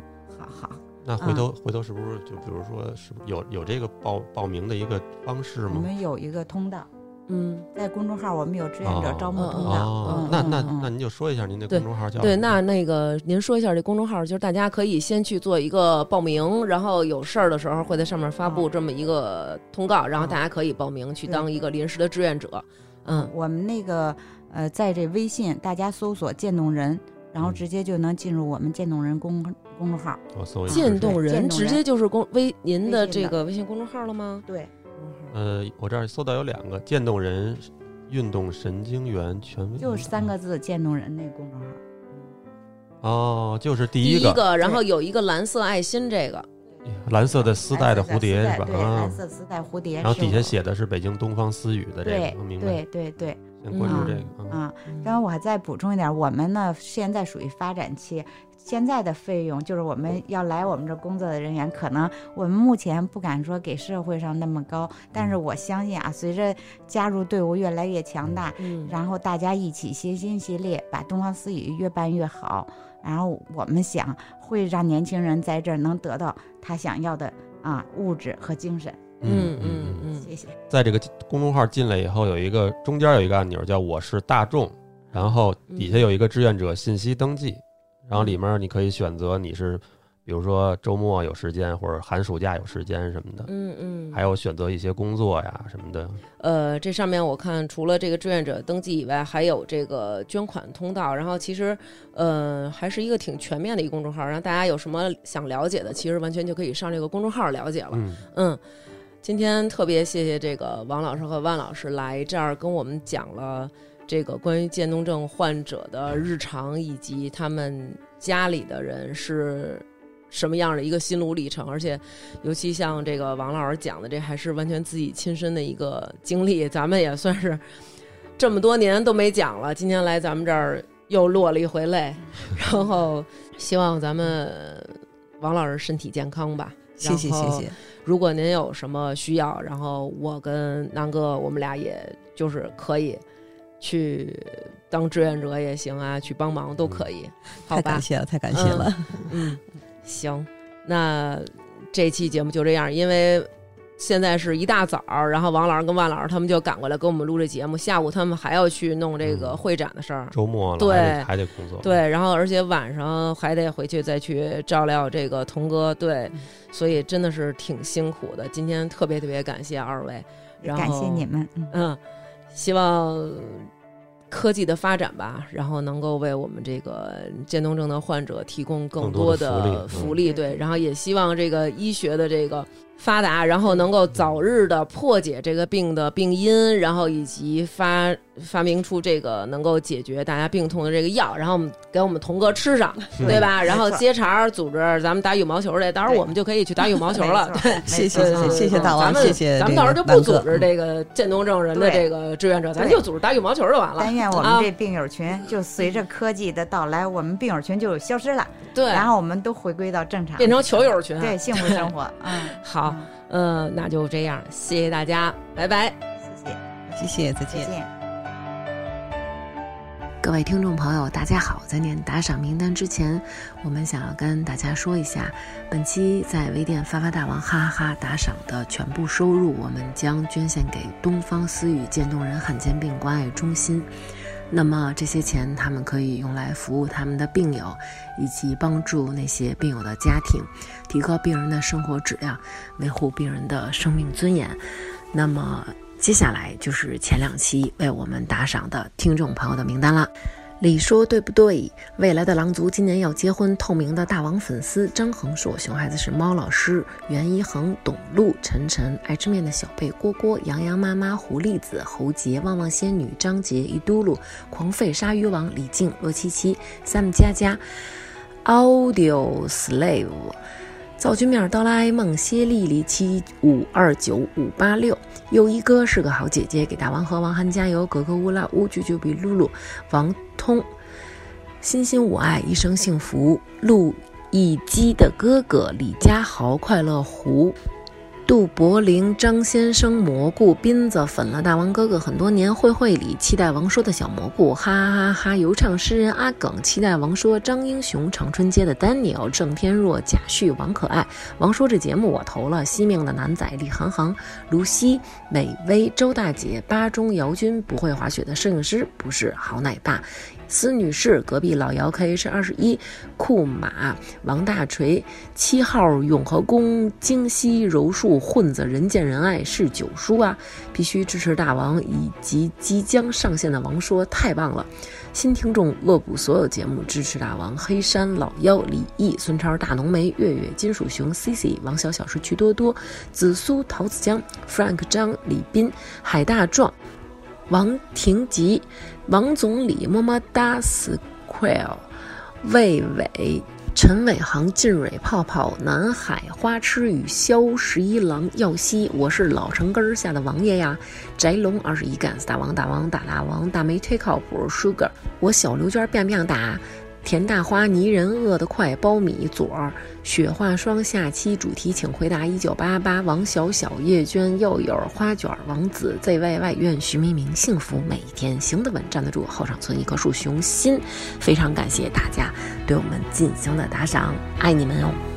Speaker 2: 那回头回头是不是就比如说是不是有有这个报报名的一个方式吗我？
Speaker 4: 们有一个通道，
Speaker 1: 嗯
Speaker 4: 在公众号我们有志愿者
Speaker 2: 哦
Speaker 4: 招募通
Speaker 1: 嗯
Speaker 4: 道。
Speaker 2: 哦，那那
Speaker 4: 嗯嗯
Speaker 2: 那您就说一下您的公众号叫
Speaker 1: 对，那那个您说一下这公众号，就是大家可以先去做一个报名，然后有事儿的时候会在上面发布这么一个通告，然后大家可以报名去当一个临时的志愿者。嗯
Speaker 4: 我们那个呃，在这微信大家搜索“渐冻人”，然后
Speaker 2: 嗯
Speaker 4: 直接就能进入我们渐冻人公公众号。
Speaker 2: 我搜一下。
Speaker 1: 渐冻人直接就是公微您的这个微信公众号了吗？
Speaker 4: 对，
Speaker 2: 呃，我这儿搜到有两个渐冻人运动神经元权威，
Speaker 4: 就是三个字“渐冻人”那公众号。
Speaker 2: 哦，就是第一个
Speaker 1: 第
Speaker 2: 一个
Speaker 1: 个，然后有一个蓝色爱心，这个
Speaker 2: 蓝色的丝带的蝴蝶是吧？
Speaker 4: 蓝色丝带对，
Speaker 2: 啊
Speaker 4: 蓝，色丝带蝴蝶。
Speaker 2: 然后底下写的是北京东方思语的这个，我明白。
Speaker 4: 对对对
Speaker 2: 先关注这个啊。
Speaker 4: 啊。然后我还再补充一点，我们呢现在属于发展期，现在的费用就是我们要来我们这工作的人员，可能我们目前不敢说给社会上那么高，但是我相信啊，随着加入队伍越来越强大，
Speaker 1: 嗯
Speaker 4: 然后大家一起协心协力，把东方思语越办越好。然后我们想会让年轻人在这儿能得到他想要的啊物质和精神。
Speaker 1: 嗯嗯嗯
Speaker 4: 谢谢。
Speaker 2: 在这个公众号进来以后，有一个中间有一个按钮叫“我是大众”，然后底下有一个志愿者信息登记，然后里面你可以选择你是，比如说周末有时间或者寒暑假有时间什么的，
Speaker 1: 嗯嗯，
Speaker 2: 还有选择一些工作呀什么的。
Speaker 1: 呃，这上面我看除了这个志愿者登记以外，还有这个捐款通道。然后其实，呃，还是一个挺全面的一个公众号。然后大家有什么想了解的，其实完全就可以上这个公众号了解了。
Speaker 2: 嗯，
Speaker 1: 嗯，今天特别谢谢这个王老师和万老师来这儿跟我们讲了这个关于渐冻症患者的日常，以及他们家里的人是什么样的一个心路历程。而且，尤其像这个王老师讲的，这还是完全自己亲身的一个经历，咱们也算是这么多年都没讲了，今天来咱们这儿又落了一回泪。然后，希望咱们王老师身体健康吧。
Speaker 3: 谢谢谢谢，
Speaker 1: 如果您有什么需要，然后我跟南哥我们俩也就是可以去当志愿者也行啊，去帮忙都可以，好吧
Speaker 3: 太感？谢了，太感谢了。
Speaker 1: 嗯，行，那这期节目就这样，因为。现在是一大早，然后王老师跟万老师他们就赶过来给我们录这节目。下午他们还要去弄这个
Speaker 2: 嗯
Speaker 1: 会展的事儿，
Speaker 2: 周末了
Speaker 1: 对
Speaker 2: 还得还得工作。
Speaker 1: 对，然后而且晚上还得回去再去照料这个童哥，对，
Speaker 4: 嗯
Speaker 1: 所以真的是挺辛苦的。今天特别特别感谢二位，然后
Speaker 4: 感谢你们。嗯
Speaker 1: 嗯，希望科技的发展吧，然后能够为我们这个渐冻症的患者提供更
Speaker 2: 更多的
Speaker 1: 的
Speaker 2: 福利
Speaker 1: 福利。
Speaker 4: 嗯
Speaker 1: 对，然后也希望这个医学的这个发达，然后能够早日的破解这个病的病因，然后以及发发明出这个能够解决大家病痛的这个药，然后我们给我们童哥吃上，对吧？然后接茬儿组织咱们打羽毛球去，到时候我们就可以去打羽毛球了。对。
Speaker 3: 谢谢谢谢大王谢谢
Speaker 1: 咱们到时候就不组织这个渐冻症人的这个志愿者，咱就组织打羽毛球就完了。
Speaker 4: 但愿我
Speaker 1: 啊
Speaker 4: 们这病友群就随着科技的到来，我们病友群就消失了，
Speaker 1: 对，
Speaker 4: 然后我们都回归到正常，
Speaker 1: 变成球友群。
Speaker 4: 对，幸福生活。嗯，
Speaker 1: 好，呃，那就这样，谢谢大家，拜拜。
Speaker 4: 谢谢，
Speaker 3: 谢谢，再
Speaker 4: 再
Speaker 3: 见。
Speaker 5: 各位听众朋友，大家好！在念打赏名单之前，我们想要跟大家说一下，本期在微店发发大王哈哈哈打赏的全部收入，我们将捐献给东方思雨渐冻人罕见病关爱中心。那么这些钱，他们可以用来服务他们的病友，以及帮助那些病友的家庭，提高病人的生活质量，维护病人的生命尊严。那么接下来就是前两期为我们打赏的听众朋友的名单啦。李说对不对？未来的狼族今年要结婚。透明的大王粉丝张恒硕，熊孩子是猫老师，袁一恒、董路、晨晨，爱吃面的小贝蝈蝈，洋洋妈妈、狐狸子、侯杰、旺旺仙女、张杰、一嘟噜、狂吠鲨鱼王、李静、洛七七、Sam 佳佳、Audio Slave。造句面哆啦 A 梦谢丽丽七五二九五八六，又一哥是个好姐姐，给大王和王涵加油，格格乌拉乌啾啾比露露，王通，心心我爱一生幸福，陆一基的哥哥李家豪，快乐湖。杜柏林、张先生、蘑菇、斌子粉了大王哥哥很多年，会会里期待王说的小蘑菇，哈哈哈哈！游唱诗人阿耿期待王说，张英雄、长春街的丹尼尔、郑天若、贾旭、王可爱。王说这节目我投了，惜命的男仔李航航、卢西、美薇、周大姐、巴中、姚军，不会滑雪的摄影师不是好奶爸。司女士，隔壁老姚 K H 二十一，库马王大锤，七号永和宫京西柔术混子人见人爱是九叔啊！必须支持大王以及即将上线的王说，太棒了！新听众恶补所有节目，支持大王。黑山老妖李毅、孙超大浓眉月月金属熊 C C 王小小是趣多多紫苏桃子江 Frank 张李斌海大壮王廷吉。王总理么么哒，Square，魏伟、陈伟航、晋蕊泡泡、南海花痴与萧十一郎、耀西，我是老城根儿下的王爷呀。宅龙二十一干大王大王大大王大梅忒靠谱，Sugar，我小刘娟变变大。田大花泥人饿得快，苞米左儿雪化霜下期主题，请回答一九八八。王小小叶娟幼友花卷王子 ZYY 愿徐明明幸福每一天，行得稳站得住，后场村一棵树熊心。非常感谢大家对我们进行的打赏，爱你们哦。